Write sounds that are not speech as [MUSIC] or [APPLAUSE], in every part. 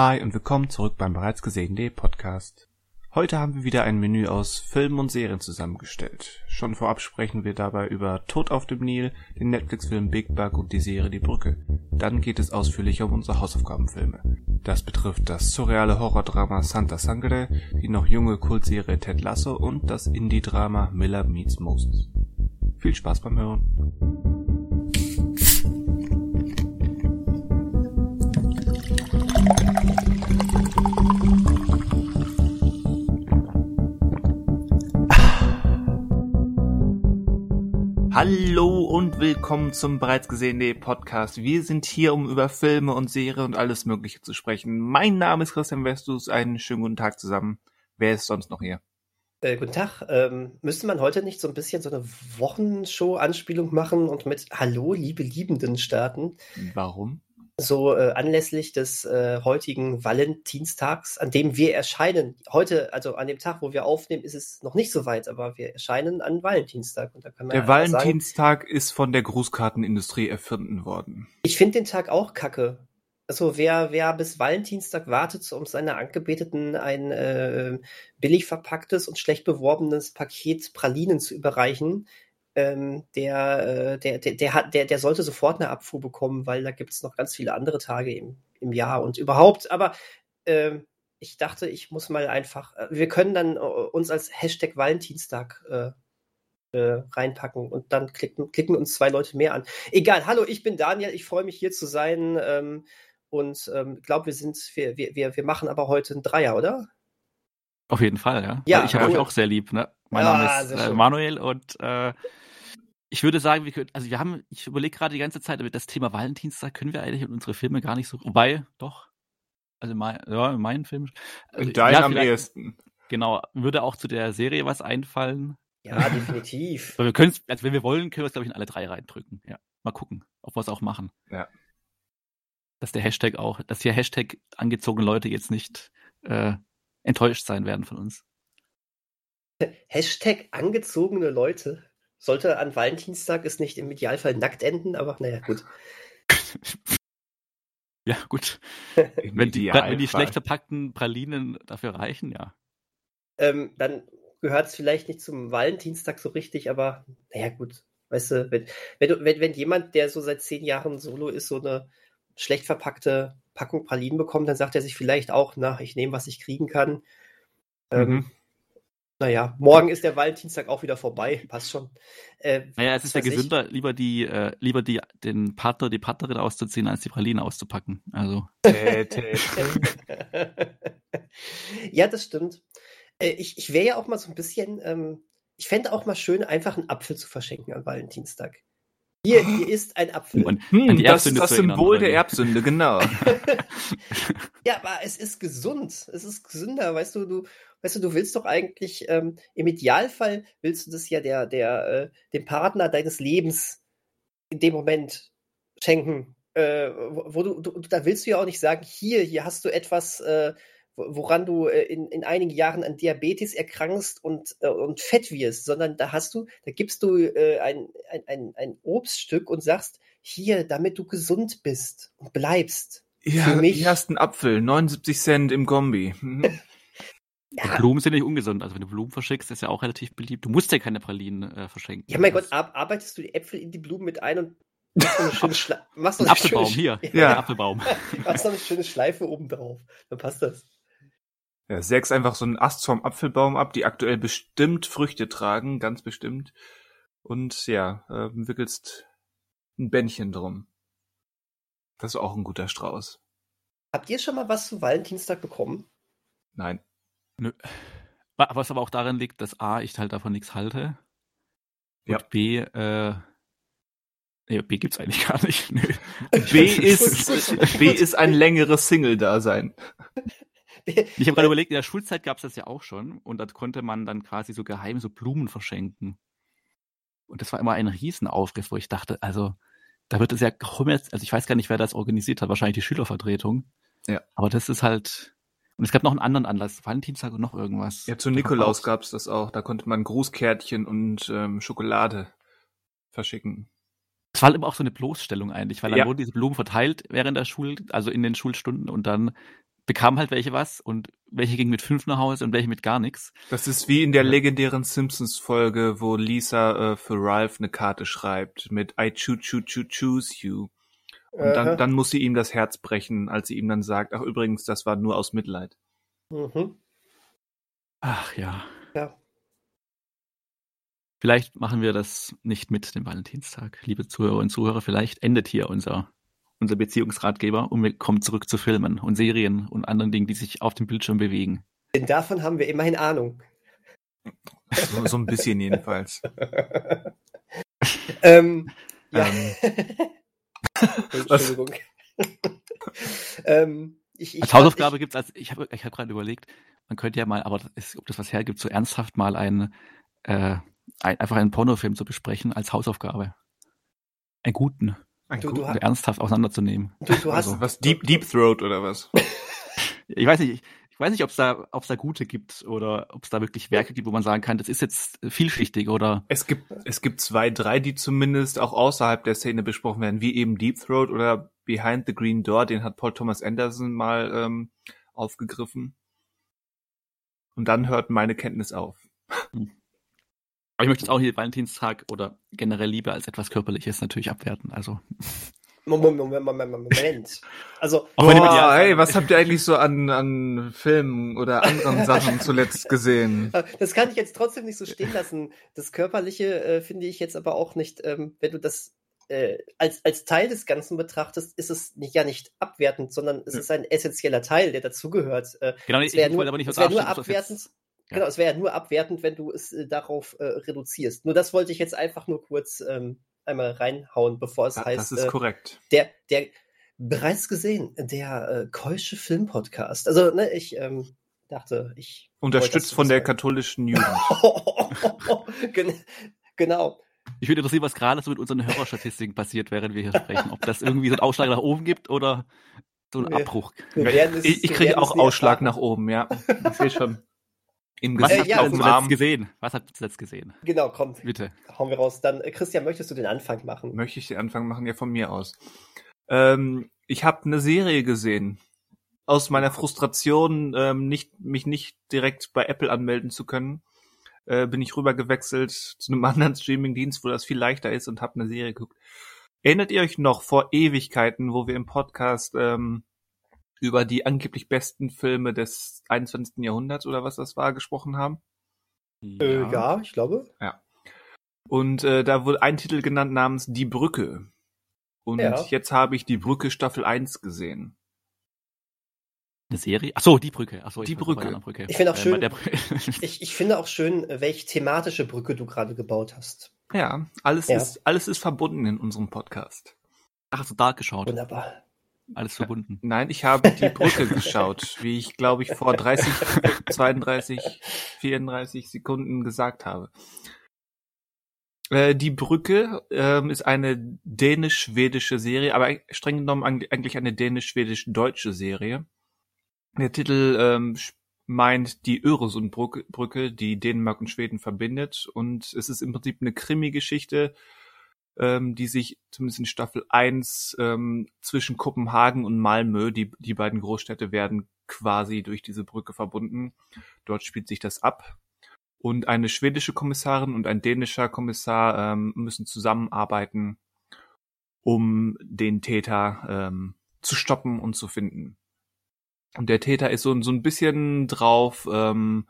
Hi und willkommen zurück beim bereits gesehenen Podcast. Heute haben wir wieder ein Menü aus Filmen und Serien zusammengestellt. Schon vorab sprechen wir dabei über Tod auf dem Nil, den Netflix-Film Big Bug und die Serie Die Brücke. Dann geht es ausführlicher um unsere Hausaufgabenfilme. Das betrifft das surreale Horrordrama Santa Sangre, die noch junge Kultserie Ted Lasso und das Indie-Drama Miller Meets Moses. Viel Spaß beim Hören. Hallo und willkommen zum bereits gesehenen Podcast. Wir sind hier, um über Filme und Serien und alles Mögliche zu sprechen. Mein Name ist Christian Westus. Einen schönen guten Tag zusammen. Wer ist sonst noch hier? Äh, guten Tag. Ähm, müsste man heute nicht so ein bisschen so eine Wochenshow-Anspielung machen und mit Hallo, liebe Liebenden starten? Warum? So äh, anlässlich des äh, heutigen Valentinstags, an dem wir erscheinen. Heute, also an dem Tag, wo wir aufnehmen, ist es noch nicht so weit, aber wir erscheinen an Valentinstag. Und da kann man der ja Valentinstag sagen, ist von der Grußkartenindustrie erfunden worden. Ich finde den Tag auch kacke. Also wer, wer bis Valentinstag wartet, um seiner Angebeteten ein äh, billig verpacktes und schlecht beworbenes Paket Pralinen zu überreichen, ähm, der, äh, der, der, der, hat, der, der sollte sofort eine Abfuhr bekommen, weil da gibt es noch ganz viele andere Tage im, im Jahr und überhaupt. Aber äh, ich dachte, ich muss mal einfach, äh, wir können dann äh, uns als Hashtag Valentinstag äh, äh, reinpacken und dann klicken, klicken uns zwei Leute mehr an. Egal, hallo, ich bin Daniel, ich freue mich hier zu sein ähm, und ähm, glaube, wir sind, wir, wir, wir machen aber heute einen Dreier, oder? Auf jeden Fall, ja. Ja, ich habe cool. euch auch sehr lieb. Ne? Mein ja, Name ist äh, Manuel und äh, ich würde sagen, wir können, also wir haben, ich überlege gerade die ganze Zeit, aber das Thema Valentinstag können wir eigentlich in unsere Filme gar nicht so, wobei, doch, also mein, ja, in meinen Film. Also, in deinem ja, am ehesten. Genau, würde auch zu der Serie was einfallen. Ja, definitiv. [LAUGHS] wir können also wenn wir wollen, können wir es, glaube ich, in alle drei reindrücken. Ja, mal gucken, ob wir es auch machen. Ja. Dass der Hashtag auch, dass hier Hashtag angezogene Leute jetzt nicht äh, enttäuscht sein werden von uns. Hashtag angezogene Leute? Sollte an Valentinstag es nicht im Idealfall nackt enden, aber naja, gut. ja, gut. [LAUGHS] [LAUGHS] wenn, die, wenn die schlecht verpackten Pralinen dafür reichen, ja. Ähm, dann gehört es vielleicht nicht zum Valentinstag so richtig, aber naja, gut. Weißt du, wenn, wenn, du, wenn, wenn jemand, der so seit zehn Jahren Solo ist, so eine schlecht verpackte Packung Pralinen bekommt, dann sagt er sich vielleicht auch, na, ich nehme, was ich kriegen kann. Ähm, mhm. Ähm, naja, morgen ist der Valentinstag auch wieder vorbei. Passt schon. Äh, naja, es ist ja gesünder, ich. lieber die, äh, lieber die, den Partner, die Partnerin auszuziehen, als die Pralinen auszupacken. Also. [LAUGHS] ja, das stimmt. Äh, ich ich wäre ja auch mal so ein bisschen, ähm, ich fände auch mal schön, einfach einen Apfel zu verschenken am Valentinstag. Hier, hier [GASPS] ist ein Apfel. Und, hm, das ist das Symbol der Erbsünde, genau. [LAUGHS] [LAUGHS] ja, aber es ist gesund. Es ist gesünder, weißt du, du, weißt du, du willst doch eigentlich, ähm, im Idealfall willst du das ja der, der, äh, dem Partner deines Lebens in dem Moment schenken. Äh, wo, du, du, da willst du ja auch nicht sagen, hier, hier hast du etwas, äh, woran du äh, in, in einigen Jahren an Diabetes erkrankst und, äh, und fett wirst, sondern da hast du, da gibst du äh, ein, ein, ein, ein Obststück und sagst, hier, damit du gesund bist und bleibst. Ja, für mich. hier hast einen Apfel, 79 Cent im Kombi. [LAUGHS] Ja. Blumen sind nicht ungesund. Also wenn du Blumen verschickst, ist ja auch relativ beliebt. Du musst ja keine Pralinen äh, verschenken. Ja, mein Gott, ar arbeitest du die Äpfel in die Blumen mit ein und machst noch eine [LAUGHS] schöne machst noch ein Apfelbaum hier. Ja, ja. Apfelbaum. [LAUGHS] machst noch eine schöne Schleife oben drauf. Dann passt das. Ja, sägst einfach so einen Ast vom Apfelbaum ab, die aktuell bestimmt Früchte tragen, ganz bestimmt. Und ja, äh, wickelst ein Bändchen drum. Das ist auch ein guter Strauß. Habt ihr schon mal was zu Valentinstag bekommen? Nein. Nö. Was aber auch daran liegt, dass A, ich halt davon nichts halte. Und ja. B, äh, Nee, B gibt's eigentlich [LAUGHS] gar nicht. Nö. [LAUGHS] B ist, B ist ein längeres Single-Dasein. [LAUGHS] Ich habe gerade überlegt, in der Schulzeit gab es das ja auch schon und da konnte man dann quasi so geheim so Blumen verschenken. Und das war immer ein Riesenaufriss, wo ich dachte, also da wird es ja also ich weiß gar nicht, wer das organisiert hat, wahrscheinlich die Schülervertretung. Ja. Aber das ist halt, und es gab noch einen anderen Anlass, Valentinstag und noch irgendwas. Ja, zu Nikolaus gab es das auch. Da konnte man Grußkärtchen und ähm, Schokolade verschicken. Es war immer auch so eine Bloßstellung eigentlich, weil dann ja. wurden diese Blumen verteilt während der Schul, also in den Schulstunden und dann bekamen halt welche was und welche gingen mit fünf nach Hause und welche mit gar nichts. Das ist wie in der legendären Simpsons-Folge, wo Lisa äh, für Ralph eine Karte schreibt mit I choo choo choo choose you. Und dann, Aha. dann muss sie ihm das Herz brechen, als sie ihm dann sagt, ach übrigens, das war nur aus Mitleid. Mhm. Ach ja. Ja. Vielleicht machen wir das nicht mit dem Valentinstag. Liebe Zuhörerinnen und Zuhörer, vielleicht endet hier unser, unser Beziehungsratgeber und wir kommen zurück zu Filmen und Serien und anderen Dingen, die sich auf dem Bildschirm bewegen. Denn davon haben wir immerhin Ahnung. So, so ein bisschen jedenfalls. [LAUGHS] ähm, ja. Ähm, [LAUGHS] [LAUGHS] Entschuldigung. [LAUGHS] ähm, ich, ich Als Hausaufgabe gibt's als, ich habe ich hab gerade überlegt, man könnte ja mal, aber ist, ob das was hergibt, so ernsthaft mal einen, äh, ein, einfach einen Pornofilm zu besprechen als Hausaufgabe. Einen guten, ein Du- gut- du also ernsthaft auseinanderzunehmen. Du, du hast, Also, was Deep Deep Throat oder was? [LAUGHS] Ich weiß nicht, ich, weiß nicht, ob es da, ob's da gute gibt oder ob es da wirklich Werke gibt, wo man sagen kann, das ist jetzt vielschichtig oder Es gibt es gibt zwei, drei, die zumindest auch außerhalb der Szene besprochen werden, wie eben Deep Throat oder Behind the Green Door, den hat Paul Thomas Anderson mal ähm, aufgegriffen. Und dann hört meine Kenntnis auf. Aber ich möchte jetzt auch hier Valentinstag oder generell Liebe als etwas Körperliches natürlich abwerten. Also Moment, Moment, Moment, Moment. Also, Boah, ey, was habt ihr eigentlich so an, an Filmen oder anderen [LAUGHS] Sachen zuletzt gesehen? das kann ich jetzt trotzdem nicht so stehen lassen. Das Körperliche äh, finde ich jetzt aber auch nicht, ähm, wenn du das äh, als, als Teil des Ganzen betrachtest, ist es nicht, ja nicht abwertend, sondern es Ja. ist ein essentieller Teil, der dazugehört. Äh, genau, es ich, wäre ich nur, wollte aber nicht was nur abwertend. Ja. Genau, es wäre ja nur abwertend, wenn du es äh, darauf äh, reduzierst. Nur das wollte ich jetzt einfach nur kurz ähm, einmal reinhauen, bevor es Ja, heißt, das ist äh, korrekt. der, der bereits gesehen, der äh, keusche Filmpodcast. Also, ne, ich ähm, dachte, ich Unterstützt von der sagen. katholischen Jugend. [LAUGHS] Gen- genau. Ich würde interessieren, was gerade so mit unseren Hörerstatistiken passiert, während wir hier sprechen. Ob das irgendwie so einen Ausschlag nach oben gibt oder so einen Nee. Abbruch. Wir es- Ich, ich wir kriege auch Ausschlag erfahren. nach oben, ja. Ich sehe schon. Im Was Gesicht, habt ja, ihr auf dem zuletzt Arm. gesehen? Was habt ihr zuletzt gesehen? Genau, kommt. Bitte. Hauen wir raus. Dann, äh, Christian, möchtest du den Anfang machen? Möchte ich den Anfang machen? Ja, von mir aus. Ähm, ich habe eine Serie gesehen. Aus meiner Frustration, ähm, nicht, mich nicht direkt bei Apple anmelden zu können, äh, bin ich rüber gewechselt zu einem [LAUGHS] anderen Streamingdienst, wo das viel leichter ist und habe eine Serie geguckt. Erinnert ihr euch noch vor Ewigkeiten, wo wir im Podcast ähm, über die angeblich besten Filme des 21. Jahrhunderts oder was das war gesprochen haben? Äh, ja, ich glaube. Und äh, da wurde ein Titel genannt namens Die Brücke. Und Ja. jetzt habe ich Die Brücke Staffel 1 gesehen. Eine Serie? Ach so, die Brücke. Ach so, Die Brücke. Brücke. Ich finde auch Äh, schön-. [LAUGHS] Ich, ich finde auch schön, äh, welche thematische Brücke du gerade gebaut hast. Ja, alles Ja. ist alles ist verbunden in unserem Podcast. Ach, so dark geschaut. Wunderbar. Alles verbunden. Nein, ich habe Die Brücke [LAUGHS] geschaut, wie ich glaube ich vor 30, 32, 34 Sekunden gesagt habe. Äh, Die Brücke ähm, ist eine dänisch-schwedische Serie, aber streng genommen eigentlich eine dänisch-schwedisch-deutsche Serie. Der Titel ähm, meint die Öresundbrücke, Brücke, die Dänemark und Schweden verbindet. Und es ist im Prinzip eine Krimi-Geschichte, ähm, die sich zumindest in Staffel 1 ähm, zwischen Kopenhagen und Malmö, die, die beiden Großstädte werden quasi durch diese Brücke verbunden. Dort spielt sich das ab. Und eine schwedische Kommissarin und ein dänischer Kommissar ähm, müssen zusammenarbeiten, um den Täter ähm, zu stoppen und zu finden. Und der Täter ist so, so ein bisschen drauf, ähm,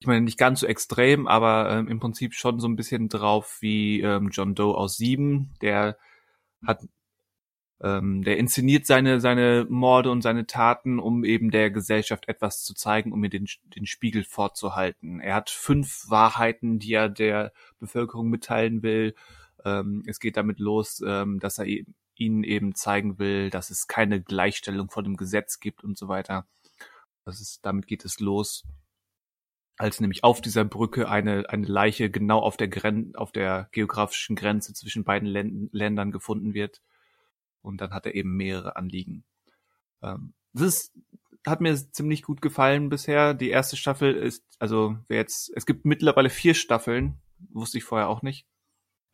ich meine nicht ganz so extrem, aber ähm, im Prinzip schon so ein bisschen drauf wie ähm, John Doe aus Sieben. Der hat, ähm, der inszeniert seine seine Morde und seine Taten, um eben der Gesellschaft etwas zu zeigen, um ihr den den Spiegel vorzuhalten. Er hat fünf Wahrheiten, die er der Bevölkerung mitteilen will. Ähm, es geht damit los, ähm, dass er eben ihnen eben zeigen will, dass es keine Gleichstellung vor dem Gesetz gibt und so weiter. Das ist, damit geht es los, als nämlich auf dieser Brücke eine, eine Leiche genau auf der Gren auf der geografischen Grenze zwischen beiden Län Ländern gefunden wird. Und dann hat er eben mehrere Anliegen. Ähm, das ist, hat mir ziemlich gut gefallen bisher. Die erste Staffel ist, also wer jetzt, es gibt mittlerweile vier Staffeln, wusste ich vorher auch nicht.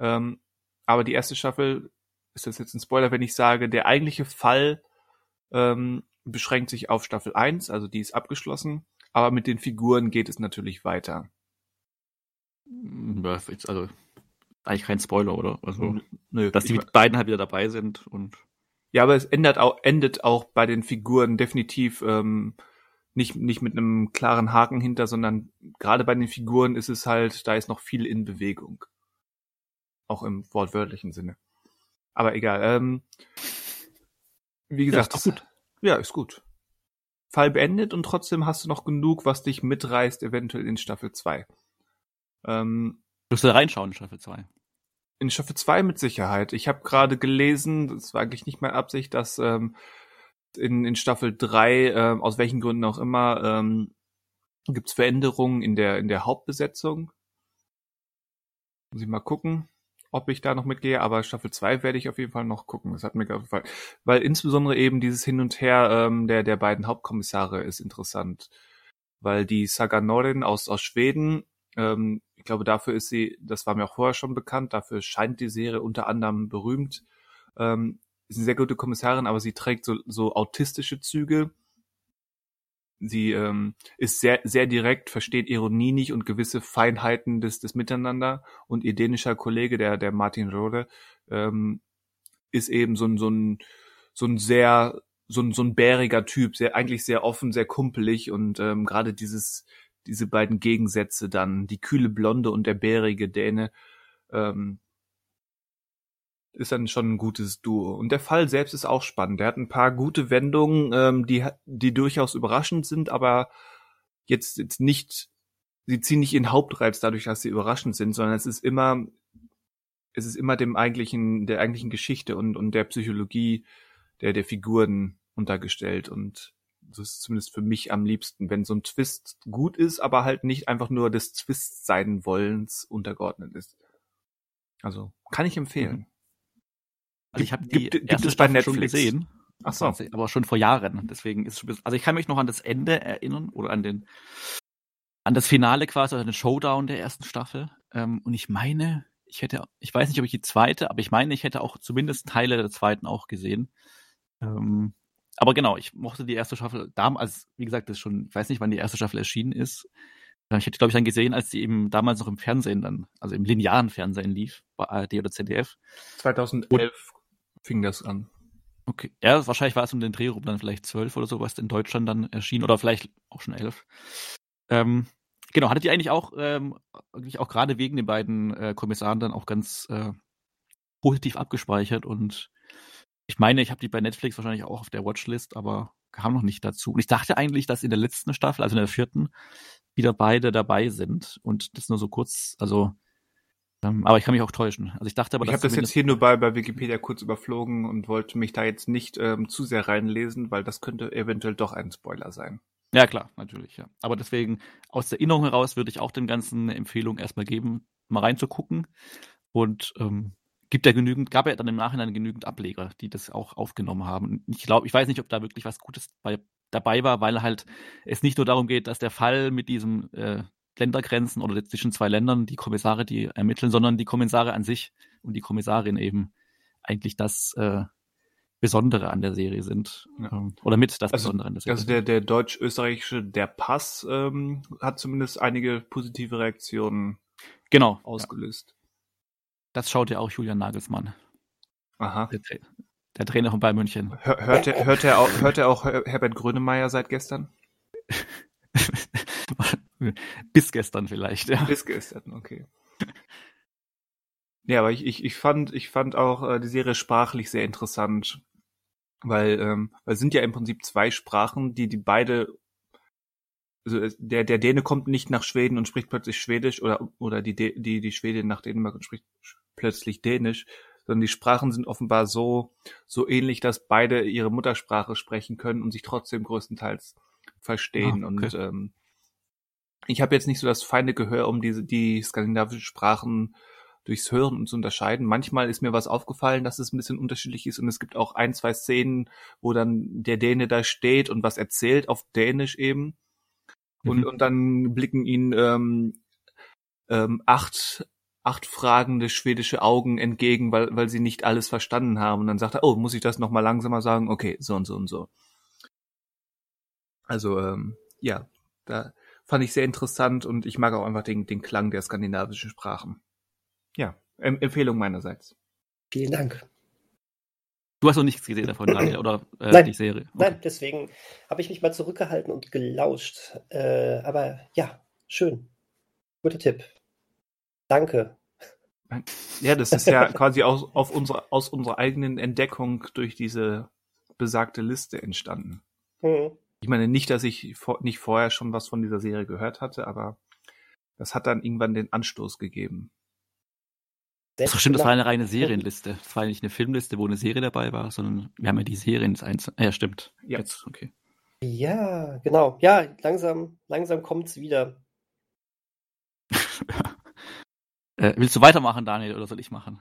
Ähm, aber die erste Staffel ist das jetzt ein Spoiler, wenn ich sage, der eigentliche Fall ähm, beschränkt sich auf Staffel 1, also die ist abgeschlossen, aber mit den Figuren geht es natürlich weiter. Ja, jetzt, also eigentlich kein Spoiler, oder? Also, Nö, dass die beiden halt wieder dabei sind und Ja, aber es ändert auch, endet auch bei den Figuren definitiv ähm, nicht, nicht mit einem klaren Haken hinter, sondern gerade bei den Figuren ist es halt, da ist noch viel in Bewegung. Auch im wortwörtlichen Sinne. Aber egal. Ähm, wie gesagt, ist doch gut. Ja, ist gut. Fall beendet und trotzdem hast du noch genug, was dich mitreißt, eventuell in Staffel 2. Ähm, wirst du da reinschauen in Staffel 2. in Staffel 2 mit Sicherheit. Ich habe gerade gelesen, das war eigentlich nicht meine Absicht, dass ähm, in, in Staffel 3, ähm, aus welchen Gründen auch immer, ähm, gibt es Veränderungen in der, in der Hauptbesetzung. Muss ich mal gucken, ob ich da noch mitgehe, aber Staffel 2 werde ich auf jeden Fall noch gucken. Das hat mir gefallen. Weil insbesondere eben dieses Hin und Her ähm, der, der beiden Hauptkommissare ist interessant. Weil die Saga Norin aus, aus Schweden, ähm, ich glaube, dafür ist sie, das war mir auch vorher schon bekannt, dafür scheint die Serie unter anderem berühmt. Ähm, ist eine sehr gute Kommissarin, aber sie trägt so, so autistische Züge. Sie ähm, ist sehr, sehr direkt, versteht Ironie nicht und gewisse Feinheiten des, des Miteinander. Und ihr dänischer Kollege, der, der Martin Rode, ähm, ist eben so ein, so ein, so ein sehr, so ein, so ein bäriger Typ, sehr, eigentlich sehr offen, sehr kumpelig und ähm, gerade dieses, diese beiden Gegensätze dann, die kühle Blonde und der bärige Däne, ähm, ist dann schon ein gutes Duo. Und der Fall selbst ist auch spannend. Der hat ein paar gute Wendungen, ähm, die, die durchaus überraschend sind, aber jetzt, jetzt nicht, sie ziehen nicht ihren Hauptreiz dadurch, dass sie überraschend sind, sondern es ist immer, es ist immer dem eigentlichen, der eigentlichen Geschichte und, und der Psychologie der, der Figuren untergestellt und das ist zumindest für mich am liebsten, wenn so ein Twist gut ist, aber halt nicht einfach nur des Twist sein Wollens untergeordnet ist. Also, kann ich empfehlen. Also ich Gibt- habe die gibt- gibt erste es bei Staffel schon Netflix? gesehen. Ach so. Aber schon vor Jahren. Deswegen ist es schon, bis- also ich kann mich noch an das Ende erinnern oder an den, an das Finale quasi, also den Showdown der ersten Staffel. Ähm, und ich meine, ich hätte, ich weiß nicht, ob ich die zweite, aber ich meine, ich hätte auch zumindest Teile der zweiten auch gesehen. Ähm, aber genau, ich mochte die erste Staffel damals, wie gesagt, das ist schon, ich weiß nicht, wann die erste Staffel erschienen ist. Äh, Ich hätte, glaube ich, dann gesehen, als die eben damals noch im Fernsehen dann, also im linearen Fernsehen lief, bei ARD oder ZDF. 2011 fing das an. Okay. Ja, wahrscheinlich war es um den Dreh rum dann vielleicht zwölf oder so, was in Deutschland dann erschien, oder vielleicht auch schon elf. Ähm, genau, hattet ihr eigentlich auch, ähm, eigentlich auch gerade wegen den beiden äh, Kommissaren dann auch ganz äh, positiv abgespeichert und ich meine, ich habe die bei Netflix wahrscheinlich auch auf der Watchlist, aber kam noch nicht dazu. Und ich dachte eigentlich, dass in der letzten Staffel, also in der vierten, wieder beide dabei sind und das nur so kurz, also aber ich kann mich auch täuschen. Also ich dachte aber, ich habe das jetzt hier nur bei, bei Wikipedia kurz überflogen und wollte mich da jetzt nicht ähm, zu sehr reinlesen, weil das könnte eventuell doch ein Spoiler sein. Ja, klar, natürlich, ja. Aber deswegen, aus der Erinnerung heraus würde ich auch dem Ganzen eine Empfehlung erstmal geben, mal reinzugucken. Und ähm, gibt ja genügend, gab ja dann im Nachhinein genügend Ableger, die das auch aufgenommen haben. Ich glaube, ich weiß nicht, ob da wirklich was Gutes bei, dabei war, weil halt es nicht nur darum geht, dass der Fall mit diesem äh, Ländergrenzen oder zwischen zwei Ländern, die Kommissare, die ermitteln, sondern die Kommissare an sich und die Kommissarin eben eigentlich das äh, Besondere an der Serie sind. Ja. Ähm, oder mit das Also- Besondere an der Serie. Also der, der deutsch-österreichische Der Pass ähm, hat zumindest einige positive Reaktionen genau, ja. ausgelöst. Das schaut ja auch Julian Nagelsmann, Aha. der, Tra der Trainer von Bayern München. Hör, hört, er, hört, er auch, hört er auch Her- Herbert Grönemeyer seit gestern? [LAUGHS] Bis gestern vielleicht, ja. Bis gestern, okay. Ja, aber ich, ich, ich fand, ich fand auch äh, die Serie sprachlich sehr interessant, weil, ähm, weil es sind ja im Prinzip zwei Sprachen, die die beide, also der der Däne kommt nicht nach Schweden und spricht plötzlich Schwedisch oder oder die die die Schwedin nach Dänemark und spricht plötzlich Dänisch, sondern die Sprachen sind offenbar so so ähnlich, dass beide ihre Muttersprache sprechen können und sich trotzdem größtenteils verstehen Ah, okay. und ähm, ich habe jetzt nicht so das feine Gehör, um diese die skandinavischen Sprachen durchs Hören zu unterscheiden. Manchmal ist mir was aufgefallen, dass es ein bisschen unterschiedlich ist und es gibt auch ein, zwei Szenen, wo dann der Däne da steht und was erzählt auf Dänisch eben und, Mhm. und dann blicken ihn ähm, ähm, acht acht fragende schwedische Augen entgegen, weil, weil sie nicht alles verstanden haben. Und dann sagt er, oh, muss ich das nochmal langsamer sagen? Okay, so und so und so. Also ähm, ja, da fand ich sehr interessant und ich mag auch einfach den, den Klang der skandinavischen Sprachen. Ja, em Empfehlung meinerseits. Vielen Dank. Du hast noch nichts gesehen davon, Daniel, oder äh, Nein. die Serie? Okay. Nein, deswegen habe ich mich mal zurückgehalten und gelauscht. Äh, aber ja, schön. Guter Tipp. Danke. Ja, das ist ja quasi aus, auf unsere, aus unserer eigenen Entdeckung durch diese besagte Liste entstanden. Hm. Ich meine nicht, dass ich vor, nicht vorher schon was von dieser Serie gehört hatte, aber das hat dann irgendwann den Anstoß gegeben. Das war stimmt, das war eine reine Serienliste. Das war nicht eine Filmliste, wo eine Serie dabei war, sondern wir haben ja die Serien ins Einzelne. Ja, stimmt. Ja. Jetzt, okay. Ja, genau. Ja, langsam, langsam kommt's wieder. [LAUGHS] äh, willst du weitermachen, Daniel, oder soll ich machen?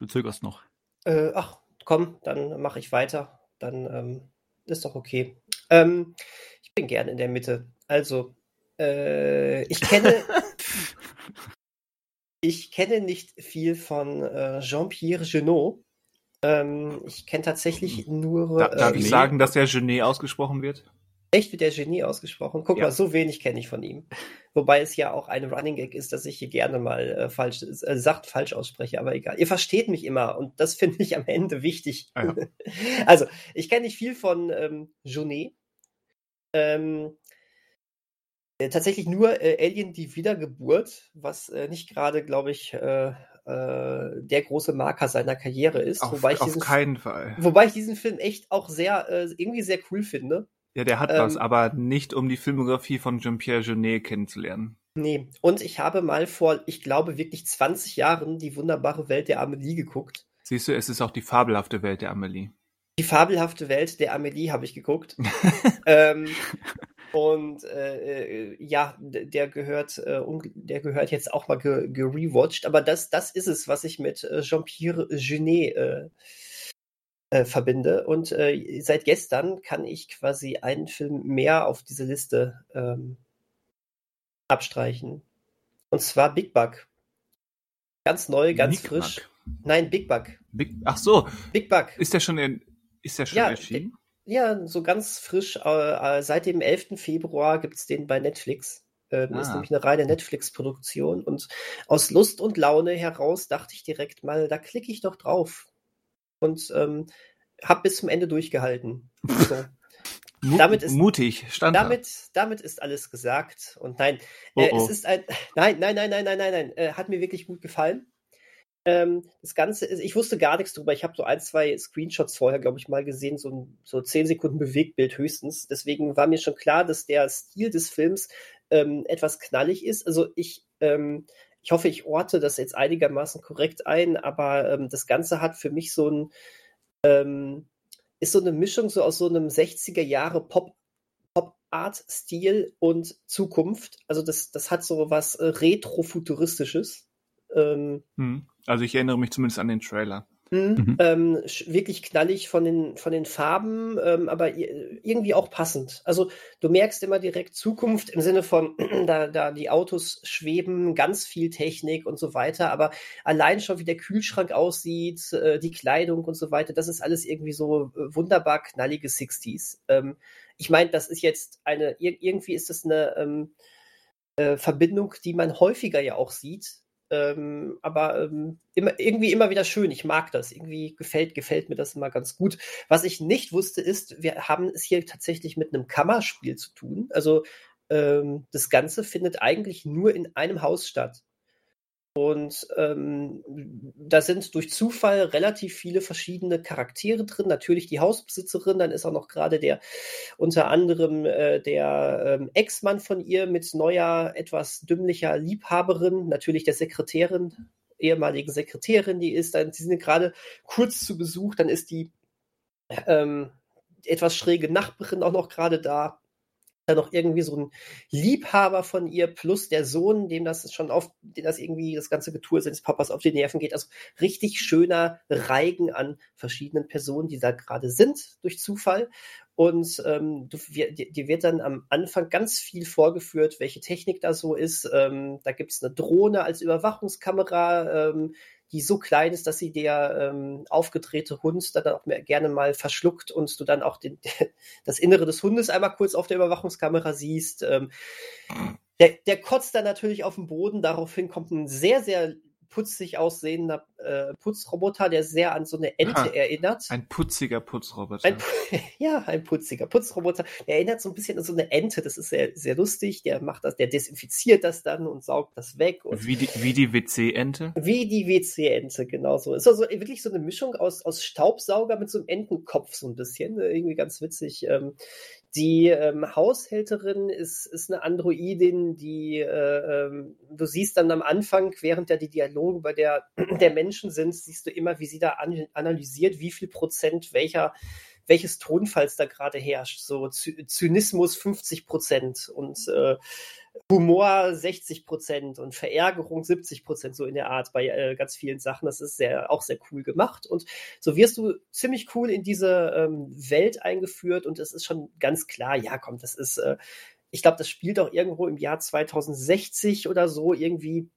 Du zögerst noch. Äh, ach, komm, dann mache ich weiter. Dann ähm, ist doch okay. Ähm, ich bin gern in der Mitte. Also, äh, ich kenne. [LAUGHS] ich kenne nicht viel von äh, Jean-Pierre Genot. Ähm, ich kenne tatsächlich nur. Da, darf äh, ich sagen, dass der Genet ausgesprochen wird? Echt wird der Genie ausgesprochen. Guck Ja. mal, so wenig kenne ich von ihm. Wobei es ja auch ein Running Gag ist, dass ich hier gerne mal äh, falsch, äh, Sacht falsch ausspreche, aber egal. Ihr versteht mich immer und das finde ich am Ende wichtig. Ah, ja. [LAUGHS] Also, ich kenne nicht viel von ähm, Jonet. Ähm, äh, tatsächlich nur äh, Alien die Wiedergeburt, was äh, nicht gerade, glaube ich, äh, äh, der große Marker seiner Karriere ist. Auf, wobei, ich auf diesen, keinen Fall. wobei ich diesen Film echt auch sehr, äh, irgendwie sehr cool finde. Ja, der hat Ähm, was, aber nicht um die Filmografie von Jean-Pierre Genet kennenzulernen. Nee, und ich habe mal vor, ich glaube, wirklich 20 Jahren die wunderbare Welt der Amelie geguckt. Siehst du, es ist auch die fabelhafte Welt der Amelie. Die fabelhafte Welt der Amelie habe ich geguckt. [LAUGHS] ähm, und äh, äh, ja, der gehört, äh, der gehört jetzt auch mal ge gerewatcht. Aber das, das ist es, was ich mit äh, Jean-Pierre Genet äh, äh, verbinde. Und äh, seit gestern kann ich quasi einen Film mehr auf diese Liste ähm, abstreichen. Und zwar Big Bug. Ganz neu, ganz Nick frisch. Mack. Nein, Big Bug. Big, ach so, Big Bug. ist der schon in, ist der schon Ja, erschienen? Ja, so ganz frisch. Äh, äh, seit dem 11. Februar gibt's den bei Netflix. Äh, das ist Ah. nämlich eine reine Netflix-Produktion. Und aus Lust und Laune heraus dachte ich direkt mal, da klicke ich doch drauf. Und ähm, hab bis zum Ende durchgehalten. So. [LAUGHS] Damit ist- mutig, stand damit, damit ist alles gesagt. Und nein, Oh, äh, oh. es ist ein. [LAUGHS] Nein, nein, nein, nein, nein, nein, nein. Äh, hat mir wirklich gut gefallen. Ähm, das Ganze ist, ich wusste gar nichts drüber. Ich habe so ein, zwei Screenshots vorher, glaube ich, mal gesehen, so, ein- so zehn Sekunden Bewegtbild höchstens. Deswegen war mir schon klar, dass der Stil des Films ähm, etwas knallig ist. Also ich, ähm, ich hoffe, ich orte das jetzt einigermaßen korrekt ein, aber ähm, das Ganze hat für mich so ein, ähm, ist so eine Mischung so aus so einem 60er Jahre Pop Pop-Art-Stil und Zukunft. Also das, das hat so was äh, Retro-Futuristisches. Ähm, Hm. Also ich erinnere mich zumindest an den Trailer. Mhm. ähm, sch- wirklich knallig von den, von den Farben, ähm, aber irgendwie auch passend. Also du merkst immer direkt Zukunft im Sinne von, [CLEARS THROAT] da, da die Autos schweben, ganz viel Technik und so weiter, aber allein schon wie der Kühlschrank aussieht, äh, die Kleidung und so weiter, das ist alles irgendwie so äh, wunderbar knallige 60s. Ähm, ich meine, das ist jetzt eine, ir irgendwie ist das eine ähm, äh, Verbindung, die man häufiger ja auch sieht. Ähm, aber ähm, immer, irgendwie immer wieder schön. Ich mag das. Irgendwie gefällt, gefällt mir das immer ganz gut. Was ich nicht wusste, ist, wir haben es hier tatsächlich mit einem Kammerspiel zu tun. Also ähm, das Ganze findet eigentlich nur in einem Haus statt. Und ähm, da sind durch Zufall relativ viele verschiedene Charaktere drin. Natürlich die Hausbesitzerin, dann ist auch noch gerade der unter anderem äh, der ähm, Ex-Mann von ihr mit neuer, etwas dümmlicher Liebhaberin, natürlich der Sekretärin, ehemaligen Sekretärin, die ist dann, die sind gerade kurz zu Besuch, dann ist die ähm, etwas schräge Nachbarin auch noch gerade da. Dann noch irgendwie so ein Liebhaber von ihr plus der Sohn, dem das schon auf, dem das irgendwie das ganze Getue seines Papas auf die Nerven geht. Also richtig schöner Reigen an verschiedenen Personen, die da gerade sind durch Zufall. Und ähm, du, wir, dir wird dann am Anfang ganz viel vorgeführt, welche Technik da so ist. Ähm, da gibt's eine Drohne als Überwachungskamera, ähm, die so klein ist, dass sie der ähm, aufgedrehte Hund dann auch mehr, gerne mal verschluckt und du dann auch den, [LAUGHS] das Innere des Hundes einmal kurz auf der Überwachungskamera siehst. Ähm, der, der kotzt dann natürlich auf den Boden. Daraufhin kommt ein sehr, sehr putzig aussehender äh, Putzroboter, der sehr an so eine Ente Ha, erinnert. Ein putziger Putzroboter. Ein, [LAUGHS] ja, ein putziger Putzroboter. Der erinnert so ein bisschen an so eine Ente. Das ist sehr, sehr lustig. Der macht das, der desinfiziert das dann und saugt das weg. Wie die, wie die WC-Ente. wie die WC-Ente, genau so. Ist also wirklich so eine Mischung aus, aus Staubsauger mit so einem Entenkopf, so ein bisschen. Äh, Irgendwie ganz witzig. Ähm, die ähm, Haushälterin ist, ist eine Androidin, die äh, ähm, du siehst dann am Anfang, während ja die Dialoge bei der, [CLEARS THROAT] der Menschen sind, siehst du immer, wie sie da an, analysiert, wie viel Prozent welcher welches Tonfalls da gerade herrscht. So Zy Zynismus 50 Prozent und äh, Humor 60 Prozent und Verärgerung 70 Prozent, so in der Art bei äh, ganz vielen Sachen. Das ist sehr, auch sehr cool gemacht. Und so wirst du ziemlich cool in diese ähm, Welt eingeführt und es ist schon ganz klar, ja, komm, das ist, äh, ich glaube, das spielt auch irgendwo im Jahr 2060 oder so irgendwie.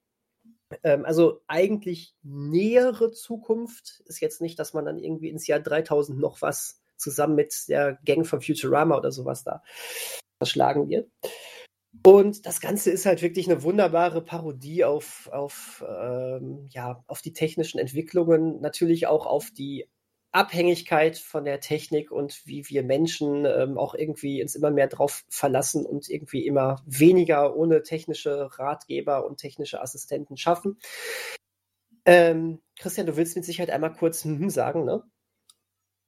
Ähm, also eigentlich nähere Zukunft ist jetzt nicht, dass man dann irgendwie ins Jahr 3000 noch was zusammen mit der Gang von Futurama oder sowas da verschlagen wird. Und das Ganze ist halt wirklich eine wunderbare Parodie auf, auf, ähm, ja, auf die technischen Entwicklungen, natürlich auch auf die Abhängigkeit von der Technik und wie wir Menschen ähm, auch irgendwie uns immer mehr drauf verlassen und irgendwie immer weniger ohne technische Ratgeber und technische Assistenten schaffen. Ähm, Christian, du willst mit Sicherheit einmal kurz hm sagen, ne?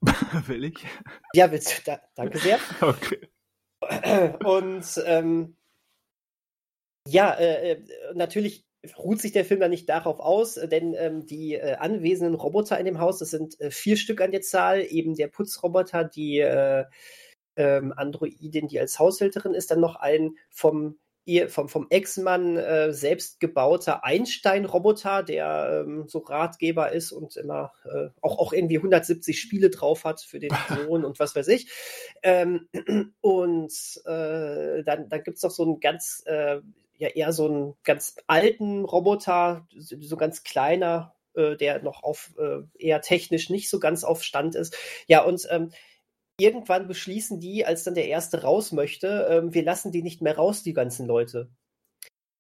[LAUGHS] Will ich? Ja, willst du. Da, danke sehr. [LAUGHS] Okay. Und ähm, ja, äh, äh, natürlich ruht sich der Film dann nicht darauf aus, denn ähm, die äh, anwesenden Roboter in dem Haus, das sind äh, vier Stück an der Zahl, eben der Putzroboter, die äh, ähm, Androidin, die als Haushälterin ist, dann noch ein vom vom, vom Ex-Mann äh, selbst gebauter Einstein-Roboter, der ähm, so Ratgeber ist und immer äh, auch, auch irgendwie 170 Spiele drauf hat für den [LAUGHS] Sohn und was weiß ich. Ähm, [CLEARS THROAT] und äh, dann, dann gibt's noch so einen ganz, äh, ja eher so einen ganz alten Roboter, so, ganz kleiner, äh, der noch auf äh, eher technisch nicht so ganz auf Stand ist. Ja, und ähm, irgendwann beschließen die, als dann der Erste raus möchte, ähm, wir lassen die nicht mehr raus, die ganzen Leute.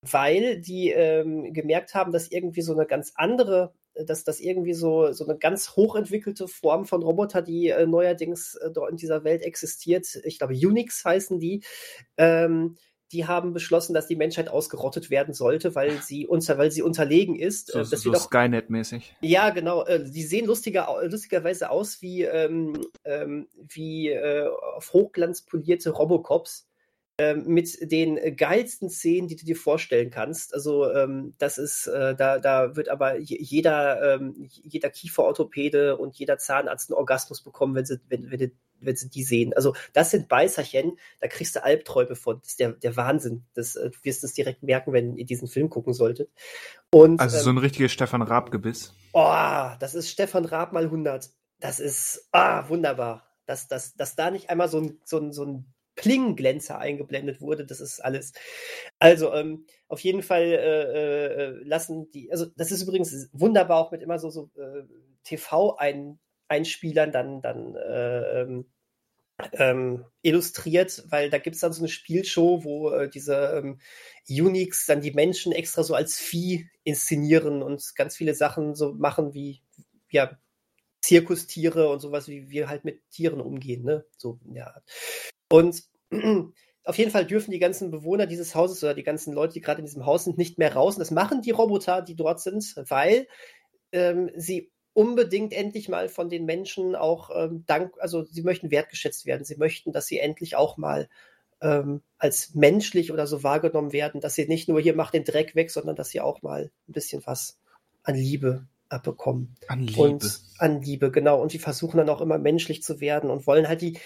Weil die ähm, gemerkt haben, dass irgendwie so eine ganz andere, dass das irgendwie so, so eine ganz hochentwickelte Form von Roboter, die äh, neuerdings äh, dort in dieser Welt existiert, ich glaube Unix heißen die, ähm, die haben beschlossen, dass die Menschheit ausgerottet werden sollte, weil sie unter, weil sie unterlegen ist. So, Äh, das so auch- Skynet-mäßig. ja, genau. Äh, die sehen lustiger, lustigerweise aus wie, ähm, ähm, wie äh, auf Hochglanz polierte Robocops ähm, mit den geilsten Szenen, die du dir vorstellen kannst. Also ähm, das ist, äh, da, da wird aber je- jeder, ähm, jeder Kieferorthopäde und jeder Zahnarzt einen Orgasmus bekommen, wenn sie, wenn, wenn, wenn sie die sehen. Also das sind Beißerchen, da kriegst du Albträume von. Das ist der, der Wahnsinn. Das, äh, du wirst es direkt merken, wenn ihr diesen Film gucken solltet. Und, Also ähm, so ein richtiges Stefan Raab-Gebiss. Oh, das ist Stefan Raab mal 100. Das ist ah, wunderbar. Dass, dass, dass da nicht einmal so ein, so ein, so ein Pling-Glänzer eingeblendet wurde, das ist alles. Also, ähm, auf jeden Fall äh, äh, lassen die, also das ist übrigens wunderbar auch mit immer so, so äh, TV-Einspielern dann, dann äh, ähm, ähm, illustriert, weil da gibt's dann so eine Spielshow, wo äh, diese ähm, Unix dann die Menschen extra so als Vieh inszenieren und ganz viele Sachen so machen wie ja Zirkustiere und sowas, wie wir halt mit Tieren umgehen, ne? So, ja. Und [CLEARS THROAT] auf jeden Fall dürfen die ganzen Bewohner dieses Hauses oder die ganzen Leute, die gerade in diesem Haus sind, nicht mehr raus. Und das machen die Roboter, die dort sind, weil ähm, sie unbedingt endlich mal von den Menschen auch ähm, dank, also sie möchten wertgeschätzt werden. Sie möchten, dass sie endlich auch mal ähm, als menschlich oder so wahrgenommen werden, dass sie nicht nur hier macht den Dreck weg, sondern dass sie auch mal ein bisschen was an Liebe abbekommen. An Liebe. Und an Liebe, genau. Und die versuchen dann auch immer menschlich zu werden und wollen halt die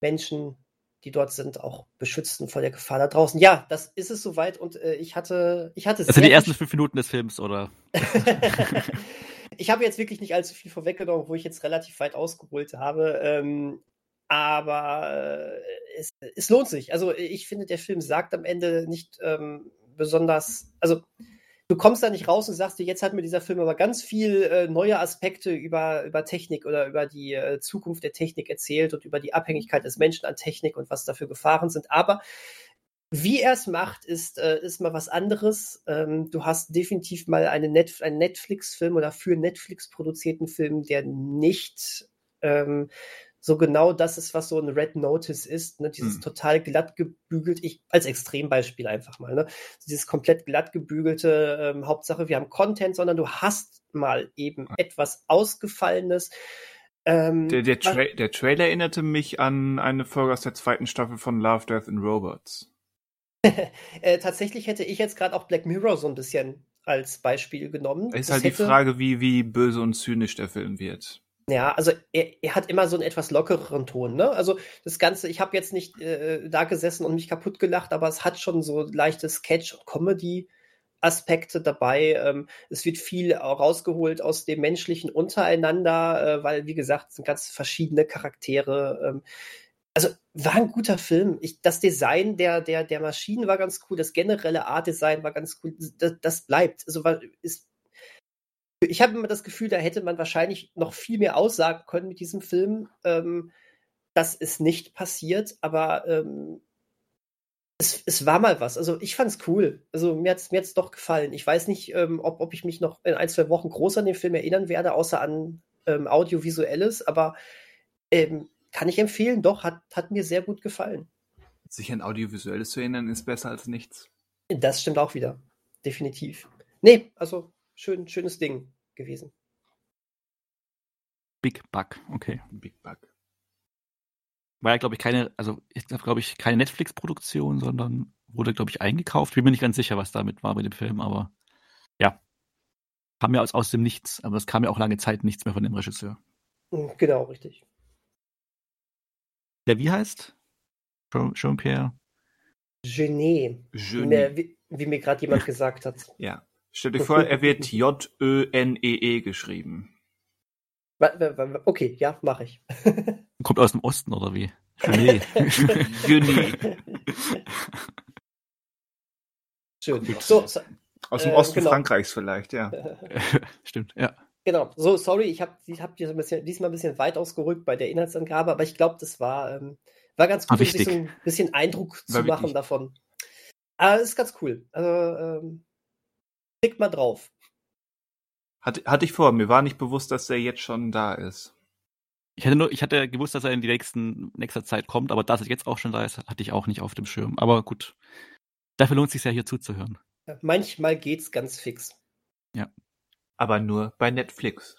Menschen, die dort sind, auch beschützen vor der Gefahr da draußen. Ja, das ist es soweit und äh, ich hatte, ich hatte Das sind die ersten fünf Minuten des Films, oder? [LAUGHS] [LAUGHS] ich habe jetzt wirklich nicht allzu viel vorweggenommen, wo ich jetzt relativ weit ausgeholt habe. Ähm, aber äh, es, es lohnt sich. Also ich finde, der Film sagt am Ende nicht ähm, besonders, also du kommst da nicht raus und sagst dir, jetzt hat mir dieser Film aber ganz viel äh, neue Aspekte über, über Technik oder über die äh, Zukunft der Technik erzählt und über die Abhängigkeit des Menschen an Technik und was dafür Gefahren sind. Aber wie er es macht, ist, äh, ist mal was anderes. Ähm, du hast definitiv mal eine Net einen Netflix-Film oder für Netflix produzierten Film, der nicht ähm, so genau das ist, was so ein Red Notice ist, ne? dieses hm. total glatt gebügelt, ich als Extrembeispiel einfach mal, ne? dieses komplett glatt gebügelte ähm, Hauptsache, wir haben Content, sondern du hast mal eben etwas Ausgefallenes. Ähm, der, der, Tra der Trailer erinnerte mich an eine Folge aus der zweiten Staffel von Love, Death and Robots. Äh, tatsächlich hätte ich jetzt gerade auch Black Mirror so ein bisschen als Beispiel genommen. Ist das halt hätte... die Frage, wie, wie böse und zynisch der Film wird. Ja, also er, er, hat immer so einen etwas lockereren Ton, ne? Also das Ganze, ich habe jetzt nicht äh, da gesessen und mich kaputt gelacht, aber es hat schon so leichte Sketch- und Comedy-Aspekte dabei. Ähm, es wird viel rausgeholt aus dem menschlichen untereinander, äh, weil, wie gesagt, es sind ganz verschiedene Charaktere. Ähm, also war ein guter Film. Ich, das Design der, der, der Maschinen war ganz cool, das generelle Art-Design war ganz cool. Das, das bleibt. Also war, ist ich habe immer das Gefühl, da hätte man wahrscheinlich noch viel mehr aussagen können mit diesem Film. Ähm, das ist nicht passiert, aber ähm, es, es, war mal was. Also ich fand's cool. Also mir hat's mir hat's doch gefallen. Ich weiß nicht, ähm, ob, ob ich mich noch in ein, zwei Wochen groß an den Film erinnern werde, außer an ähm, Audiovisuelles, aber ähm, kann ich empfehlen, doch, hat, hat mir sehr gut gefallen. Sich an Audiovisuelles zu erinnern, ist besser als nichts. Das stimmt auch wieder. Definitiv. Nee, also schön, schönes Ding gewesen. Big Bug, okay. Big Bug. War ja, glaube ich, keine, also ich glaube ich, keine Netflix-Produktion, sondern wurde, glaube ich, eingekauft. Bin mir nicht ganz sicher, was damit war bei dem Film, aber ja. Kam ja aus, aus dem Nichts, aber es kam ja auch lange Zeit nichts mehr von dem Regisseur. Genau, richtig. Der wie heißt? Jean-Pierre? Genet. Genet. Wie, wie mir gerade jemand gesagt hat. [LAUGHS] Ja. Stell dir vor, er wird [LAUGHS] J-Ö-N-E-E -E geschrieben. Okay, ja, mache ich. [LAUGHS] Kommt aus dem Osten oder wie? Genie. Genie. Schön. So, so, aus dem äh, Osten genau. Frankreichs vielleicht, ja. Stimmt, ja. Genau. So, sorry, ich habe ich hab diesmal ein bisschen weit ausgerückt bei der Inhaltsangabe, aber ich glaube, das war, ähm, war ganz gut, um sich so ein bisschen Eindruck war zu machen davon. Aber das ist ganz cool. Also, ähm, Klick mal drauf. Hatte, hatte ich vor, mir war nicht bewusst, dass der jetzt schon da ist. Ich hatte nur, ich hatte gewusst, dass er in die nächsten, nächster Zeit kommt, aber dass er jetzt auch schon da ist, hatte ich auch nicht auf dem Schirm. Aber gut. Dafür lohnt es sich ja hier zuzuhören. Ja, manchmal geht's ganz fix. Ja. Aber nur bei Netflix.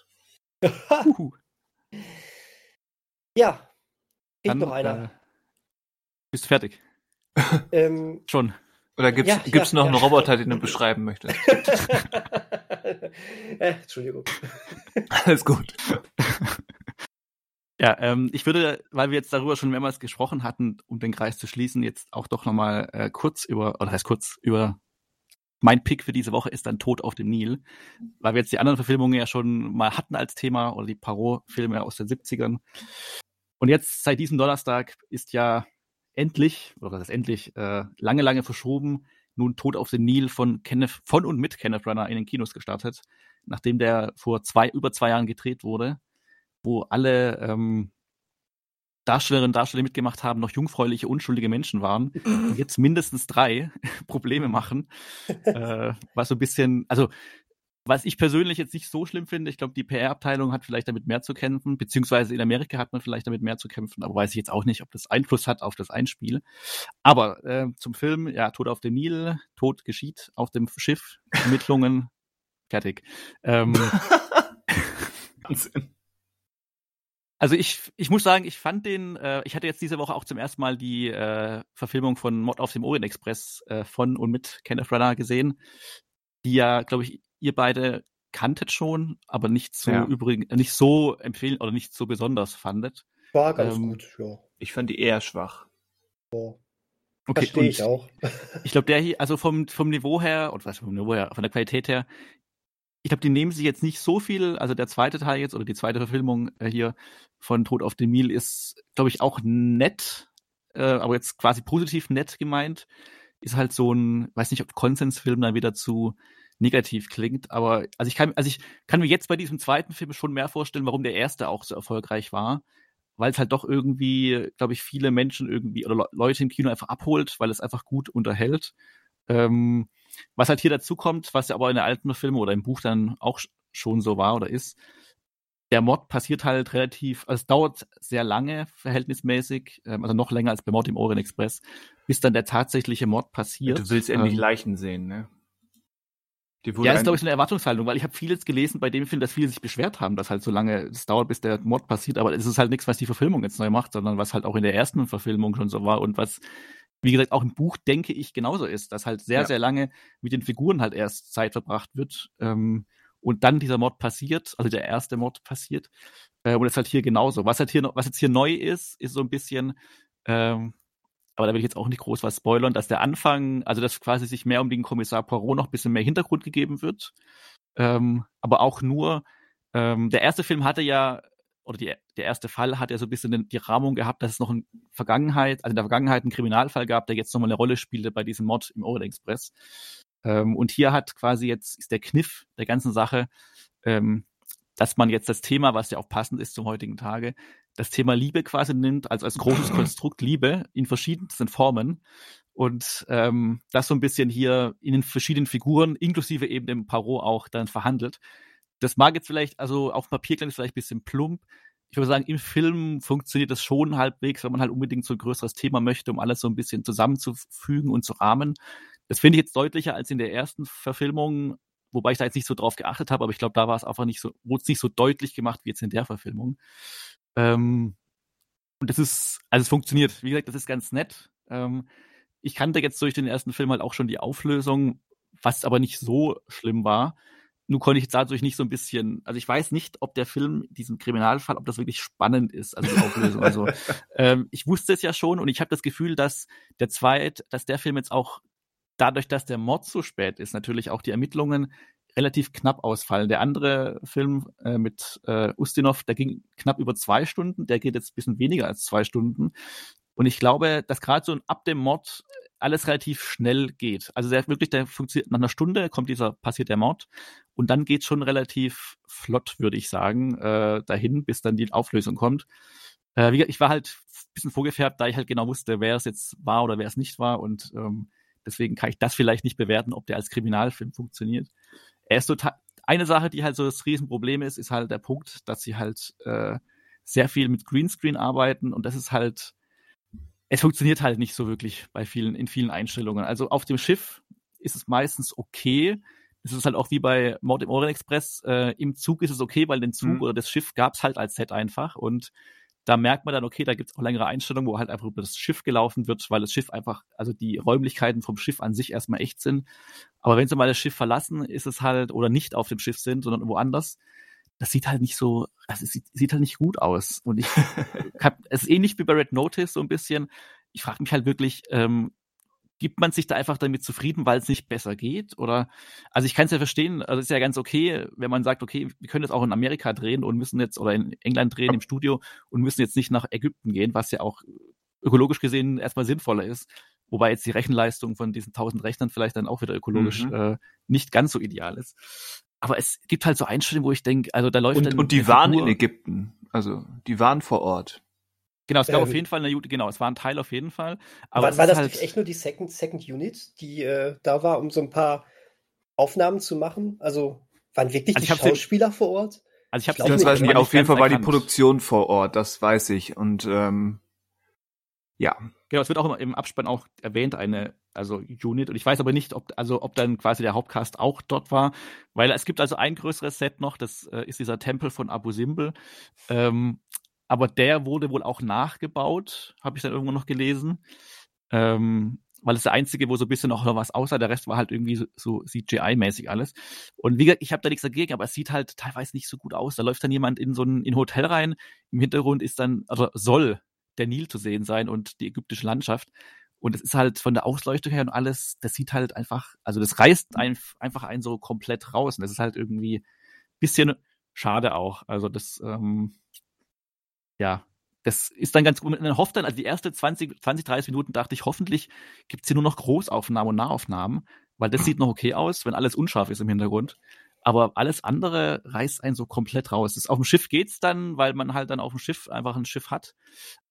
ja. Fehlt noch einer. Äh, bist du fertig? ähm, schon. Oder gibt's, ja, gibt's ja, noch ja. einen Roboter, den du beschreiben möchtest? [LAUGHS] äh, Entschuldigung. [LAUGHS] Alles gut. Ja, ähm, ich würde, weil wir jetzt darüber schon mehrmals gesprochen hatten, um den Kreis zu schließen, jetzt auch doch nochmal äh, kurz über, oder heißt kurz über mein Pick für diese Woche ist dann Tod auf dem Nil, weil wir jetzt die anderen Verfilmungen ja schon mal hatten als Thema oder die Parot-Filme aus den 70ern. Und jetzt seit diesem Donnerstag ist ja endlich, oder das ist endlich, äh, lange, lange verschoben, nun Tod auf den Nil von Kenneth, von und mit Kenneth Runner in den Kinos gestartet, nachdem der vor zwei, über zwei Jahren gedreht wurde, wo alle ähm, Darstellerinnen und Darsteller mitgemacht haben, noch jungfräuliche, unschuldige Menschen waren, und jetzt mindestens drei [LAUGHS] Probleme machen, [LAUGHS] äh, was so ein bisschen, also was ich persönlich jetzt nicht so schlimm finde, ich glaube, die PR-Abteilung hat vielleicht damit mehr zu kämpfen, beziehungsweise in Amerika hat man vielleicht damit mehr zu kämpfen, aber weiß ich jetzt auch nicht, ob das Einfluss hat auf das Einspiel. Aber äh, zum Film, ja, Tod auf dem Nil, Tod geschieht auf dem Schiff, Ermittlungen, [LAUGHS] fertig. Ähm, Wahnsinn. Also ich, ich muss sagen, ich fand den, äh, ich hatte jetzt diese Woche auch zum ersten Mal die äh, Verfilmung von Mod auf dem Orient Express äh, von und mit Kenneth Branagh gesehen, die ja, glaube ich, ihr beide kanntet schon, aber nicht so ja. übrigens, nicht so empfehlen oder nicht so besonders fandet. War ganz ähm, gut, ja. Ich fand die eher schwach. Ja. Okay, Verstehe ich auch. ich glaube, der hier, also vom, vom Niveau her, oder was vom Niveau her, von der Qualität her, ich glaube, die nehmen sich jetzt nicht so viel, also der zweite Teil jetzt oder die zweite Verfilmung äh, hier von Tod auf dem Nil ist, glaube ich, auch nett, äh, aber jetzt quasi positiv nett gemeint. Ist halt so ein, weiß nicht, ob Konsensfilm dann wieder zu negativ klingt, aber also ich kann, also ich kann mir jetzt bei diesem zweiten Film schon mehr vorstellen, warum der erste auch so erfolgreich war, weil es halt doch irgendwie, glaube ich, viele Menschen irgendwie oder Le Leute im Kino einfach abholt, weil es einfach gut unterhält. Ähm, was halt hier dazu kommt, was ja aber in der alten Filme oder im Buch dann auch schon so war oder ist, der Mord passiert halt relativ, also es dauert sehr lange, verhältnismäßig, ähm, also noch länger als bei Mord im Orient Express, bis dann der tatsächliche Mord passiert. Du willst endlich ähm, Leichen sehen, ne? ja, das ist, glaube ich, so eine Erwartungshaltung, weil ich habe vieles gelesen bei dem Film, dass viele sich beschwert haben, dass halt so lange es dauert, bis der Mord passiert, aber es ist halt nichts, was die Verfilmung jetzt neu macht, sondern was halt auch in der ersten Verfilmung schon so war und was, wie gesagt, auch im Buch, denke ich, genauso ist, dass halt sehr, ja. sehr lange mit den Figuren halt erst Zeit verbracht wird ähm, und dann dieser Mord passiert, also der erste Mord passiert äh, und das ist halt hier genauso. Was halt hier, was jetzt hier neu ist, ist so ein bisschen, ähm, aber da will ich jetzt auch nicht groß was spoilern, dass der Anfang, also dass quasi sich mehr um den Kommissar Poirot noch ein bisschen mehr Hintergrund gegeben wird. Ähm, aber auch nur, ähm, der erste Film hatte ja, oder die, der erste Fall hat ja so ein bisschen die Rahmung gehabt, dass es noch in Vergangenheit, also in der Vergangenheit einen Kriminalfall gab, der jetzt nochmal eine Rolle spielte bei diesem Mod im Orient Express. Ähm, und hier hat quasi jetzt, ist der Kniff der ganzen Sache, ähm, dass man jetzt das Thema, was ja auch passend ist zum heutigen Tage, das Thema Liebe quasi nimmt, also als großes [CLEARS THROAT] Konstrukt Liebe in verschiedensten Formen und ähm, das so ein bisschen hier in den verschiedenen Figuren, inklusive eben dem Parot auch dann verhandelt. Das mag jetzt vielleicht, also auf Papier klingt es vielleicht ein bisschen plump. Ich würde sagen, im Film funktioniert das schon halbwegs, wenn man halt unbedingt so ein größeres Thema möchte, um alles so ein bisschen zusammenzufügen und zu rahmen. Das finde ich jetzt deutlicher als in der ersten Verfilmung, wobei ich da jetzt nicht so drauf geachtet habe, aber ich glaube, da war es einfach nicht so, wurde es nicht so deutlich gemacht wie jetzt in der Verfilmung. Ähm, und das ist, also es funktioniert. Wie gesagt, das ist ganz nett. Ähm, ich kannte jetzt durch den ersten Film halt auch schon die Auflösung, was aber nicht so schlimm war. Nun konnte ich jetzt dadurch nicht so ein bisschen, also ich weiß nicht, ob der Film, diesen Kriminalfall, ob das wirklich spannend ist, also die Auflösung. also [LAUGHS] ähm, ich wusste es ja schon und ich habe das Gefühl, dass der zweit, dass der Film jetzt auch dadurch, dass der Mord so spät ist, natürlich auch die Ermittlungen relativ knapp ausfallen. Der andere Film äh, mit äh, Ustinov, der ging knapp über zwei Stunden, der geht jetzt ein bisschen weniger als zwei Stunden. Und ich glaube, dass gerade so ab dem Mord alles relativ schnell geht. Also der wirklich, der funktioniert nach einer Stunde kommt dieser passiert der Mord und dann geht schon relativ flott, würde ich sagen, äh, dahin, bis dann die Auflösung kommt. Äh, wie, ich war halt ein bisschen vorgefärbt, da ich halt genau wusste, wer es jetzt war oder wer es nicht war und ähm, deswegen kann ich das vielleicht nicht bewerten, ob der als Kriminalfilm funktioniert er ist total, eine Sache, die halt so das Riesenproblem ist, ist halt der Punkt, dass sie halt äh, sehr viel mit Greenscreen arbeiten und das ist halt, es funktioniert halt nicht so wirklich bei vielen, in vielen Einstellungen. Also auf dem Schiff ist es meistens okay. Es ist halt auch wie bei Mord im Orient Express. Äh, Im Zug ist es okay, weil den Zug mhm. oder das Schiff gab es halt als Set einfach und da merkt man dann, okay, da gibt es auch längere Einstellungen, wo halt einfach über das Schiff gelaufen wird, weil das Schiff einfach, also die Räumlichkeiten vom Schiff an sich erstmal echt sind. Aber wenn sie mal das Schiff verlassen, ist es halt, oder nicht auf dem Schiff sind, sondern woanders, das sieht halt nicht so, also es sieht, sieht halt nicht gut aus. Und ich [LAUGHS] hab, es ist ähnlich wie bei Red Notice so ein bisschen. Ich frage mich halt wirklich, ähm, gibt man sich da einfach damit zufrieden, weil es nicht besser geht? Oder also ich kann es ja verstehen, also es ist ja ganz okay, wenn man sagt, okay, wir können jetzt auch in Amerika drehen und müssen jetzt oder in England drehen im Studio und müssen jetzt nicht nach Ägypten gehen, was ja auch ökologisch gesehen erstmal sinnvoller ist. Wobei jetzt die Rechenleistung von diesen tausend Rechnern vielleicht dann auch wieder ökologisch mhm. äh, nicht ganz so ideal ist. Aber es gibt halt so Einstellungen, wo ich denke, also da läuft und, dann und die waren Figur, in Ägypten, also die waren vor Ort. Genau, es gab ähm, auf jeden Fall eine genau, es war ein Teil auf jeden Fall. Aber war, war das halt echt nur die Second, Second Unit, die äh, da war, um so ein paar Aufnahmen zu machen? Also waren wirklich also die Schauspieler den, vor Ort? Also ich habe das weiß nicht, auf jeden Fall war die Produktion vor Ort, das weiß ich. Und ähm, ja. Genau, es wird auch im Abspann auch erwähnt, eine also Unit. Und ich weiß aber nicht, ob, also ob dann quasi der Hauptcast auch dort war, weil es gibt also ein größeres Set noch, das äh, ist dieser Tempel von Abu Simbel. Ähm, aber der wurde wohl auch nachgebaut, habe ich dann irgendwo noch gelesen. Ähm, weil es der einzige, wo so ein bisschen noch was aussah, der Rest war halt irgendwie so, so CGI-mäßig alles. Und wie gesagt, ich habe da nichts dagegen, aber es sieht halt teilweise nicht so gut aus. Da läuft dann jemand in so ein in Hotel rein, im Hintergrund ist dann, also soll der Nil zu sehen sein und die ägyptische Landschaft. Und es ist halt von der Ausleuchtung her und alles, das sieht halt einfach, also das reißt ein, einfach einen so komplett raus. Und das ist halt irgendwie bisschen schade auch. Also das, ähm, ja, das ist dann ganz gut. Man hofft dann, also die erste 20, 20 30 Minuten dachte ich, hoffentlich gibt's hier nur noch Großaufnahmen und Nahaufnahmen, weil das sieht noch okay aus, wenn alles unscharf ist im Hintergrund. Aber alles andere reißt einen so komplett raus. Das, auf dem Schiff geht's dann, weil man halt dann auf dem Schiff einfach ein Schiff hat.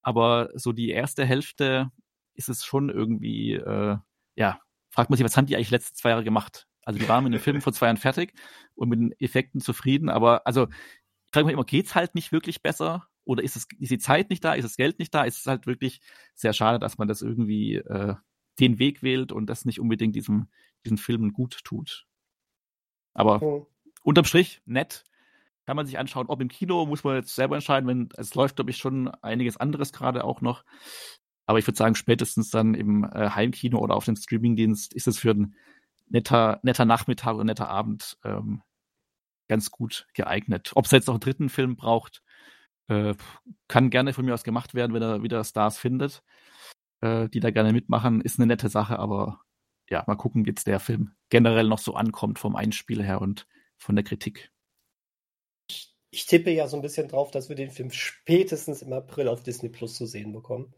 Aber so die erste Hälfte ist es schon irgendwie, äh, ja, fragt man sich, was haben die eigentlich letzte zwei Jahre gemacht? Also die waren mit dem Film vor zwei Jahren fertig und mit den Effekten zufrieden, aber also ich frage mich immer, geht's halt nicht wirklich besser? Oder ist es, ist die Zeit nicht da, ist das Geld nicht da? Ist es halt wirklich sehr schade, dass man das irgendwie äh, den Weg wählt und das nicht unbedingt diesem, diesen Filmen gut tut. Aber mhm. unterm Strich, nett. Kann man sich anschauen, ob im Kino, muss man jetzt selber entscheiden, wenn es läuft, glaube ich, schon einiges anderes gerade auch noch. Aber ich würde sagen, spätestens dann im äh, Heimkino oder auf dem Streamingdienst ist es für einen netter, netter Nachmittag oder netter Abend ähm, ganz gut geeignet. Ob es jetzt noch einen dritten Film braucht, äh, kann gerne von mir aus gemacht werden, wenn er wieder Stars findet, äh, die da gerne mitmachen. Ist eine nette Sache, aber ja, mal gucken, wie jetzt der Film generell noch so ankommt vom Einspiel her und von der Kritik. Ich, ich tippe ja so ein bisschen drauf, dass wir den Film spätestens im April auf Disney Plus zu sehen bekommen.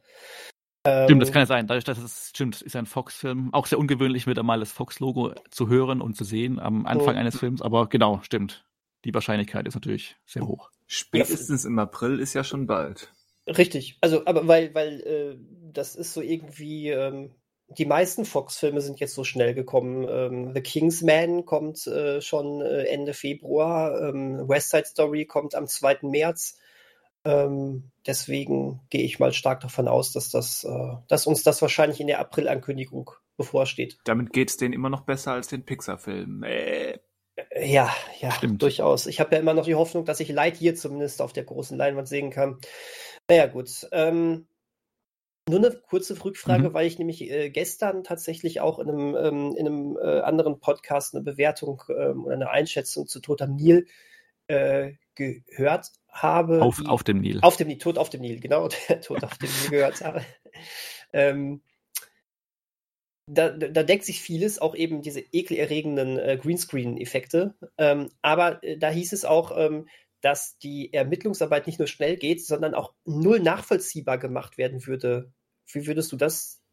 Stimmt, das ähm, kann ja sein. Dadurch, dass es stimmt, ist ja ein Fox-Film. Auch sehr ungewöhnlich, wieder mal das Fox-Logo zu hören und zu sehen am Anfang oh. eines Films. Aber genau, stimmt. Die Wahrscheinlichkeit ist natürlich sehr hoch. Spätestens im April ist ja schon bald. Richtig. Also, aber weil, weil äh, das ist so irgendwie. Ähm, die meisten Fox-Filme sind jetzt so schnell gekommen. Ähm, The Kingsman kommt äh, schon äh, Ende Februar. Ähm, West Side Story kommt am 2. März. Ähm, deswegen gehe ich mal stark davon aus, dass, das, äh, dass uns das wahrscheinlich in der April-Ankündigung bevorsteht. Damit geht es denen immer noch besser als den Pixar-Filmen. Äh. Ja, ja, Stimmt. durchaus. Ich habe ja immer noch die Hoffnung, dass ich Lightyear zumindest auf der großen Leinwand sehen kann. Naja, gut. Ähm, nur eine kurze Rückfrage, mhm. weil ich nämlich äh, gestern tatsächlich auch in einem, ähm, in einem äh, anderen Podcast eine Bewertung ähm, oder eine Einschätzung zu Totem Nil äh, gehört habe. Auf, die, auf dem Nil. Auf dem Nil, Tod auf dem Nil, genau, [LAUGHS] Tod auf dem Nil gehört habe. Ähm, da, da, deckt sich vieles, auch eben diese ekelerregenden äh, Greenscreen-Effekte. Ähm, aber äh, da hieß es auch, ähm, dass die Ermittlungsarbeit nicht nur schnell geht, sondern auch null nachvollziehbar gemacht werden würde. Wie würdest du das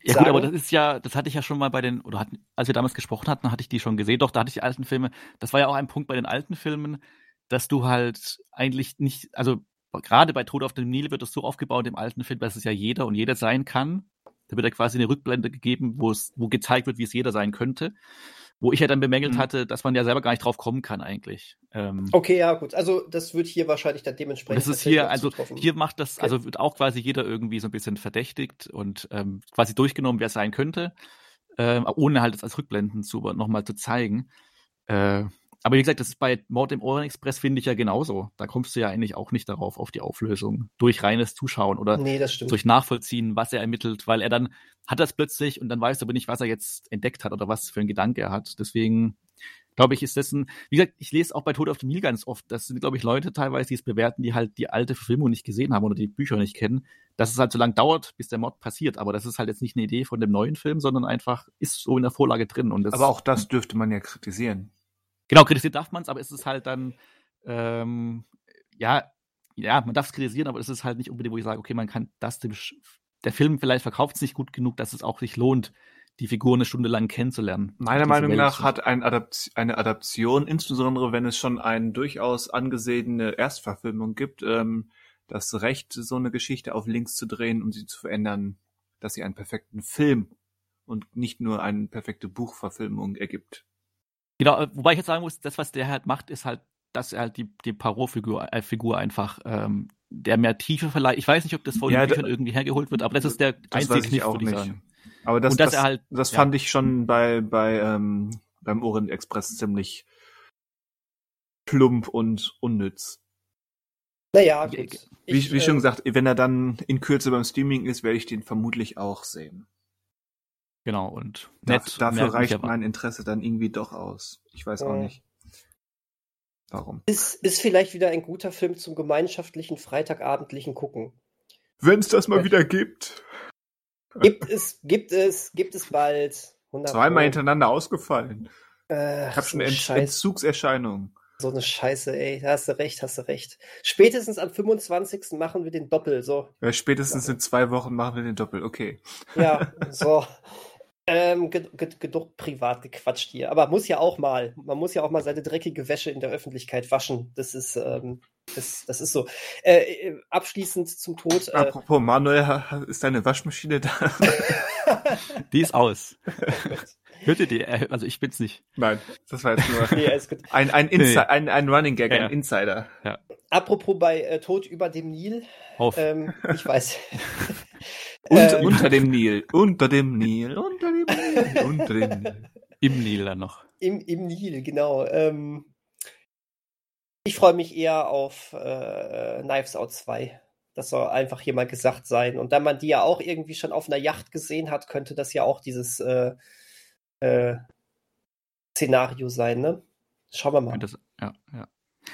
ja sagen? gut, aber das ist ja, das hatte ich ja schon mal bei den, oder hatten, als wir damals gesprochen hatten, hatte ich die schon gesehen. Doch, da hatte ich die alten Filme. Das war ja auch ein Punkt bei den alten Filmen, dass du halt eigentlich nicht, also gerade bei Tod auf dem Nil wird es so aufgebaut im alten Film, dass es ja jeder und jeder sein kann. Da wird ja quasi eine Rückblende gegeben, wo es, wo gezeigt wird, wie es jeder sein könnte. Wo ich ja dann bemängelt mhm. hatte, dass man ja selber gar nicht drauf kommen kann eigentlich. Ähm, okay, ja, gut. Also das wird hier wahrscheinlich dann dementsprechend. Das ist hier, also hier macht das, okay. also wird auch quasi jeder irgendwie so ein bisschen verdächtigt und ähm, quasi durchgenommen, wer es sein könnte, äh, ohne halt das als Rückblenden zu nochmal zu zeigen. Äh, aber wie gesagt, das ist bei Mord im Orient Express, finde ich ja genauso. Da kommst du ja eigentlich auch nicht darauf, auf die Auflösung. Durch reines Zuschauen oder nee, durch Nachvollziehen, was er ermittelt, weil er dann hat das plötzlich und dann weißt du aber nicht, was er jetzt entdeckt hat oder was für einen Gedanke er hat. Deswegen glaube ich, ist das ein, wie gesagt, ich lese auch bei Tod auf dem Nil ganz oft, das sind, glaube ich, Leute teilweise, die es bewerten, die halt die alte Verfilmung nicht gesehen haben oder die Bücher nicht kennen, dass es halt so lange dauert, bis der Mord passiert. Aber das ist halt jetzt nicht eine Idee von dem neuen Film, sondern einfach ist so in der Vorlage drin. Und das, aber auch das dürfte man ja kritisieren. Genau, kritisieren darf man es, aber es ist halt dann, ähm, ja, ja, man darf es kritisieren, aber es ist halt nicht unbedingt, wo ich sage, okay, man kann das, dem, der Film vielleicht verkauft es nicht gut genug, dass es auch sich lohnt, die Figur eine Stunde lang kennenzulernen. Meiner Meinung Welt nach hat ein Adapt eine Adaption, insbesondere wenn es schon eine durchaus angesehene Erstverfilmung gibt, ähm, das Recht, so eine Geschichte auf links zu drehen und sie zu verändern, dass sie einen perfekten Film und nicht nur eine perfekte Buchverfilmung ergibt. Genau, äh, wobei ich jetzt sagen muss, das, was der halt macht, ist halt, dass er halt die, die Parot-Figur äh, Figur einfach, ähm, der mehr Tiefe verleiht. Ich weiß nicht, ob das von ja, den Büchern irgendwie hergeholt wird, aber das ist der das einzige Kniff, würde ich sagen. Aber das, das, halt, das ja. fand ich schon bei, bei ähm, beim Orient Express ziemlich plump und unnütz. Naja, gut. Wie, ich, wie schon äh, gesagt, wenn er dann in Kürze beim Streaming ist, werde ich den vermutlich auch sehen. Genau, und nett. dafür reicht mein Interesse dann irgendwie doch aus. Ich weiß auch nicht. Warum? Ist, ist vielleicht wieder ein guter Film zum gemeinschaftlichen Freitagabendlichen Gucken. Wenn es das mal wieder gibt. Gibt es, gibt es, gibt es bald. 100 Zweimal hintereinander ausgefallen. Äh, Ich habe schon so Ent Entzugserscheinungen. so eine Scheiße, ey. Da hast du recht, hast du recht. Spätestens am 25. machen wir den Doppel, so. Ja, spätestens in zwei Wochen machen wir den Doppel. Okay. Ja, so. [LAUGHS] Ähm, ge- ge- genug privat gequatscht hier. Aber muss ja auch mal. Man muss ja auch mal seine dreckige Wäsche in der Öffentlichkeit waschen. Das ist, ähm, das, das ist so. Äh, äh, abschließend zum Tod. Äh, Apropos, Manuel, ist deine Waschmaschine da? [LAUGHS] Die ist aus. [LAUGHS] Hört ihr die? Äh, Also ich bin's nicht. Nein, das war jetzt nur [LAUGHS] nee, alles gut. ein, ein, Insi Nee. ein, ein Running Gag, Ja, ja. ein Insider. Apropos bei äh, Tod über dem Nil. Auf. Ähm, ich weiß. Und, Ähm, unter dem Nil, unter dem Nil, unter dem Nil, unter dem Nil. [LAUGHS] Im Nil dann noch. Im, Im Nil, genau. Ähm, ich freue mich eher auf äh, Knives Out 2. Das soll einfach hier mal gesagt sein. Und da man die ja auch irgendwie schon auf einer Yacht gesehen hat, könnte das ja auch dieses äh, äh, Szenario sein, ne? Schauen wir mal. Das, ja, ja.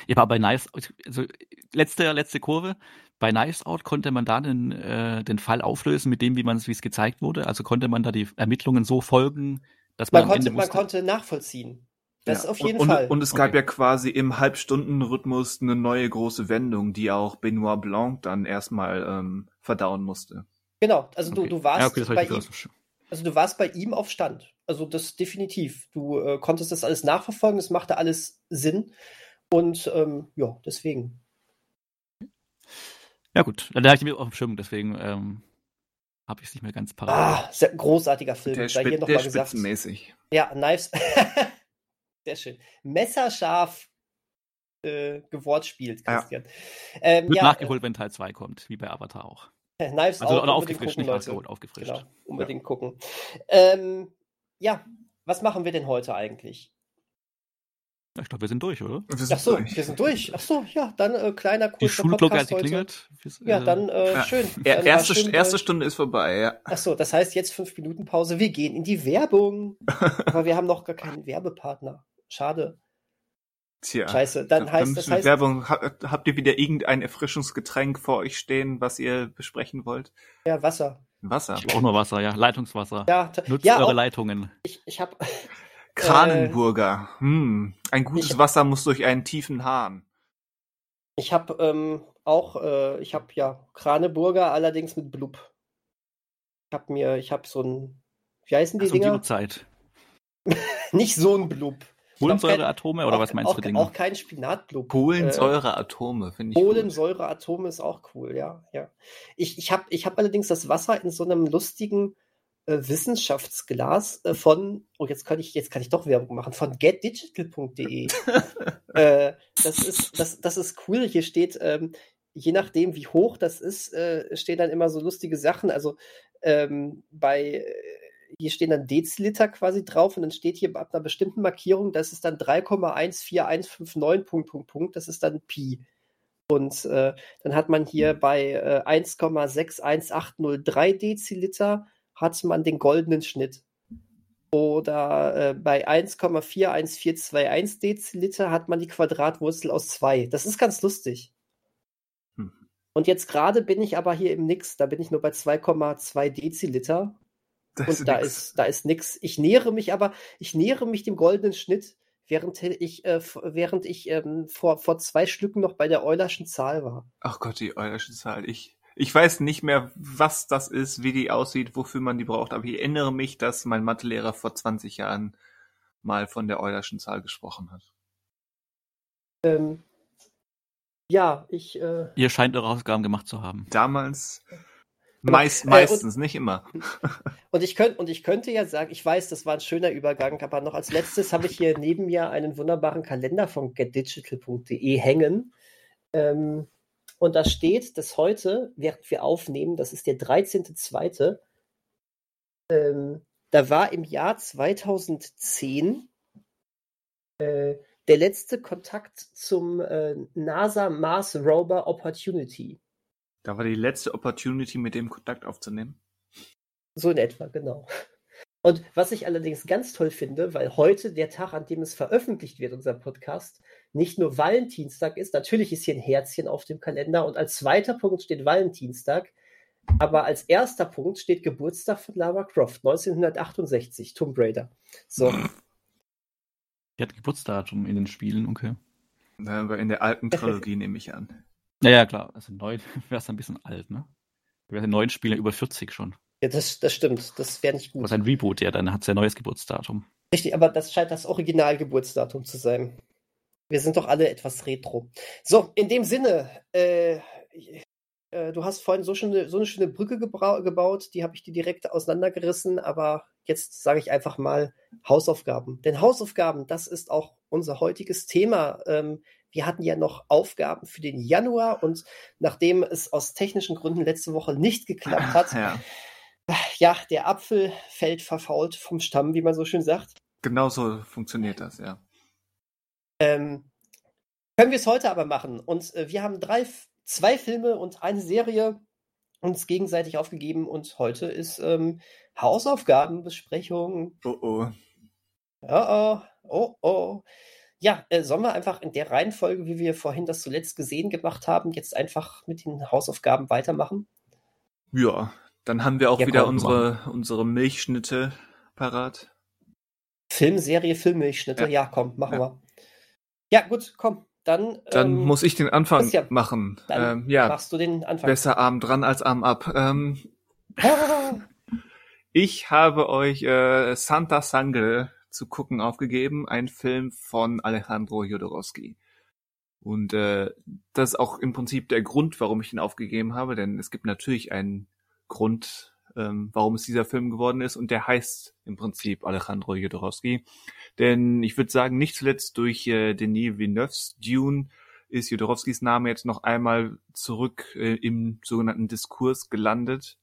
Ja, aber bei Nice, also letzte, letzte Kurve, bei Nice Out konnte man da den, äh, den Fall auflösen mit dem, wie man es, wie es gezeigt wurde. Also konnte man da die Ermittlungen so folgen, dass man, Man am konnte, Ende man konnte nachvollziehen. Das Ja. auf jeden und, Fall. Und, und es gab Okay. ja quasi im Halbstundenrhythmus eine neue große Wendung, die auch Benoit Blanc dann erstmal ähm, verdauen musste. genau, also du, okay. du warst ja, okay, bei ihm, Also du warst bei ihm auf Stand. Also das definitiv. Du äh, konntest das alles nachverfolgen, es machte alles Sinn. Und ähm, ja, deswegen. Ja gut, dann habe ich mir auf dem Schirm, deswegen ähm, habe ich es nicht mehr ganz parat. Ah, sehr großartiger Film. Der, sei hier spit, noch der mal gesagt. spitzenmäßig. Ja, Knives. [LAUGHS] sehr schön. Messerscharf äh, gewortspielt, Ja. Christian. Ähm, Wird ja, nachgeholt, wenn Teil 2 kommt, wie bei Avatar auch. Äh, Knives Also Out oder unbedingt aufgefrischt, gucken, nicht Leute. nachgeholt, aufgefrischt. Genau, unbedingt gucken. Ähm, ja, was machen wir denn heute eigentlich? Ja, ich glaube, wir sind durch, oder? Wir sind Ach so, durch. wir sind durch. Ach so, ja, dann äh, kleiner Die kurzer Schulglocke hat geklingelt. Ja, äh, dann äh, Ja. schön. Er, Dann erste, schön, erste äh, Stunde ist vorbei, ja. Ach so, das heißt jetzt fünf Minuten Pause. Wir gehen in die Werbung. [LAUGHS] Aber wir haben noch gar keinen Werbepartner. Schade. Tja. Scheiße. Dann Da heißt das heißt, Werbung. Ha- Habt ihr wieder irgendein Erfrischungsgetränk vor euch stehen, was ihr besprechen wollt? ja Wasser. Wasser. Ich brauche nur Wasser, ja. Leitungswasser. Ja, Nutzt ja eure auch, Leitungen. ich, ich habe [LAUGHS] Kranenburger. Hm. Ein gutes Ich- Wasser muss durch einen tiefen Hahn. ich hab, ähm, auch, äh, ich habe ja Kraneburger, allerdings mit Blub. Ich habe mir, ich habe so ein, wie heißen die um die Dinger? Uhrzeit. [LAUGHS] Nicht so ein Blub. Kohlensäureatome oder auch, was meinst auch, du, Dinge? Auch kein Spinatblub. Äh, Kohlensäureatome, finde ich. Kohlensäureatome ist auch cool, ja. ja. Ich, ich habe ich hab allerdings das Wasser in so einem lustigen äh, Wissenschaftsglas äh, von, oh, jetzt kann ich, jetzt kann ich doch Werbung machen, von getdigital.de. [LAUGHS] äh, das, ist, das, das ist cool. Hier steht, ähm, je nachdem, wie hoch das ist, äh, stehen dann immer so lustige Sachen. Also ähm, bei äh, hier stehen dann Deziliter quasi drauf und dann steht hier ab einer bestimmten Markierung, das ist dann 3,14159 Punkt, Punkt, Punkt, das ist dann Pi. Und äh, dann hat man hier bei äh, 1,61803 Deziliter hat man den goldenen Schnitt. Oder äh, bei 1,41421 Deziliter hat man die Quadratwurzel aus 2. Das ist ganz lustig. Hm. Und jetzt gerade bin ich aber hier im Nix, da bin ich nur bei 2,2 Deziliter. Das Und da nix. ist, da ist nix. Ich nähere mich aber, ich nähere mich dem goldenen Schnitt, während ich, äh, während ich ähm, vor, vor zwei Stücken noch bei der Eulerschen Zahl war. Ach Gott, die Eulersche Zahl. Ich, ich weiß nicht mehr, was das ist, wie die aussieht, wofür man die braucht, aber ich erinnere mich, dass mein Mathelehrer vor 20 Jahren mal von der Eulerschen Zahl gesprochen hat. Ähm, ja, ich, äh, Ihr scheint eure Ausgaben gemacht zu haben. Damals Aber, meist, äh, meistens, nicht immer. [LAUGHS] und ich könnte, und ich könnte ja sagen, ich weiß, das war ein schöner Übergang, aber noch als letztes habe ich hier neben mir einen wunderbaren Kalender von getdigital.de hängen. Ähm, und da steht, dass heute, während wir aufnehmen, das ist der 13.2., ähm, da war im Jahr 2010 äh, der letzte Kontakt zum äh, NASA Mars Rover Opportunity. Da war die letzte Opportunity, mit dem Kontakt aufzunehmen. So in etwa, genau. Und was ich allerdings ganz toll finde, weil heute der Tag, an dem es veröffentlicht wird, unser Podcast, nicht nur Valentinstag ist, natürlich ist hier ein Herzchen auf dem Kalender und als zweiter Punkt steht Valentinstag. Aber als erster Punkt steht Geburtstag von Lara Croft, 1968, Tomb Raider. So. Die hat Geburtsdatum in den Spielen, okay. Aber in der alten Trilogie [LAUGHS] nehme ich an. Ja, ja, klar. Also neu wäre es ein bisschen alt, ne? Wäre in neuen Spielen über 40 schon. Ja, das, das stimmt. Das wäre nicht gut. Was ein Reboot, ja, dann hat es ja neues Geburtsdatum. Richtig, aber das scheint das Originalgeburtsdatum zu sein. Wir sind doch alle etwas retro. So, in dem Sinne, äh, äh, du hast vorhin so, schöne, so eine schöne Brücke gebaut, die habe ich dir direkt auseinandergerissen, aber jetzt sage ich einfach mal Hausaufgaben. Denn Hausaufgaben, das ist auch unser heutiges Thema. Ähm, wir hatten ja noch Aufgaben für den Januar und nachdem es aus technischen Gründen letzte Woche nicht geklappt hat, Ja, ja, der Apfel fällt verfault vom Stamm, wie man so schön sagt. genau so funktioniert das, ja. Ähm, können wir es heute aber machen. Und äh, wir haben drei, zwei Filme und eine Serie uns gegenseitig aufgegeben und heute ist ähm, Hausaufgabenbesprechung. Oh oh. Oh oh, oh oh. Ja, äh, sollen wir einfach in der Reihenfolge, wie wir vorhin das zuletzt gesehen gemacht haben, jetzt einfach mit den Hausaufgaben weitermachen? Ja, dann haben wir auch Ja, wieder komm, unsere, unsere Milchschnitte parat. Filmserie, Filmmilchschnitte, Ja. ja, komm, machen Ja. wir. Ja, gut, komm, dann, Dann ähm, muss ich den Anfang Christian, machen. dann Ähm, ja, machst du den Anfang. besser Arm dran als Arm ab. Ähm, [LAUGHS] ich habe euch äh, Santa Sangre zu gucken aufgegeben, ein Film von Alejandro Jodorowsky. Und äh, das ist auch im Prinzip der Grund, warum ich ihn aufgegeben habe, denn es gibt natürlich einen Grund, ähm, warum es dieser Film geworden ist, und der heißt im Prinzip Alejandro Jodorowsky. Denn ich würde sagen, nicht zuletzt durch äh, Denis Villeneuve's Dune ist Jodorowskis Name jetzt noch einmal zurück äh, im sogenannten Diskurs gelandet,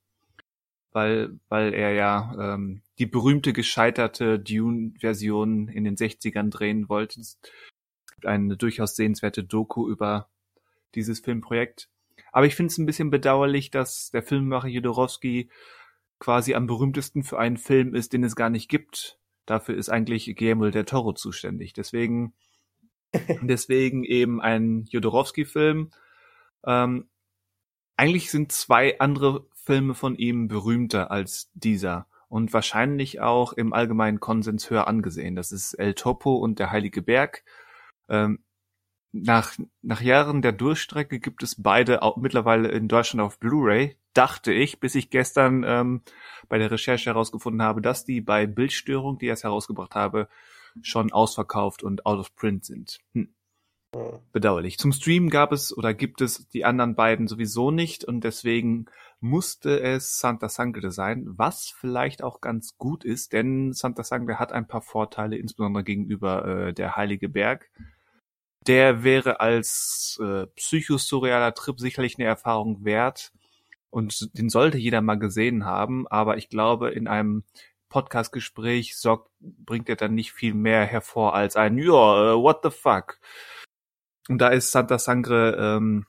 weil, weil er ja ähm, die berühmte gescheiterte Dune-Version in den 60ern drehen wollte. Es gibt eine durchaus sehenswerte Doku über dieses Filmprojekt. Aber ich finde es ein bisschen bedauerlich, dass der Filmemacher Jodorowsky quasi am berühmtesten für einen Film ist, den es gar nicht gibt. Dafür ist eigentlich Guillermo del Toro zuständig. Deswegen, [LAUGHS] deswegen eben ein Jodorowsky-Film. Ähm, eigentlich sind zwei andere Filme von ihm berühmter als dieser und wahrscheinlich auch im allgemeinen Konsens höher angesehen. Das ist El Topo und der Heilige Berg. Ähm, nach, nach Jahren der Durchstrecke gibt es beide auch mittlerweile in Deutschland auf Blu-ray, dachte ich, bis ich gestern ähm, bei der Recherche herausgefunden habe, dass die bei Bildstörung, die ich erst herausgebracht habe, schon ausverkauft und out of print sind. Hm. Bedauerlich. Zum Stream gab es oder gibt es die anderen beiden sowieso nicht und deswegen musste es Santa Sangre sein, was vielleicht auch ganz gut ist, denn Santa Sangre hat ein paar Vorteile, insbesondere gegenüber äh, der Heilige Berg. Der wäre als äh, psychosurrealer Trip sicherlich eine Erfahrung wert und den sollte jeder mal gesehen haben, aber ich glaube, in einem Podcast-Gespräch sorgt, bringt er dann nicht viel mehr hervor als ein, ja, äh, what the fuck. Und da ist Santa Sangre, ähm,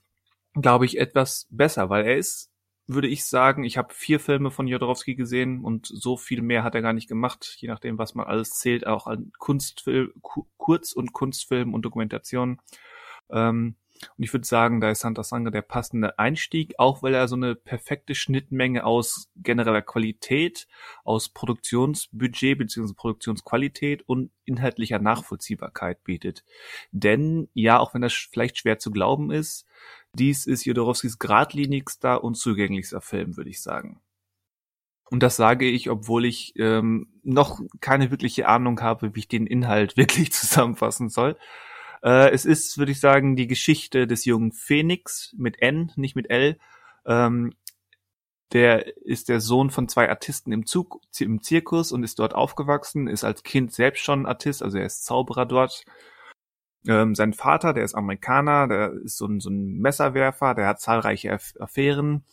glaube ich, etwas besser, weil er ist, würde ich sagen, ich habe vier Filme von Jodorowsky gesehen und so viel mehr hat er gar nicht gemacht, je nachdem, was man alles zählt, auch an Kunstfilm, Ku- Kurz- und Kunstfilm und Dokumentation. Ähm, und ich würde sagen, da ist Santa Sangre der passende Einstieg, auch weil er so eine perfekte Schnittmenge aus genereller Qualität, aus Produktionsbudget bzw. Produktionsqualität und inhaltlicher Nachvollziehbarkeit bietet. Denn ja, auch wenn das vielleicht schwer zu glauben ist, dies ist Jodorowskis geradlinigster und zugänglichster Film, würde ich sagen. Und das sage ich, obwohl ich ähm, noch keine wirkliche Ahnung habe, wie ich den Inhalt [LAUGHS] wirklich zusammenfassen soll. Äh, es ist, würde ich sagen, die Geschichte des jungen Phoenix mit N, nicht mit L. Ähm, der ist der Sohn von zwei Artisten im, Zug, im Zirkus und ist dort aufgewachsen, ist als Kind selbst schon Artist, also er ist Zauberer dort. Ähm, sein Vater, der ist Amerikaner, der ist so ein, so ein Messerwerfer, der hat zahlreiche Aff Affären.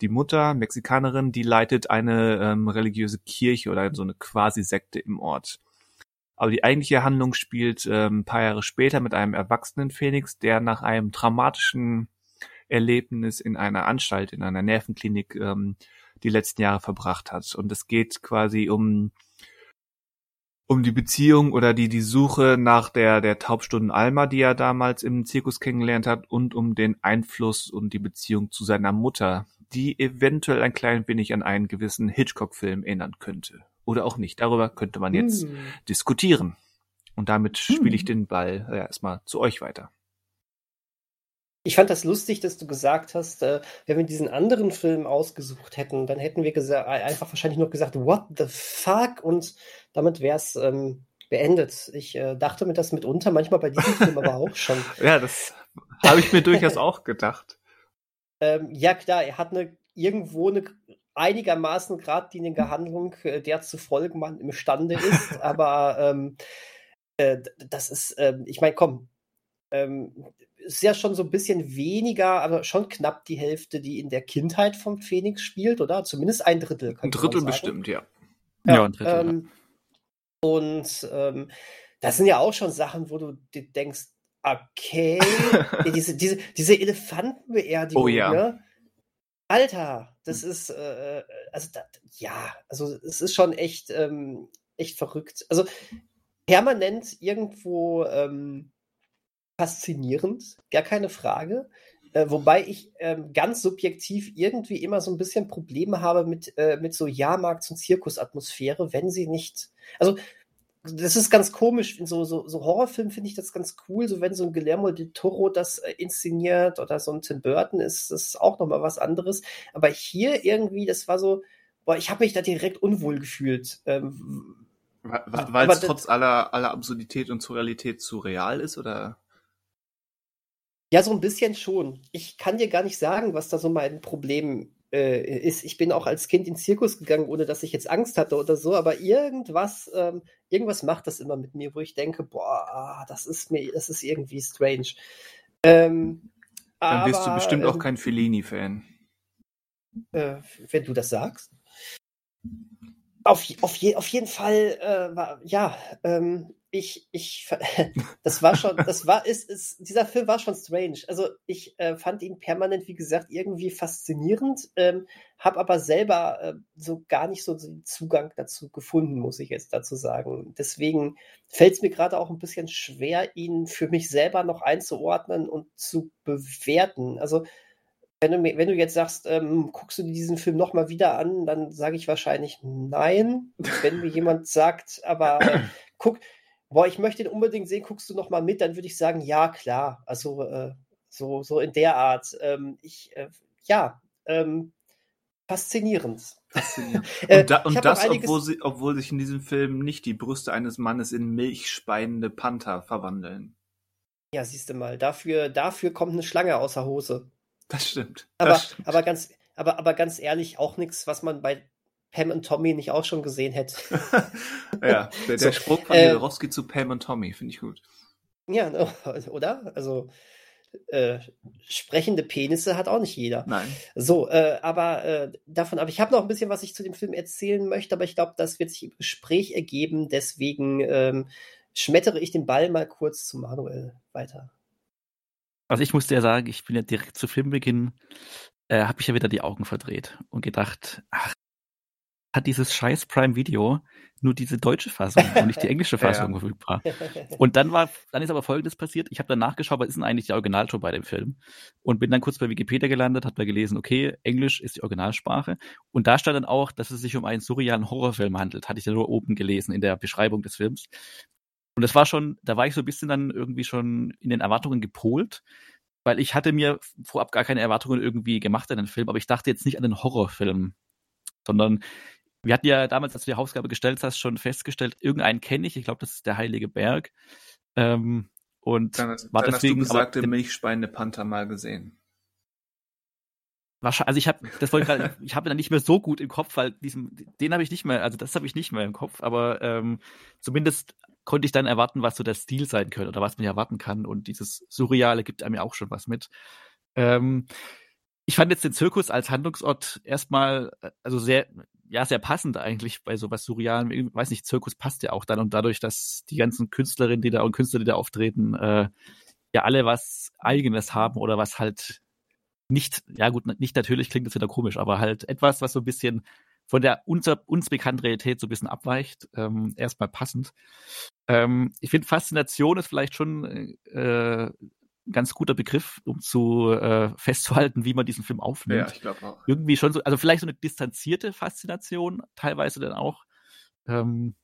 Die Mutter, Mexikanerin, die leitet eine ähm, religiöse Kirche oder so eine Quasi-Sekte imOrt. Aber die eigentliche Handlung spielt ähm, ein paar Jahre später mit einem erwachsenen Phoenix, der nach einem traumatischen Erlebnis in einer Anstalt, in einer Nervenklinik ähm, die letzten Jahre verbracht hat. Und es geht quasi um um die Beziehung oder die die Suche nach der der Taubstunden Alma, die er damals im Zirkus kennengelernt hat, und um den Einfluss und die Beziehung zu seiner Mutter, die eventuell ein klein wenig an einen gewissen Hitchcock-Film erinnern könnte. Oder auch nicht. Darüber könnte man jetzt Hm. diskutieren. Und damit spiele ich Hm. den Ball äh, erstmal zu euch weiter. Ich fand das lustig, dass du gesagt hast, äh, wenn wir diesen anderen Film ausgesucht hätten, dann hätten wir gesa- einfach wahrscheinlich nur gesagt, what the fuck? Und damit wäre es ähm, beendet. Ich äh, dachte mir das mitunter, manchmal bei diesem Film aber auch schon. [LAUGHS] Ja, das habe ich mir durchaus [LAUGHS] auch gedacht. Ähm, ja, klar, er hat eine irgendwo eine einigermaßen geradlinige Handlung, äh, der zu folgen man imstande ist, [LAUGHS] aber ähm, äh, das ist, ähm, ich meine, komm, ähm, ist ja schon so ein bisschen weniger, aber schon knapp die Hälfte, die in der Kindheit vom Phoenix spielt, oder? Zumindest ein Drittel. Ein Drittel bestimmt, ja. Ja, ein Drittel, ja. ähm, Und ähm, das sind ja auch schon Sachen, wo du dir denkst, okay, [LAUGHS] ja, diese, diese, diese Elefantenbeerdigung, Oh ja. ne? Alter, das ist, äh, also da, ja, also es ist schon echt, ähm, echt verrückt. Also permanent irgendwo ähm, faszinierend, gar keine Frage. Äh, wobei ich ähm, ganz subjektiv irgendwie immer so ein bisschen Probleme habe mit, äh, mit so Jahrmarkts- und Zirkusatmosphäre, wenn sie nicht. Also, das ist ganz komisch. In so, so, so Horrorfilmen finde ich das ganz cool. So, wenn so ein Guillermo del Toro das äh, inszeniert oder so ein Tim Burton ist, das auch nochmal was anderes. Aber hier irgendwie, das war so, boah, ich habe mich da direkt unwohl gefühlt. Ähm, Weil es trotz aller, aller Absurdität und Surrealität surreal ist, oder? Ja, so ein bisschen schon. Ich kann dir gar nicht sagen, was da so mein Problem äh, ist. Ich bin auch als Kind in den Zirkus gegangen, ohne dass ich jetzt Angst hatte oder so, aber irgendwas, ähm, irgendwas macht das immer mit mir, wo ich denke, boah, ah, das ist mir, das ist irgendwie strange. Ähm, Dann bist du aber, bestimmt auch ähm, kein Fellini-Fan. äh, wenn du das sagst. Auf, auf, je, auf jeden Fall, äh, war, ja, ähm, ich, ich, [LAUGHS] das war schon, das war, ist, ist, dieser Film war schon strange. Also ich äh, fand ihn permanent, wie gesagt, irgendwie faszinierend, ähm, habe aber selber äh, so gar nicht so den Zugang dazu gefunden, muss ich jetzt dazu sagen. Deswegen fällt es mir gerade auch ein bisschen schwer, ihn für mich selber noch einzuordnen und zu bewerten. Also wenn du, wenn du jetzt sagst, ähm, guckst du diesen Film nochmal wieder an, dann sage ich wahrscheinlich nein. Wenn mir jemand sagt, aber äh, guck, boah, ich möchte ihn unbedingt sehen, guckst du nochmal mit, dann würde ich sagen, ja, klar. Also äh, so, so in der Art. Ähm, ich, äh, ja, ähm, faszinierend. Faszinierend. [LAUGHS] Äh, Und, da, und das, obwohl, sie, obwohl sich in diesem Film nicht die Brüste eines Mannes in milchspeiende Panther verwandeln. Ja, siehst du mal, dafür, dafür kommt eine Schlange außer Hose. Das stimmt. Aber, das stimmt. aber ganz, aber, aber ganz ehrlich, auch nichts, was man bei Pam und Tommy nicht auch schon gesehen hätte. [LAUGHS] ja, der, der So, Sprung von äh, Jodorowsky zu Pam und Tommy finde ich gut. Ja, ne, [LAUGHS] oder? Also äh, sprechende Penisse hat auch nicht jeder. Nein. So, äh, aber äh, davon ab. Ich habe noch ein bisschen, was ich zu dem Film erzählen möchte, aber ich glaube, das wird sich im Gespräch ergeben. Deswegen ähm, schmettere ich den Ball mal kurz zu Manuel weiter. Also ich musste ja sagen, ich bin ja direkt zu Filmbeginn, äh, habe ich ja wieder die Augen verdreht und gedacht, ach, hat dieses scheiß Prime Video nur diese deutsche Fassung und nicht die englische [LAUGHS] Ja, ja. Fassung verfügbar. [LAUGHS] Und dann war, dann ist aber Folgendes passiert. Ich habe dann nachgeschaut, was ist denn eigentlich die Originalton bei dem Film? Und bin dann kurz bei Wikipedia gelandet, habe da gelesen, okay, Englisch ist die Originalsprache. Und da stand dann auch, dass es sich um einen surrealen Horrorfilm handelt. Hatte ich ja nur oben gelesen in der Beschreibung des Films. Und das war schon, da war ich so ein bisschen dann irgendwie schon in den Erwartungen gepolt, weil ich hatte mir vorab gar keine Erwartungen irgendwie gemacht an den Film, aber ich dachte jetzt nicht an den Horrorfilm, sondern wir hatten ja damals, als du die Hausaufgabe gestellt hast, schon festgestellt, irgendeinen kenne ich, ich glaube, das ist der Heilige Berg. Ähm, und Dann, war dann hast du deswegen, besagte milchspeiende Panther mal gesehen. Wahrscheinlich, also ich habe, das wollte ich gerade, ich habe dann nicht mehr so gut im Kopf, weil diesem, den habe ich nicht mehr, also das habe ich nicht mehr im Kopf, aber ähm, zumindest konnte ich dann erwarten, was so der Stil sein könnte oder was man erwarten kann und dieses Surreale gibt einem ja auch schon was mit. Ähm, ich fand jetzt den Zirkus als Handlungsort erstmal, also sehr, ja, sehr passend eigentlich bei sowas Surrealem. Ich weiß nicht, Zirkus passt ja auch dann und dadurch, dass die ganzen Künstlerinnen, die da und Künstler, die da auftreten, äh, ja alle was Eigenes haben oder was halt nicht, ja gut, nicht natürlich klingt das wieder komisch, aber halt etwas, was so ein bisschen von der uns, uns bekannten Realität so ein bisschen abweicht, ähm, erstmal passend. Ähm, ich finde, Faszination ist vielleicht schon äh, ein ganz guter Begriff, um zu äh, festzuhalten, wie man diesen Film aufnimmt. Ja, ich glaube auch. Irgendwie schon so, also vielleicht so eine distanzierte Faszination, teilweise dann auch. Ähm,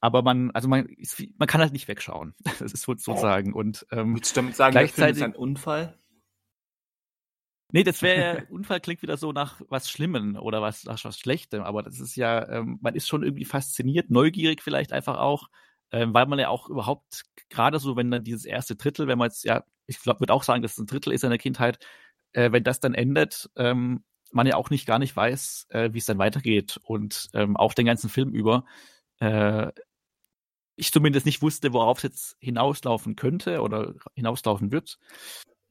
aber man, also man, man kann halt nicht wegschauen. [LAUGHS] Das ist sozusagen. Und ähm, Willst du damit sagen, der Film ist ein Unfall? Nee, das wäre, [LAUGHS] Unfall klingt wieder so nach was Schlimmem oder was, nach was Schlechtem, aber das ist ja, ähm, man ist schon irgendwie fasziniert, neugierig vielleicht einfach auch, ähm, weil man ja auch überhaupt, gerade so, wenn dann dieses erste Drittel, wenn man jetzt, ja, ich würde auch sagen, dass es ein Drittel ist in der Kindheit, äh, wenn das dann endet, ähm, man ja auch nicht gar nicht weiß, äh, wie es dann weitergeht und ähm, auch den ganzen Film über äh, ich zumindest nicht wusste, worauf es jetzt hinauslaufen könnte oder hinauslaufen wird.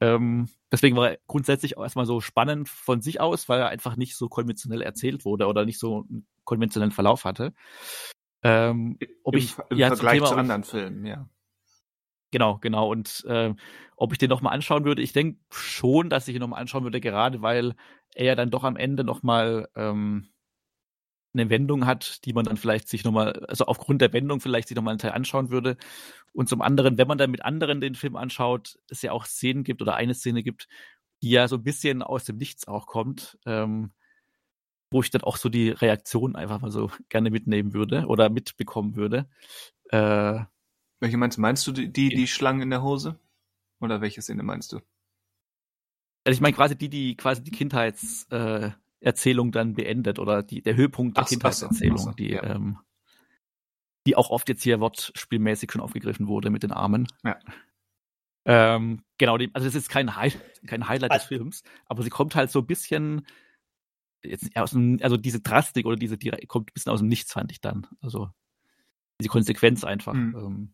Ähm, deswegen war er grundsätzlich auch erstmal so spannend von sich aus, weil er einfach nicht so konventionell erzählt wurde oder nicht so einen konventionellen Verlauf hatte. Ähm, ob Im, ich im ja, Vergleich Thema, zu anderen Filmen, ja. Genau, genau. Und äh, ob ich den nochmal anschauen würde, ich denke schon, dass ich ihn nochmal anschauen würde, gerade weil er dann doch am Ende nochmal ähm, eine Wendung hat, die man dann vielleicht sich nochmal, also aufgrund der Wendung vielleicht sich nochmal einen Teil anschauen würde. Und zum anderen, wenn man dann mit anderen den Film anschaut, es ja auch Szenen gibt oder eine Szene gibt, die ja so ein bisschen aus dem Nichts auch kommt, ähm, wo ich dann auch so die Reaktion einfach mal so gerne mitnehmen würde oder mitbekommen würde. Äh, welche meinst du? Meinst du die, die, die Schlangen in der Hose? Oder welche Szene meinst du? Also ich meine quasi die, die quasi die Kindheits, äh, Erzählung dann beendet oder die, der Höhepunkt der Ach Kindheitserzählung, ach die, ja. ähm, die auch oft jetzt hier wortspielmäßig schon aufgegriffen wurde mit den Armen. Ja. Ähm, genau, die, also es ist kein, High, kein Highlight des Also- Films, aber sie kommt halt so ein bisschen jetzt aus dem, also diese Drastik oder diese, die kommt ein bisschen aus dem Nichts, fand ich dann. Also diese Konsequenz einfach. Mhm. Ähm,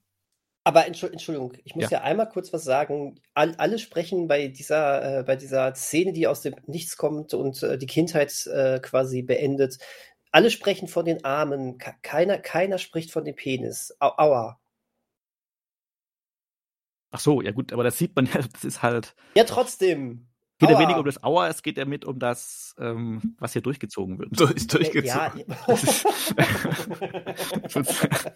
Aber Entschuld- Entschuldigung, ich muss Ja. ja. einmal kurz was sagen. All, alle sprechen bei dieser, äh, bei dieser Szene, die aus dem Nichts kommt und äh, die Kindheit äh, quasi beendet. Alle sprechen von den Armen. Ke- Keiner, keiner spricht von dem Penis. Au, aua. ach so, ja gut, aber das sieht man [LAUGHS] ja, das ist halt, Ja, trotzdem. geht ja Aua. weniger um das Auer, es geht ja mit um das, ähm, was hier durchgezogen wird. [LAUGHS] Durch, durchgezogen. Ja, Das ist- [LAUGHS]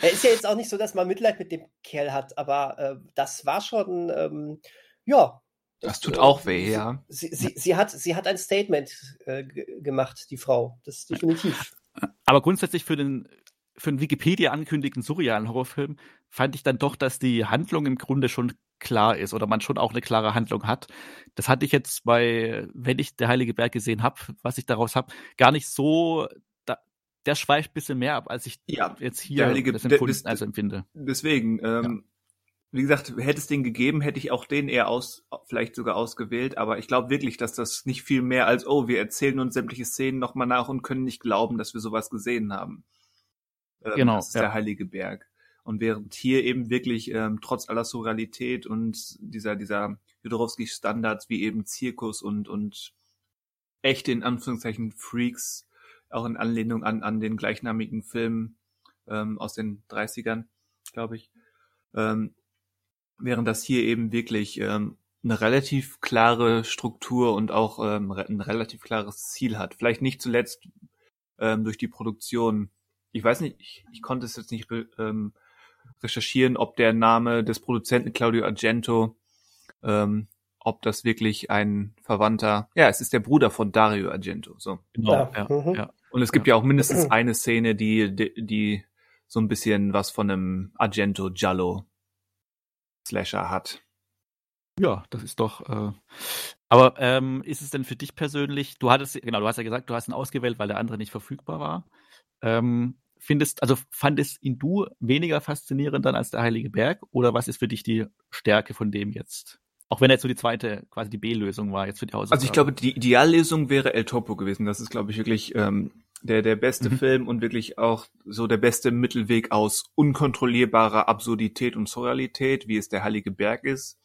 er ist ja jetzt auch nicht so, dass man Mitleid mit dem Kerl hat, aber äh, das war schon, ähm, ja. Das tut äh, auch weh, sie, ja. Sie, sie, sie, hat, sie hat ein Statement äh, ge- gemacht, die Frau. Das definitiv. Aber grundsätzlich für den für einen Wikipedia angekündigten surrealen Horrorfilm fand ich dann doch, dass die Handlung im Grunde schon klar ist oder man schon auch eine klare Handlung hat. Das hatte ich jetzt bei, wenn ich der Heilige Berg gesehen habe, was ich daraus habe, gar nicht so. Der schweift ein bisschen mehr ab, als ich Ja, jetzt hier Heilige- das empfunden, das- also empfinde. Deswegen, ähm, wie gesagt, hätte es den gegeben, hätte ich auch den eher aus, vielleicht sogar ausgewählt, aber ich glaube wirklich, dass das nicht viel mehr als, oh, wir erzählen uns sämtliche Szenen nochmal nach und können nicht glauben, dass wir sowas gesehen haben. Ähm, Genau, Das ist ja. der Heilige Berg. Und während hier eben wirklich, ähm, trotz aller Surrealität und dieser, dieser Jodorowsky-Standards wie eben Zirkus und, und echte, in Anführungszeichen, Freaks, auch in Anlehnung an, an den gleichnamigen Film ähm, aus den 30ern, glaube ich, ähm, während das hier eben wirklich ähm, eine relativ klare Struktur und auch ähm, ein relativ klares Ziel hat. Vielleicht nicht zuletzt ähm, durch die Produktion. Ich weiß nicht, ich, ich konnte es jetzt nicht re ähm, recherchieren, ob der Name des Produzenten Claudio Argento, ähm, ob das wirklich ein Verwandter, ja, es ist der Bruder von Dario Argento, so. Genau, Ja, ja, mhm. ja. Und es gibt ja, auch mindestens [CLEARS THROAT] eine Szene, die, die, die so ein bisschen was von einem Argento Giallo Slasher hat. Ja, das ist doch. Äh, aber ähm, ist es denn für dich persönlich? Du hattest, genau, du hast ja gesagt, du hast ihn ausgewählt, weil der andere nicht verfügbar war. Ähm, findest, also fandest ihn du weniger faszinierend dann als der Heilige Berg? Oder was ist für dich die Stärke von dem jetzt? Auch wenn er jetzt so die zweite, quasi die B-Lösung war jetzt für die Hausaufgabe. Also ich glaube, die Ideallösung wäre El Topo gewesen. Das ist, glaube ich, wirklich ähm, der, der beste Mhm. Film und wirklich auch so der beste Mittelweg aus unkontrollierbarer Absurdität und Surrealität, wie es der Heilige Berg ist.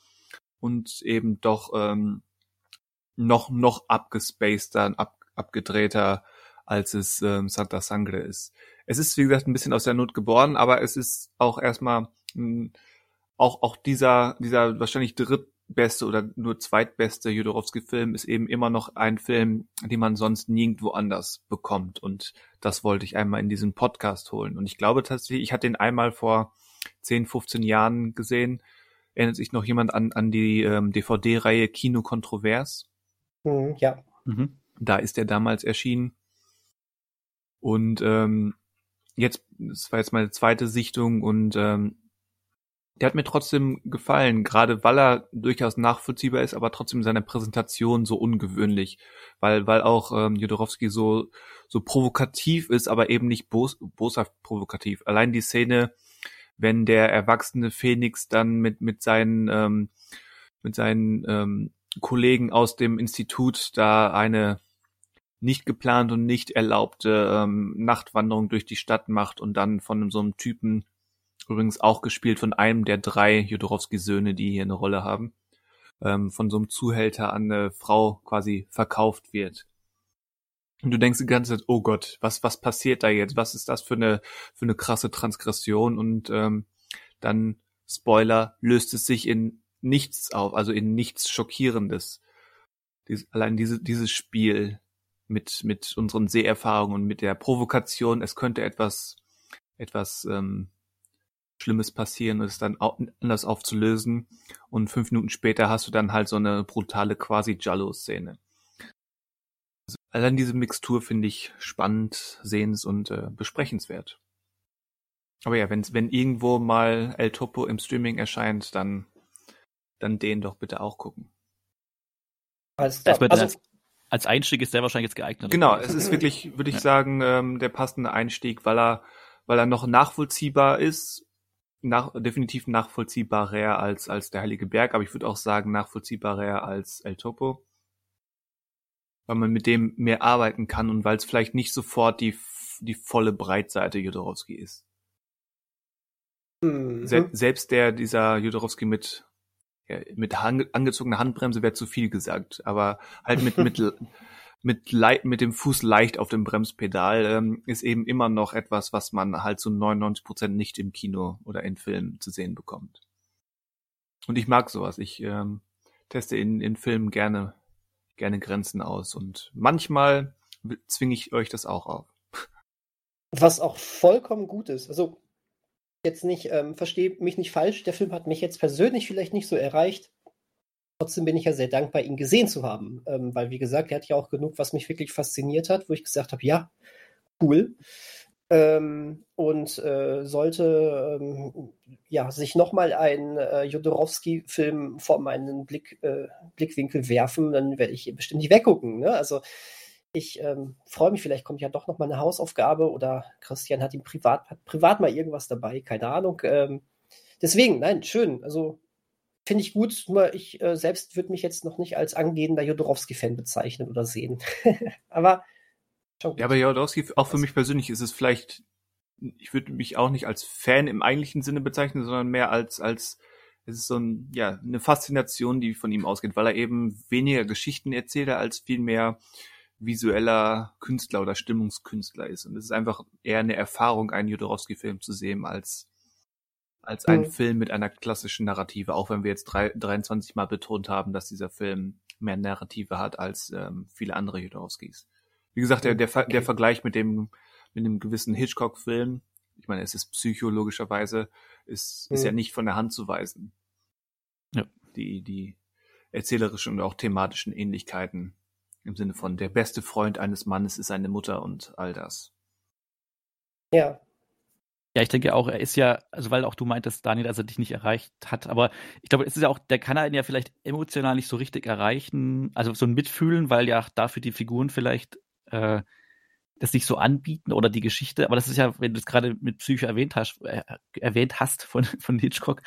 Und eben doch ähm, noch, noch abgespaceder, ab, abgedrehter, als es ähm, Santa Sangre ist. Es ist, wie gesagt, ein bisschen aus der Not geboren, aber es ist auch erstmal mh, auch, auch dieser, dieser wahrscheinlich drittbeste oder nur zweitbeste Jodorowsky-Film ist eben immer noch ein Film, den man sonst nirgendwo anders bekommt. Und das wollte ich einmal in diesen Podcast holen. Und ich glaube tatsächlich, ich hatte ihn einmal vor 10, 15 Jahren gesehen erinnert sich noch jemand an, an die ähm, DVD-Reihe Kino Kontrovers? Mhm, ja. Mhm. Da ist er damals erschienen. Und ähm, jetzt, das war jetzt meine zweite Sichtung und ähm, der hat mir trotzdem gefallen, gerade weil er durchaus nachvollziehbar ist, aber trotzdem seine Präsentation so ungewöhnlich, weil weil auch ähm, Jodorowski so so provokativ ist, aber eben nicht bos, boshaft provokativ. Allein die Szene, wenn der erwachsene Phoenix dann mit mit seinen ähm, mit seinen ähm, Kollegen aus dem Institut da eine nicht geplant und nicht erlaubte ähm, Nachtwanderung durch die Stadt macht und dann von so einem Typen übrigens auch gespielt von einem der drei Jodorowski-Söhne, die hier eine Rolle haben, ähm, von so einem Zuhälter an eine Frau quasi verkauft wird. Und du denkst die ganze Zeit, oh Gott, was, was passiert da jetzt? Was ist das für eine, für eine krasse Transgression? Und ähm, dann, Spoiler, löst es sich in nichts auf, also in nichts Schockierendes. Dies, allein diese, dieses Spiel mit, mit unseren Seherfahrungen und mit der Provokation, es könnte etwas, etwas ähm, Schlimmes passieren und es dann anders aufzulösen. Und fünf Minuten später hast du dann halt so eine brutale quasi Jallo-Szene. Also allein diese Mixtur finde ich spannend, sehens- und äh, besprechenswert. Aber ja, wenn, wenn irgendwo mal El Topo im Streaming erscheint, dann, dann den doch bitte auch gucken. Also, Also, als Einstieg ist der wahrscheinlich jetzt geeignet. Genau, es ist wirklich, würde ich Ja. sagen, ähm, der passende Einstieg, weil er, weil er noch nachvollziehbar ist, nach, definitiv nachvollziehbarer als, als der Heilige Berg, aber ich würde auch sagen nachvollziehbarer als El Topo. Weil man mit dem mehr arbeiten kann und weil es vielleicht nicht sofort die, die volle Breitseite Jodorowski ist. mhm. Se selbst der, dieser Jodorowski mit, ja, mit angezogener Handbremse wäre zu viel gesagt, aber halt mit, [LAUGHS] mit, mit, lei- mit dem Fuß leicht auf dem Bremspedal ähm, ist eben immer noch etwas, was man halt zu 99 Prozent nicht im Kino oder in Filmen zu sehen bekommt. Und ich mag sowas. Ich ähm, teste in, in Filmen gerne, gerne Grenzen aus und manchmal zwinge ich euch das auch auf. Was auch vollkommen gut ist. Also, jetzt nicht, ähm, verstehe mich nicht falsch, der Film hat mich jetzt persönlich vielleicht nicht so erreicht. Trotzdem bin ich ja sehr dankbar, ihn gesehen zu haben. Ähm, weil, wie gesagt, er hat ja auch genug, was mich wirklich fasziniert hat, wo ich gesagt habe, ja, cool. Ähm, und äh, sollte ähm, ja, sich nochmal ein äh, Jodorowski-Film vor meinen Blick, äh, Blickwinkel werfen, dann werde ich bestimmt nicht weggucken. Ne? Also ich ähm, freue mich, vielleicht kommt ja doch noch mal eine Hausaufgabe oder Christian hat ihm privat, hat privat mal irgendwas dabei, keine Ahnung. Ähm, deswegen, nein, schön. Also finde ich gut, nur ich äh, selbst würde mich jetzt noch nicht als angehender Jodorowski-Fan bezeichnen oder sehen. [LAUGHS] Aber schon gut. Ja, aber Jodorowsky, auch für mich persönlich ist es vielleicht, ich würde mich auch nicht als Fan im eigentlichen Sinne bezeichnen, sondern mehr als, als, es ist so ein, ja, eine Faszination, die von ihm ausgeht, weil er eben weniger Geschichten erzählt, als viel mehr visueller Künstler oder Stimmungskünstler ist. Und es ist einfach eher eine Erfahrung, einen Jodorowsky-Film zu sehen, als, als ein Mhm. Film mit einer klassischen Narrative, auch wenn wir jetzt drei, 23 Mal betont haben, dass dieser Film mehr Narrative hat als ähm, viele andere Jodorowskis. Wie gesagt, der, der, Ver- der Okay. Vergleich mit dem, mit dem gewissen Hitchcock-Film, ich meine, es ist psychologischerweise, ist, ist Mhm. ja nicht von der Hand zu weisen. Ja. Die, die erzählerischen und auch thematischen Ähnlichkeiten im Sinne von der beste Freund eines Mannes ist seine Mutter und all das. Ja, Ja, ich denke auch, er ist ja, also weil auch du meintest, Daniel, dass er dich nicht erreicht hat, aber ich glaube, es ist ja auch, der kann einen ja vielleicht emotional nicht so richtig erreichen, also so ein Mitfühlen, weil ja dafür die Figuren vielleicht äh, das nicht so anbieten oder die Geschichte, aber das ist ja, wenn du es gerade mit Psycho erwähnt hast, äh, erwähnt hast von, [LAUGHS] von Hitchcock,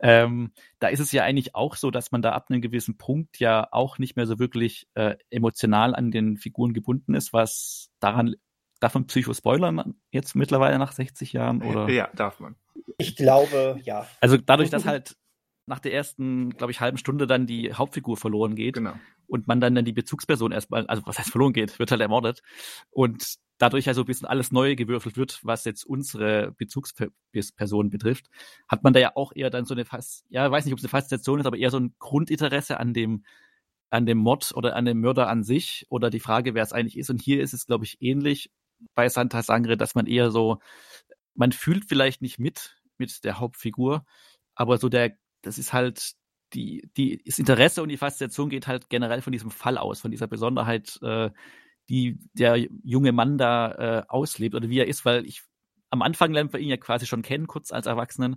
ähm, da ist es ja eigentlich auch so, dass man da ab einem gewissen Punkt ja auch nicht mehr so wirklich äh, emotional an den Figuren gebunden ist, was daran Darf man Psycho spoilern jetzt mittlerweile nach 60 Jahren? Oder? Ja, darf man. ich glaube, ja. Also dadurch, dass halt nach der ersten, glaube ich, halben Stunde dann die Hauptfigur verloren geht Genau. und man dann, dann die Bezugsperson erstmal, also was heißt verloren geht, wird halt ermordet und dadurch ja so ein bisschen alles neu gewürfelt wird, was jetzt unsere Bezugsperson betrifft, hat man da ja auch eher dann so eine fast, ja, weiß nicht, ob es eine Faszination ist, aber eher so ein Grundinteresse an dem an dem Mord oder an dem Mörder an sich oder die Frage, wer es eigentlich ist. Und hier ist es, glaube ich, ähnlich bei Santa Sangre, dass man eher so, man fühlt vielleicht nicht mit mit der Hauptfigur, aber so der das ist halt die, die, das Interesse und die Faszination geht halt generell von diesem Fall aus, von dieser Besonderheit, äh, die der junge Mann da äh, auslebt oder wie er ist, weil ich am Anfang lernt man ihn ja quasi schon kennen, kurz als Erwachsenen.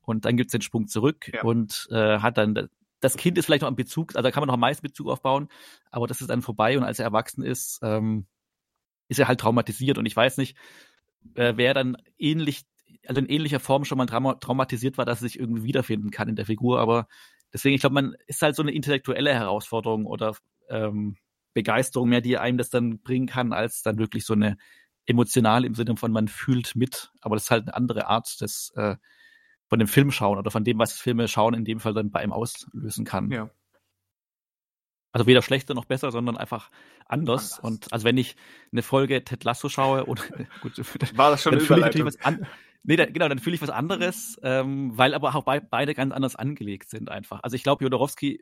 Und dann gibt's den Sprung zurück Ja. und äh, hat dann, das Kind ist vielleicht noch ein Bezug, also da kann man noch am meisten Bezug aufbauen, aber das ist dann vorbei und als er erwachsen ist, ähm, ist er halt traumatisiert und ich weiß nicht, äh, wer dann ähnlich, also in ähnlicher Form schon mal trauma traumatisiert war, dass er sich irgendwie wiederfinden kann in der Figur, aber deswegen, ich glaube, man ist halt so eine intellektuelle Herausforderung oder ähm, Begeisterung mehr, die einem das dann bringen kann, als dann wirklich so eine emotional im Sinne von man fühlt mit, aber das ist halt eine andere Art des äh, von dem Film schauen oder von dem, was Filme schauen, in dem Fall dann bei einem auslösen kann. Ja. Also weder schlechter noch besser, sondern einfach anders. Anders. Und also wenn ich eine Folge Ted Lasso schaue oder [LAUGHS] gut, War das schon dann fühle ich natürlich was an. Nee, dann, genau, dann fühle ich was anderes, ähm, weil aber auch bei, beide ganz anders angelegt sind einfach. Also ich glaube, Jodorowsky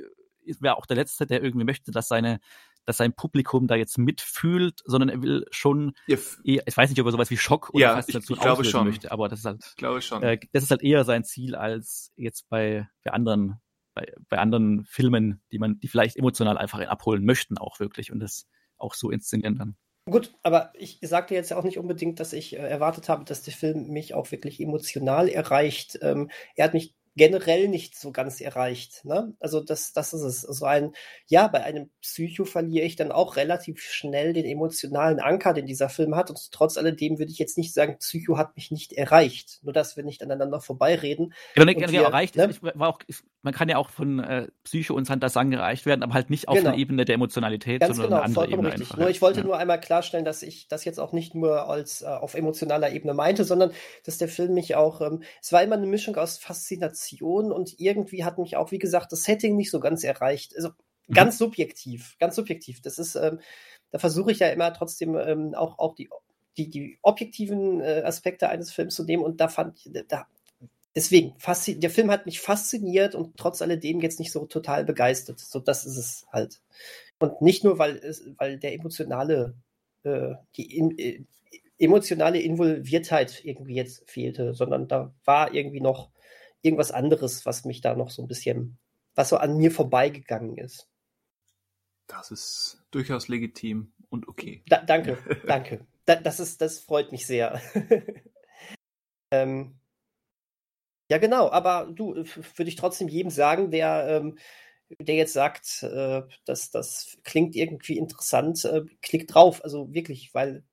wäre auch der Letzte, der irgendwie möchte, dass seine, dass sein Publikum da jetzt mitfühlt, sondern er will schon Ja, eher, ich weiß nicht, ob er sowas wie Schock oder Ja, Faszination ich- ich glaube auslösen möchte, aber das ist halt, ich glaube schon. äh, das ist halt eher sein Ziel als jetzt bei, bei anderen, bei, bei anderen Filmen, die man, die vielleicht emotional einfach abholen möchten auch wirklich und das auch so inszenieren dann. Gut, aber ich sagte jetzt ja auch nicht unbedingt, dass ich äh, erwartet habe, dass der Film mich auch wirklich emotional erreicht. Ähm, er hat mich generell nicht so ganz erreicht. Ne? Also das, das ist es. So ein, ja, bei einem Psycho verliere ich dann auch relativ schnell den emotionalen Anker, den dieser Film hat. Und trotz alledem würde ich jetzt nicht sagen, Psycho hat mich nicht erreicht. Nur dass wir nicht aneinander vorbeireden. Genau, Und genau, wir, erreicht. ne? Auch, man kann ja auch von äh, Psycho und Santa Sang erreicht werden, aber halt nicht auf Genau. einer Ebene der Emotionalität, Ganz sondern genau, eine andere Ebene richtig. Nur ich wollte ja. nur einmal klarstellen, dass ich das jetzt auch nicht nur als äh, auf emotionaler Ebene meinte, sondern dass der Film mich auch, ähm, es war immer eine Mischung aus Faszination und irgendwie hat mich auch, wie gesagt, das Setting nicht so ganz erreicht. Also Mhm. ganz subjektiv, ganz subjektiv. Das ist, ähm, da versuche ich ja immer trotzdem ähm, auch, auch die, die, die objektiven äh, Aspekte eines Films zu nehmen und da fand ich, da, deswegen, der Film hat mich fasziniert und trotz alledem jetzt nicht so total begeistert. So, das ist es halt. Und nicht nur, weil, weil der emotionale, äh, die in, äh, emotionale Involviertheit irgendwie jetzt fehlte, sondern da war irgendwie noch irgendwas anderes, was mich da noch so ein bisschen, was so an mir vorbeigegangen ist. Das ist durchaus legitim und okay. Da, danke, [LAUGHS] danke. Da, das ist, das freut mich sehr. [LAUGHS] ähm, ja, genau, aber du, würde ich trotzdem jedem sagen, der, ähm, der jetzt sagt, äh, dass das klingt irgendwie interessant, äh, klickt drauf. Also wirklich, weil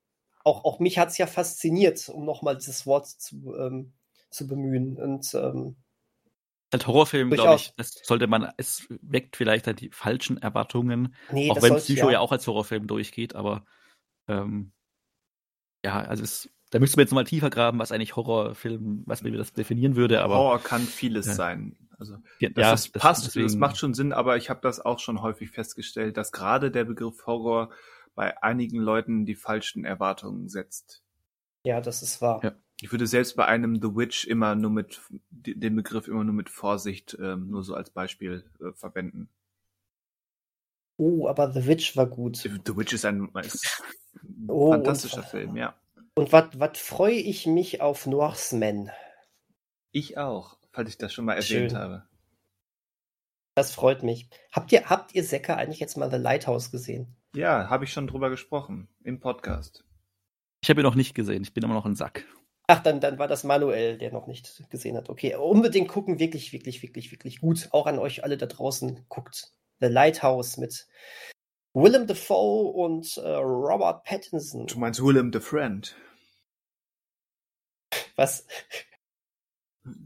auch, auch mich hat es ja fasziniert, um nochmal dieses Wort zu, ähm, zu bemühen. Und ähm, Als Horrorfilm, glaube ich, das sollte man, es weckt vielleicht halt die falschen Erwartungen, nee, auch das wenn Psycho ja. auch als Horrorfilm durchgeht, aber ähm, ja, also es, da müsste man jetzt mal tiefer graben, was eigentlich Horrorfilm, was mir das definieren würde, aber Horror kann vieles Ja. sein. Also ja, das ja, ist, passt, das deswegen- macht schon Sinn, aber ich habe das auch schon häufig festgestellt, dass gerade der Begriff Horror bei einigen Leuten die falschen Erwartungen setzt. Ja, das ist wahr. Ja. Ich würde selbst bei einem The Witch immer nur mit den Begriff immer nur mit Vorsicht ähm, nur so als Beispiel äh, verwenden. Oh, aber The Witch war gut. The Witch ist ein, ist [LAUGHS] ein Oh, fantastischer und- Film, ja. Und was freue ich mich auf Norseman? Ich auch, falls ich das schon mal erwähnt Schön. habe. Das freut mich. Habt ihr, habt ihr Säcker eigentlich jetzt mal The Lighthouse gesehen? Ja, habe ich schon drüber gesprochen im Podcast. Ich habe ihn noch nicht gesehen, ich bin immer noch ein Sack. Ach, dann, dann war das Manuel, der noch nicht gesehen hat. Okay, unbedingt gucken, wirklich, wirklich, wirklich, wirklich gut. Auch an euch alle da draußen guckt. The Lighthouse mit Willem Dafoe und äh, Robert Pattinson. Du meinst Willem the Friend. Was?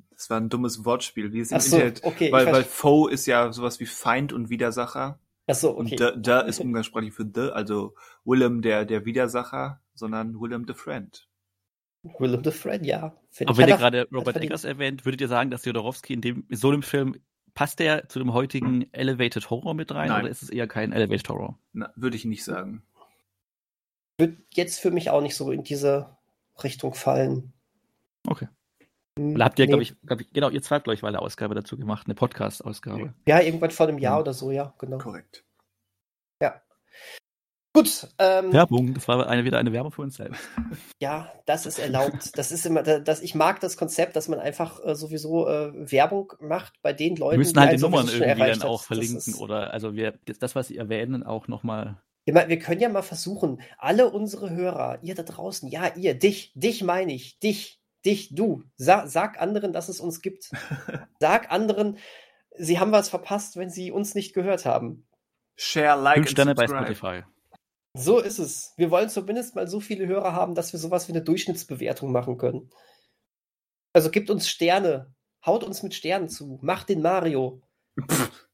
Das war ein dummes Wortspiel, wie es im so, Internet. okay, weil, weil Foe ist ja sowas wie Feind und Widersacher. Ach so, Und okay. da, da ist umgangssprachlich für the, also Willem der, der Widersacher, sondern Willem the Friend. Willem the Friend, ja. Find Aber wenn ihr er- gerade Robert. Eggers erwähnt, würdet ihr sagen, dass Jodorowsky in dem, in so einem Film, passt der zu dem heutigen Elevated Horror mit rein Nein. oder ist es eher kein Elevated Horror? Na, würde ich nicht sagen. Wird jetzt für mich auch nicht so in diese Richtung fallen. Okay. Hm, Oder habt ihr, nee. glaube ich, glaub ich, genau, ihr zwei habt, glaube ich, mal eine Ausgabe dazu gemacht, eine Podcast-Ausgabe. Ja, irgendwann vor einem Jahr Hm. oder so, ja, genau. Korrekt. Gut. Ähm, Werbung, das war eine, wieder eine Werbung für uns selbst. Ja, das ist erlaubt. Das ist immer, das, ich mag das Konzept, dass man einfach äh, sowieso äh, Werbung macht bei den Leuten. Wir müssen halt die einen Nummern irgendwie dann hat. auch Das verlinken ist- oder also wir das, was sie erwähnen, auch nochmal. Ich meine, wir können ja mal versuchen, alle unsere Hörer, ihr da draußen, ja, ihr, dich, dich meine ich, dich, dich, du, sag, sag anderen, dass es uns gibt. [LAUGHS] Sag anderen, sie haben was verpasst, wenn sie uns nicht gehört haben. Share, like Fünf and Sterne bei subscribe. Spotify. So ist es. Wir wollen zumindest mal so viele Hörer haben, dass wir sowas wie eine Durchschnittsbewertung machen können. Also gibt uns Sterne. Haut uns mit Sternen zu. Macht den Mario. [LAUGHS]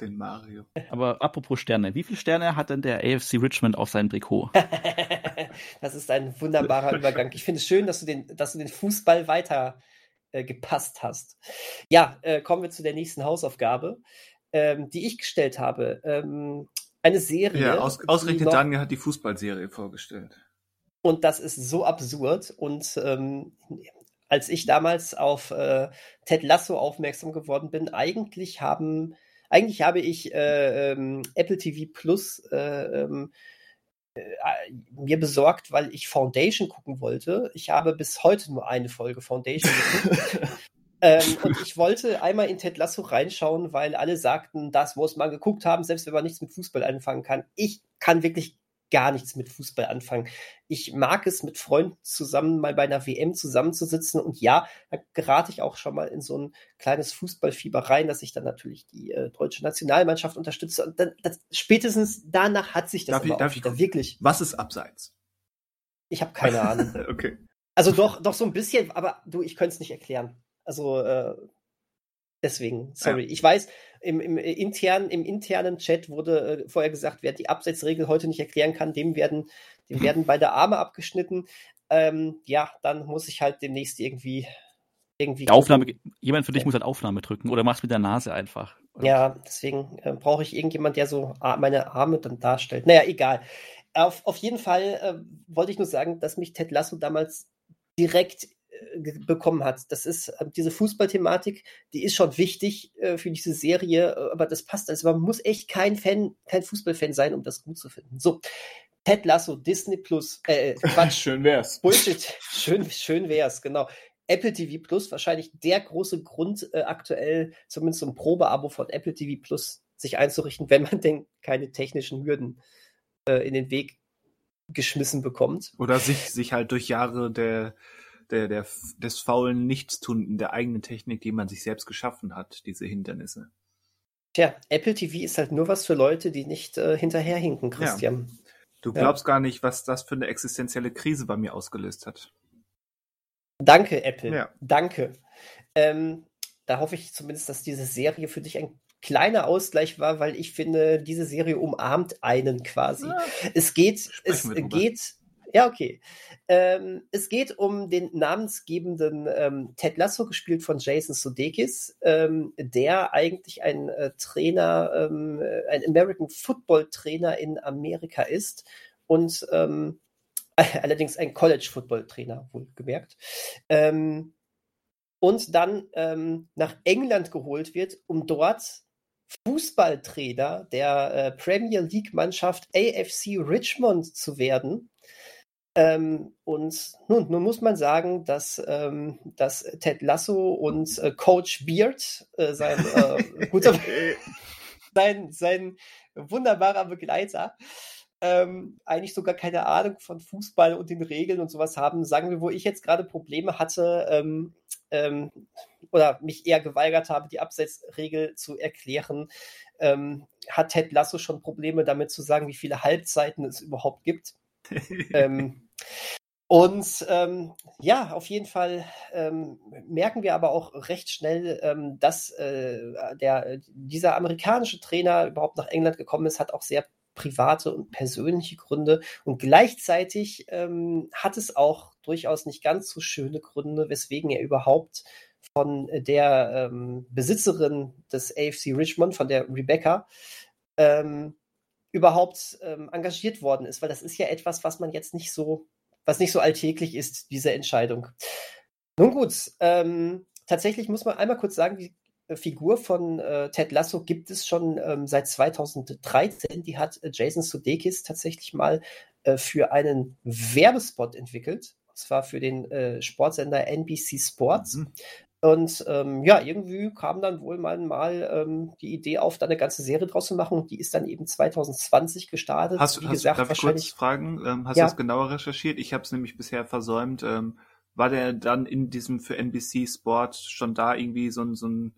Den Mario. Aber apropos Sterne, wie viele Sterne hat denn der AFC Richmond auf seinem Trikot? [LAUGHS] das ist ein wunderbarer Übergang. Ich finde es schön, dass du den, dass du den Fußball weiter äh, gepasst hast. Ja, äh, kommen wir zu der nächsten Hausaufgabe, ähm, die ich gestellt habe. Ähm, eine Serie. Ja, aus, ausgerechnet Daniel hat die Fußballserie vorgestellt. Und das ist so absurd. Und ähm, als ich damals auf äh, Ted Lasso aufmerksam geworden bin, eigentlich haben, eigentlich habe ich äh, ähm, Apple TV Plus äh, ähm, äh, mir besorgt, weil ich Foundation gucken wollte. Ich habe bis heute nur eine Folge Foundation geguckt. [LAUGHS] ähm, und ich wollte einmal in Ted Lasso reinschauen, weil alle sagten, das muss man geguckt haben, selbst wenn man nichts mit Fußball anfangen kann. Ich kann wirklich gar nichts mit Fußball anfangen. Ich mag es, mit Freunden zusammen mal bei einer WM zusammenzusitzen. Und ja, da gerate ich auch schon mal in so ein kleines Fußballfieber rein, dass ich dann natürlich die äh, deutsche Nationalmannschaft unterstütze. Und dann, das, spätestens danach hat sich das Darf ich- darf ich wirklich. Was ist abseits? Ich habe keine Ahnung. [LAUGHS] Okay. Also doch, doch so ein bisschen, aber du, ich könnte es nicht erklären. Also äh, deswegen, sorry. Ich weiß, im, im, äh, internen, im internen Chat wurde äh, vorher gesagt, wer die Abseitsregel heute nicht erklären kann, dem werden, dem werden beide Arme abgeschnitten. Ähm, ja, dann muss ich halt demnächst irgendwie irgendwie. Aufnahme, jemand für dich muss halt Aufnahme drücken oder machst mit der Nase einfach. Ja, deswegen äh, brauche ich irgendjemand, der so meine Arme dann darstellt. Naja, egal. Auf, auf jeden Fall äh, wollte ich nur sagen, dass mich Ted Lasso damals direkt bekommen hat. Das ist äh, diese Fußballthematik, die ist schon wichtig äh, für diese Serie, äh, aber das passt. Also man muss echt kein Fan, kein Fußballfan sein, um das gut zu finden. So, Ted Lasso, Disney Plus, äh, [LAUGHS] Quatsch, Schön wär's. Bullshit. Schön, schön wär's, genau. Apple TV Plus, wahrscheinlich der große Grund, äh, aktuell zumindest so ein Probeabo von Apple TV Plus sich einzurichten, wenn man denn keine technischen Hürden äh, in den Weg geschmissen bekommt. Oder sich, sich halt durch Jahre der, der, der, des faulen Nichtstun in der eigenen Technik, die man sich selbst geschaffen hat, diese Hindernisse. Tja, Apple TV ist halt nur was für Leute, die nicht äh, hinterherhinken, Christian. Du Ja. glaubst gar nicht, was das für eine existenzielle Krise bei mir ausgelöst hat. Danke, Apple. Ja. Danke. Ähm, da hoffe ich zumindest, dass diese Serie für dich ein kleiner Ausgleich war, weil ich finde, diese Serie umarmt einen quasi. Es geht, es wir drüber. geht, ja, okay. Ähm, es geht um den namensgebenden ähm, Ted Lasso, gespielt von Jason Sudeikis, ähm, der eigentlich ein äh, Trainer, ähm, äh, ein American Football Trainer in Amerika ist und ähm, [LAUGHS] allerdings ein College Football Trainer, wohlgemerkt. Ähm, und dann nach England geholt wird, um dort Fußballtrainer der äh, Premier League Mannschaft AFC Richmond zu werden. Ähm, und nun, nun muss man sagen, dass, ähm, dass Ted Lasso und äh, Coach Beard, äh, sein, äh, guter, [LAUGHS] sein, sein wunderbarer Begleiter, ähm, eigentlich sogar keine Ahnung von Fußball und den Regeln und sowas haben. Sagen wir, wo ich jetzt gerade Probleme hatte ähm, ähm, oder mich eher geweigert habe, die Abseitsregel zu erklären, ähm, hat Ted Lasso schon Probleme damit zu sagen, wie viele Halbzeiten es überhaupt gibt. Ähm, und ähm, ja, auf jeden Fall ähm, merken wir aber auch recht schnell, ähm, dass äh, der, dieser amerikanische Trainer überhaupt nach England gekommen ist, hat auch sehr private und persönliche Gründe. Und gleichzeitig ähm, hat es auch durchaus nicht ganz so schöne Gründe, weswegen er überhaupt von der ähm, Besitzerin des AFC Richmond, von der Rebecca, ähm, überhaupt ähm, engagiert worden ist, weil das ist ja etwas, was man jetzt nicht so, was nicht so alltäglich ist, diese Entscheidung. Nun gut, ähm, tatsächlich muss man einmal kurz sagen, wie Figur von äh, Ted Lasso gibt es schon ähm, seit 2013. Die hat äh, Jason Sudeikis tatsächlich mal äh, für einen Werbespot entwickelt. Und zwar für den äh, Sportsender NBC Sports. Mhm. Und ähm, ja, irgendwie kam dann wohl mal, mal ähm, die Idee auf, da eine ganze Serie draus zu machen. Die ist dann eben 2020 gestartet. Hast, Wie hast, gesagt, darf ich kurz fragen? Ähm, hast ja. du das genauer recherchiert? Ich habe es nämlich bisher versäumt. Ähm, war der dann in diesem für NBC Sport schon da irgendwie so ein, so ein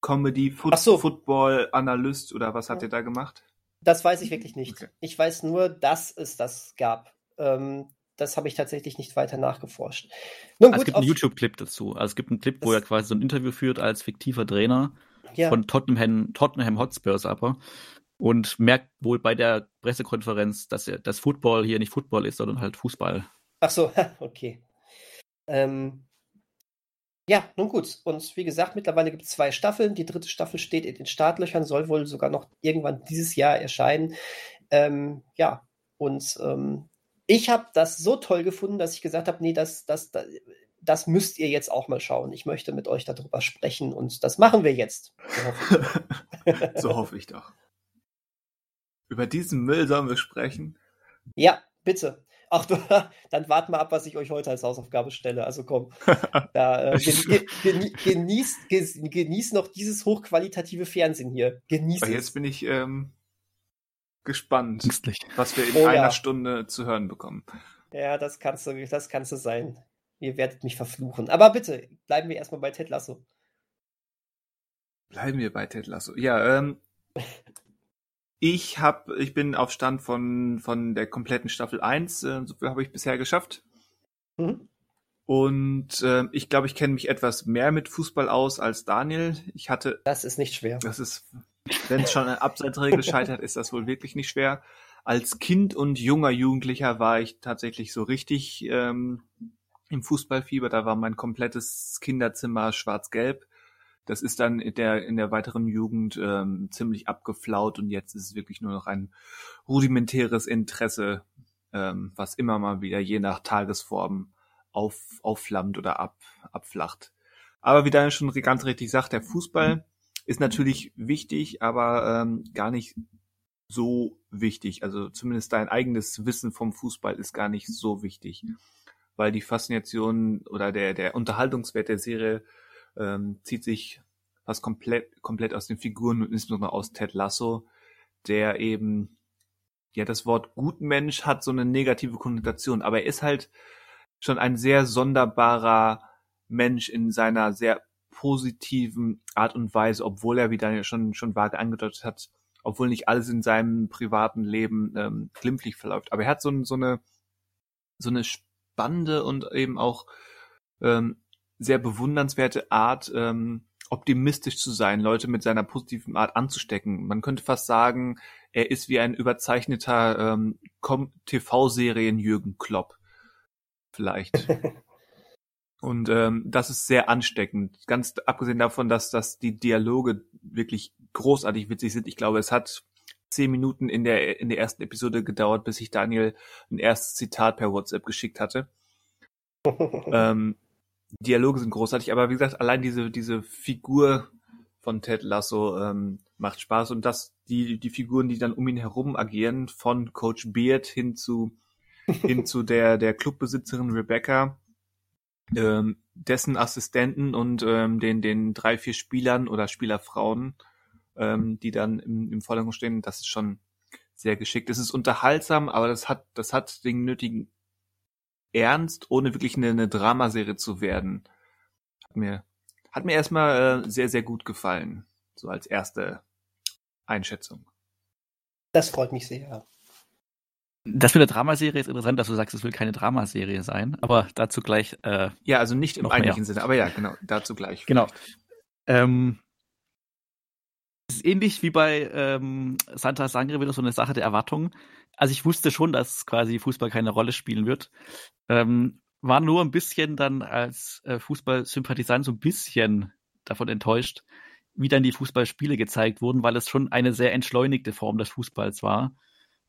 Comedy Foot so. Football Analyst oder was hat ja. er da gemacht? Das weiß ich wirklich nicht. Okay. Ich weiß nur, dass es das gab. Ähm, das habe ich tatsächlich nicht weiter nachgeforscht. Nun, gut, es gibt einen YouTube-Clip dazu. Also es gibt einen Clip, wo er quasi so ein Interview führt als fiktiver Trainer ja. von Tottenham, Tottenham Hotspurs aber und merkt wohl bei der Pressekonferenz, dass er, das Football hier nicht Football ist, sondern halt Fußball. Ach so, [LAUGHS] okay. Ähm, ja, nun gut. Und wie gesagt, mittlerweile gibt es zwei Staffeln. Die dritte Staffel steht in den Startlöchern, soll wohl sogar noch irgendwann dieses Jahr erscheinen. Ähm, ja, und ähm, ich habe das so toll gefunden, dass ich gesagt habe, nee, das, das, das, das müsst ihr jetzt auch mal schauen. Ich möchte mit euch darüber sprechen und das machen wir jetzt. So hoffe ich, [LAUGHS] so hoffe ich doch. Über diesen Müll sollen wir sprechen? Ja, bitte. Ach du, [LAUGHS] dann wart mal ab, was ich euch heute als Hausaufgabe stelle. Also komm, [LAUGHS] da, äh, gen, genießt, genießt noch dieses hochqualitative Fernsehen hier. Genießt Aber jetzt bin ich ähm, gespannt, Ängstlich. was wir in oh, einer ja. Stunde zu hören bekommen. Ja, das kannst du, das kannst du sein. Ihr werdet mich verfluchen. Aber bitte, bleiben wir erstmal bei Ted Lasso. Bleiben wir bei Ted Lasso. Ja, ähm, [LAUGHS] Ich hab, ich bin auf Stand von, von der kompletten Staffel 1. Äh, so viel habe ich bisher geschafft. Mhm. Und äh, ich glaube, ich kenne mich etwas mehr mit Fußball aus als Daniel. Ich hatte. Das ist nicht schwer. Das ist, wenn es schon an Abseitsregel scheitert, ist das wohl wirklich nicht schwer. Als Kind und junger Jugendlicher war ich tatsächlich so richtig ähm, im Fußballfieber. Da war mein komplettes Kinderzimmer schwarz-gelb. Das ist dann in der, in der weiteren Jugend ähm, ziemlich abgeflaut und jetzt ist es wirklich nur noch ein rudimentäres Interesse, ähm, was immer mal wieder je nach Tagesform auf, aufflammt oder ab, abflacht. Aber wie Daniel schon ganz richtig sagt, der Fußball ist natürlich wichtig, aber ähm, gar nicht so wichtig. Also zumindest dein eigenes Wissen vom Fußball ist gar nicht so wichtig, weil die Faszination oder der, der Unterhaltungswert der Serie ähm, zieht sich fast komplett, komplett aus den Figuren und insbesondere aus Ted Lasso, der eben, ja, das Wort Gutmensch hat so eine negative Konnotation, aber er ist halt schon ein sehr sonderbarer Mensch in seiner sehr positiven Art und Weise, obwohl er, wie Daniel schon, schon vage angedeutet hat, obwohl nicht alles in seinem privaten Leben ähm, glimpflich verläuft. Aber er hat so, so eine so eine spannende und eben auch ähm, sehr bewundernswerte Art, ähm, optimistisch zu sein, Leute mit seiner positiven Art anzustecken. Man könnte fast sagen, er ist wie ein überzeichneter ähm, TV-Serien Jürgen Klopp. Vielleicht. [LAUGHS] Und ähm, das ist sehr ansteckend. Ganz abgesehen davon, dass, dass die Dialoge wirklich großartig witzig sind. Ich glaube, es hat zehn Minuten in der, in der ersten Episode gedauert, bis ich Daniel ein erstes Zitat per WhatsApp geschickt hatte. [LAUGHS] ähm, Dialoge sind großartig, aber wie gesagt, allein diese, diese Figur von Ted Lasso ähm, macht Spaß und dass die, die Figuren, die dann um ihn herum agieren, von Coach Beard hin zu, hin zu der, der Clubbesitzerin Rebecca, ähm, dessen Assistenten und ähm, den, den drei, vier Spielern oder Spielerfrauen, ähm, die dann im, im Vordergrund stehen, das ist schon sehr geschickt. Es ist unterhaltsam, aber das hat, das hat den nötigen ernst, ohne wirklich eine, eine Dramaserie zu werden. Hat mir, hat mir erstmal äh, sehr, sehr gut gefallen. So als erste Einschätzung. Das freut mich sehr. Das mit der Dramaserie ist interessant, dass du sagst, es will keine Dramaserie sein, aber dazu gleich. Äh, ja, also nicht im eigentlichen Sinne, aber ja, genau, dazu gleich. Genau. Ähm, es ist ähnlich wie bei ähm, Santa Sangre wieder so eine Sache der Erwartung. Also ich wusste schon, dass quasi Fußball keine Rolle spielen wird. Ähm, war nur ein bisschen dann als äh, Fußballsympathisant so ein bisschen davon enttäuscht, wie dann die Fußballspiele gezeigt wurden, weil es schon eine sehr entschleunigte Form des Fußballs war,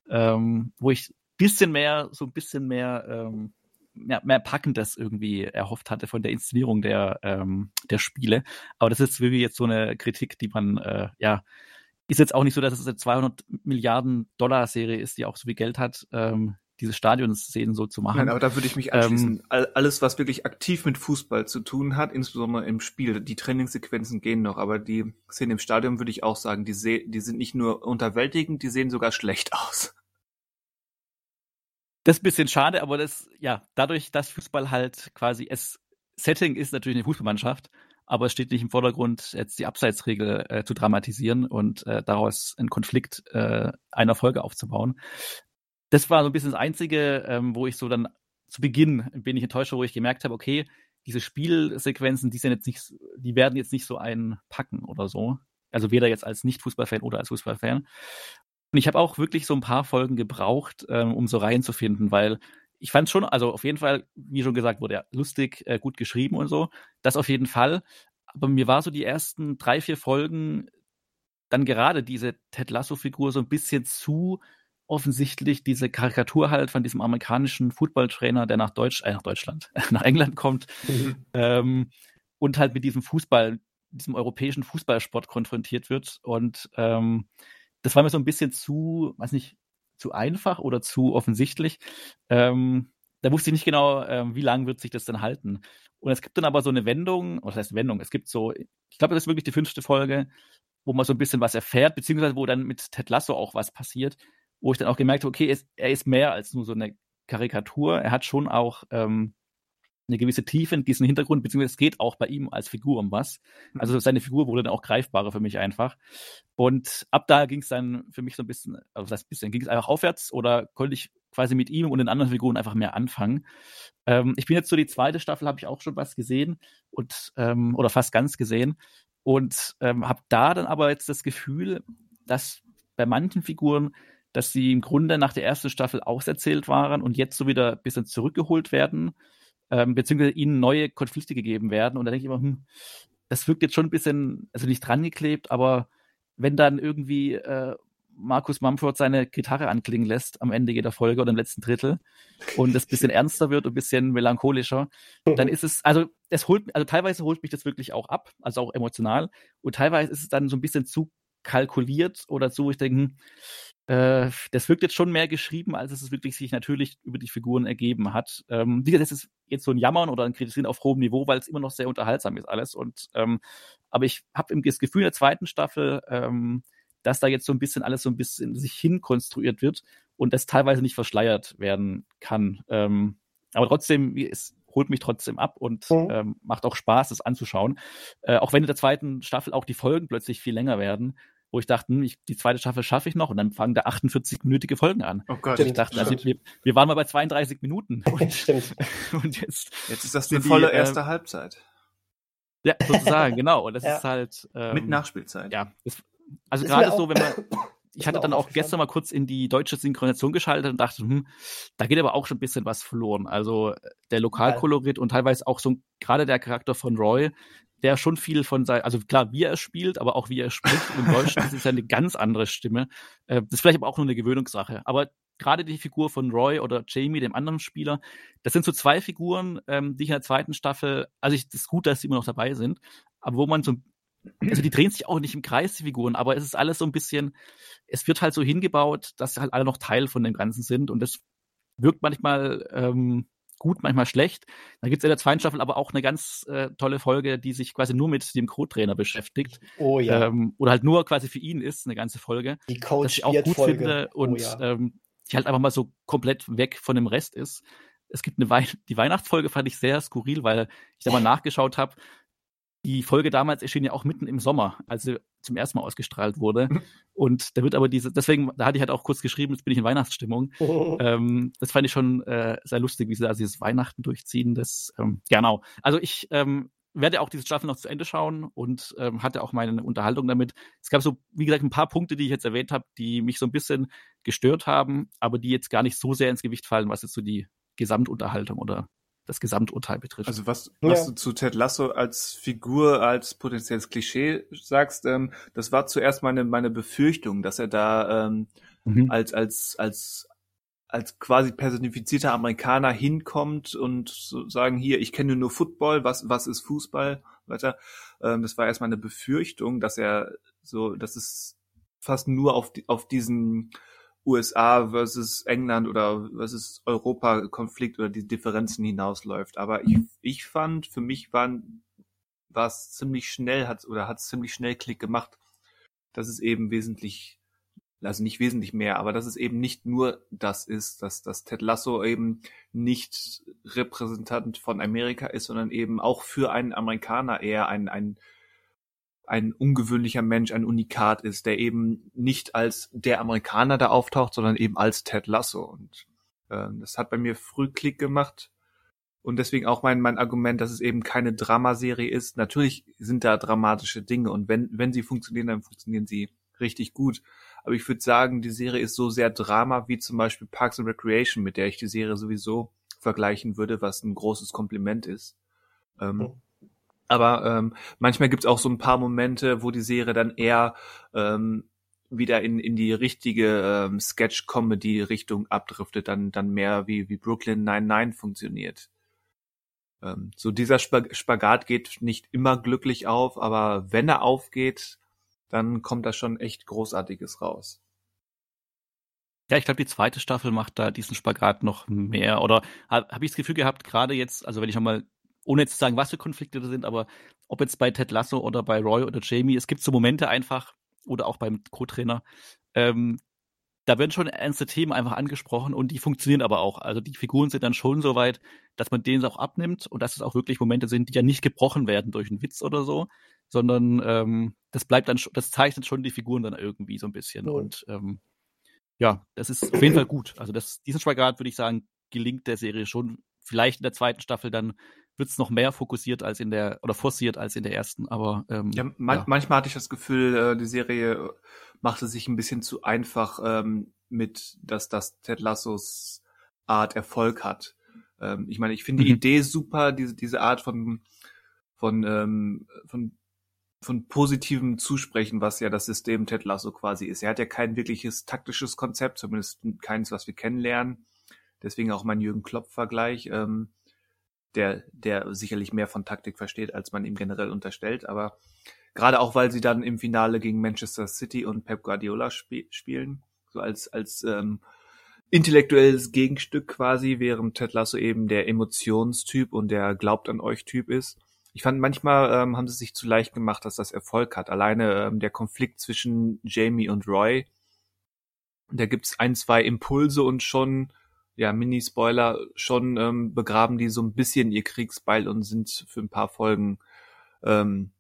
ähm, wo ich bisschen mehr, so ein bisschen mehr ähm, mehr, mehr Packendes irgendwie erhofft hatte von der Inszenierung der, ähm, der Spiele. Aber das ist wirklich jetzt so eine Kritik, die man, äh, ja, ist jetzt auch nicht so, dass es eine 200 Milliarden Dollar Serie ist, die auch so viel Geld hat. Ähm, diese Stadionszenen so zu machen. Nein, aber da würde ich mich anschließen. Ähm, Alles, was wirklich aktiv mit Fußball zu tun hat, insbesondere im Spiel, die Trainingssequenzen gehen noch, aber die Szenen im Stadion würde ich auch sagen, die, die sind nicht nur unterwältigend, die sehen sogar schlecht aus. Das ist ein bisschen schade, aber das, ja, dadurch, dass Fußball halt quasi es Setting ist natürlich eine Fußballmannschaft, aber es steht nicht im Vordergrund, jetzt die Abseitsregel äh, zu dramatisieren und äh, daraus einen Konflikt äh, einer Folge aufzubauen das war so ein bisschen das Einzige, ähm, wo ich so dann zu Beginn bin ich enttäuscht, wo ich gemerkt habe, okay, diese Spielsequenzen, die sind jetzt nicht, die werden jetzt nicht so einpacken oder so. Also weder jetzt als Nicht-Fußballfan oder als Fußballfan. Und ich habe auch wirklich so ein paar Folgen gebraucht, ähm, um so reinzufinden, weil ich fand schon, also auf jeden Fall, wie schon gesagt wurde, ja, lustig, äh, gut geschrieben und so. Das auf jeden Fall. Aber mir war so die ersten drei, vier Folgen dann gerade diese Ted Lasso-Figur so ein bisschen zu offensichtlich diese Karikatur halt von diesem amerikanischen Footballtrainer, der nach Deutsch, äh, nach Deutschland, [LAUGHS] nach England kommt mhm. ähm, und halt mit diesem Fußball, diesem europäischen Fußballsport konfrontiert wird. Und ähm, das war mir so ein bisschen zu, weiß nicht, zu einfach oder zu offensichtlich. Ähm, da wusste ich nicht genau, ähm, wie lange wird sich das denn halten. Und es gibt dann aber so eine Wendung, was heißt Wendung? Es gibt so, ich glaube, das ist wirklich die fünfte Folge, wo man so ein bisschen was erfährt, beziehungsweise wo dann mit Ted Lasso auch was passiert, wo ich dann auch gemerkt habe, okay, er ist mehr als nur so eine Karikatur. Er hat schon auch ähm, eine gewisse Tiefe in diesem Hintergrund, beziehungsweise es geht auch bei ihm als Figur um was. Mhm. Also seine Figur wurde dann auch greifbarer für mich einfach. Und ab da ging es dann für mich so ein bisschen, also das bisschen, ging es einfach aufwärts oder konnte ich quasi mit ihm und den anderen Figuren einfach mehr anfangen. Ähm, ich bin jetzt so die zweite Staffel, habe ich auch schon was gesehen und ähm, oder fast ganz gesehen und ähm, habe da dann aber jetzt das Gefühl, dass bei manchen Figuren dass sie im Grunde nach der ersten Staffel auserzählt waren und jetzt so wieder ein bisschen zurückgeholt werden, ähm, beziehungsweise ihnen neue Konflikte gegeben werden. Und da denke ich immer, hm, das wirkt jetzt schon ein bisschen, also nicht dran geklebt, aber wenn dann irgendwie äh, Markus Mumford seine Gitarre anklingen lässt am Ende jeder Folge oder im letzten Drittel und es ein bisschen [LAUGHS] ernster wird und ein bisschen melancholischer, dann ist es, also es holt, also teilweise holt mich das wirklich auch ab, also auch emotional und teilweise ist es dann so ein bisschen zu kalkuliert oder so. Ich denke, äh, das wirkt jetzt schon mehr geschrieben, als es wirklich sich natürlich über die Figuren ergeben hat. Ähm, wie gesagt, das ist jetzt so ein Jammern oder ein Kritisieren auf hohem Niveau, weil es immer noch sehr unterhaltsam ist alles. Und ähm, aber ich habe das Gefühl in der zweiten Staffel, ähm, dass da jetzt so ein bisschen alles so ein bisschen sich hinkonstruiert wird und das teilweise nicht verschleiert werden kann. Ähm, aber trotzdem, es holt mich trotzdem ab und mhm. ähm, macht auch Spaß, es anzuschauen. Äh, auch wenn in der zweiten Staffel auch die Folgen plötzlich viel länger werden wo ich dachte, hm, ich, die zweite Staffel schaffe ich noch und dann fangen da 48-minütige Folgen an. Oh Gott. Und ich dachte, also, wir, wir, waren mal bei 32 Minuten. [LAUGHS] Und, stimmt. [LAUGHS] und jetzt, jetzt ist das eine volle die, äh, erste äh, Halbzeit. Ja, sozusagen, genau. Und das [LAUGHS] ja. ist halt. Ähm, Mit Nachspielzeit. Ja. Das, also gerade so, wenn man. Ich hatte dann auch gestern mal kurz in die deutsche Synchronisation geschaltet und dachte, hm, da geht aber auch schon ein bisschen was verloren. Also der Lokalkolorit und teilweise auch so gerade der Charakter von Roy, der schon viel von sein, also klar, wie er spielt, aber auch wie er spricht. Im Deutschen ist es ja eine ganz andere Stimme. Äh, das ist vielleicht aber auch nur eine Gewöhnungssache. Aber gerade die Figur von Roy oder Jamie, dem anderen Spieler, das sind so zwei Figuren, ähm, die ich in der zweiten Staffel, also ich, das ist gut, dass sie immer noch dabei sind, aber wo man so, also die drehen sich auch nicht im Kreis, die Figuren, aber es ist alles so ein bisschen, es wird halt so hingebaut, dass halt alle noch Teil von dem Ganzen sind und das wirkt manchmal ähm, gut, manchmal schlecht. Dann gibt es in der zweiten Staffel aber auch eine ganz äh, tolle Folge, die sich quasi nur mit dem Co-Trainer beschäftigt. Oh ja. Ähm, oder halt nur quasi für ihn ist, eine ganze Folge. Die Coach ich auch gut Folge. finde oh und oh ja. ähm, die halt einfach mal so komplett weg von dem Rest ist. Es gibt eine Wei die Weihnachtsfolge fand ich sehr skurril, weil ich da mal [LAUGHS] nachgeschaut habe die Folge damals erschien ja auch mitten im Sommer, als sie zum ersten Mal ausgestrahlt wurde. Mhm. Und da wird aber diese, deswegen, da hatte ich halt auch kurz geschrieben, jetzt bin ich in Weihnachtsstimmung. Oh. Ähm, das fand ich schon äh, sehr lustig, wie sie da dieses Weihnachten durchziehen. Das, ähm, genau. Also ich ähm, werde auch diese Staffel noch zu Ende schauen und ähm, hatte auch meine Unterhaltung damit. Es gab so, wie gesagt, ein paar Punkte, die ich jetzt erwähnt habe, die mich so ein bisschen gestört haben, aber die jetzt gar nicht so sehr ins Gewicht fallen, was jetzt so die Gesamtunterhaltung oder das Gesamturteil betrifft. Also was, was ja. du zu Ted Lasso als Figur, als potenzielles Klischee sagst, ähm, das war zuerst meine, meine Befürchtung, dass er da ähm, mhm. als, als, als als quasi personifizierter Amerikaner hinkommt und so sagen, hier, ich kenne nur Football, was, was ist Fußball, weiter. Ähm, das war erstmal eine Befürchtung, dass er so, dass es fast nur auf, die, auf diesen USA versus England oder versus Europa Konflikt oder die Differenzen hinausläuft. Aber ich, ich fand, für mich waren, war es ziemlich schnell, hat, oder hat es ziemlich schnell Klick gemacht, dass es eben wesentlich also nicht wesentlich mehr, aber dass es eben nicht nur das ist, dass, dass Ted Lasso eben nicht Repräsentant von Amerika ist, sondern eben auch für einen Amerikaner eher ein, ein, ein ungewöhnlicher Mensch, ein Unikat ist, der eben nicht als der Amerikaner da auftaucht, sondern eben als Ted Lasso. Und äh, das hat bei mir früh Klick gemacht. Und deswegen auch mein, mein Argument, dass es eben keine Dramaserie ist. Natürlich sind da dramatische Dinge und wenn, wenn sie funktionieren, dann funktionieren sie richtig gut. Aber ich würde sagen, die Serie ist so sehr Drama wie zum Beispiel Parks and Recreation, mit der ich die Serie sowieso vergleichen würde, was ein großes Kompliment ist. Ähm, oh. Aber ähm, manchmal gibt es auch so ein paar Momente, wo die Serie dann eher ähm, wieder in, in die richtige ähm, Sketch-Comedy-Richtung abdriftet, dann, dann mehr wie, wie Brooklyn 99 funktioniert. Ähm, so dieser Spagat geht nicht immer glücklich auf, aber wenn er aufgeht, dann kommt da schon echt Großartiges raus. Ja, ich glaube, die zweite Staffel macht da diesen Spagat noch mehr. Oder habe hab ich das Gefühl gehabt, gerade jetzt, also wenn ich nochmal, ohne jetzt zu sagen, was für Konflikte da sind, aber ob jetzt bei Ted Lasso oder bei Roy oder Jamie, es gibt so Momente einfach, oder auch beim Co-Trainer, ähm, da werden schon ernste Themen einfach angesprochen und die funktionieren aber auch. Also die Figuren sind dann schon so weit, dass man denen es auch abnimmt und dass es auch wirklich Momente sind, die ja nicht gebrochen werden durch einen Witz oder so, sondern ähm, das bleibt dann, das zeichnet schon die Figuren dann irgendwie so ein bisschen. Und ähm, ja, das ist auf jeden Fall gut. Also das, diesen Spagat würde ich sagen, gelingt der Serie schon. Vielleicht in der zweiten Staffel dann wird es noch mehr fokussiert als in der oder forciert als in der ersten. Aber ähm, ja, man, ja. manchmal hatte ich das Gefühl, äh, die Serie machte sich ein bisschen zu einfach ähm, mit, dass das Ted Lassos Art Erfolg hat. Ähm, ich meine, ich finde mhm. die Idee super, diese diese Art von von ähm, von von positivem Zusprechen, was ja das System Ted Lasso quasi ist. Er hat ja kein wirkliches taktisches Konzept, zumindest keins, was wir kennenlernen. Deswegen auch mein Jürgen Klopp-Vergleich, ähm, der, der sicherlich mehr von Taktik versteht, als man ihm generell unterstellt. Aber gerade auch, weil sie dann im Finale gegen Manchester City und Pep Guardiola sp spielen, so als, als ähm, intellektuelles Gegenstück quasi, während Ted Lasso eben der Emotionstyp und der Glaubt an euch Typ ist ich fand manchmal ähm, haben sie sich zu leicht gemacht, dass das Erfolg hat. Alleine ähm, der Konflikt zwischen Jamie und Roy, da gibt's ein, zwei Impulse und schon, ja, Mini-Spoiler, schon ähm, begraben die so ein bisschen ihr Kriegsbeil und sind für ein paar Folgen ähm,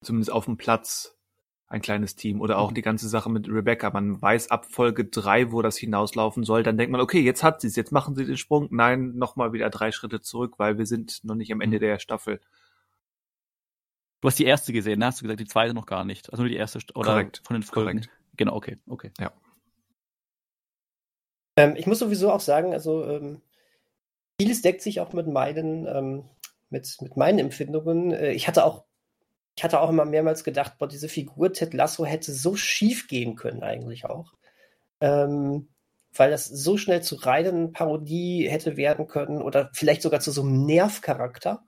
zumindest auf dem Platz ein kleines Team. Oder auch mhm. die ganze Sache mit Rebecca. Man weiß ab Folge drei, wo das hinauslaufen soll. Dann denkt man, okay, jetzt hat sie es, jetzt machen sie den Sprung. Nein, nochmal wieder drei Schritte zurück, weil wir sind noch nicht am Ende mhm. der Staffel. Du hast die erste gesehen, ne? hast du gesagt, die zweite noch gar nicht. Also nur die erste oder Korrekt. von den Folgen. Korrekt. Genau, okay, okay. Ja. Ähm, ich muss sowieso auch sagen, also ähm, vieles deckt sich auch mit meinen, ähm, mit, mit meinen Empfindungen. Äh, ich hatte auch ich hatte auch immer mehrmals gedacht, boah, diese Figur Ted Lasso hätte so schief gehen können eigentlich auch. Ähm, weil das so schnell zu reinen Parodie hätte werden können oder vielleicht sogar zu so einem Nervcharakter.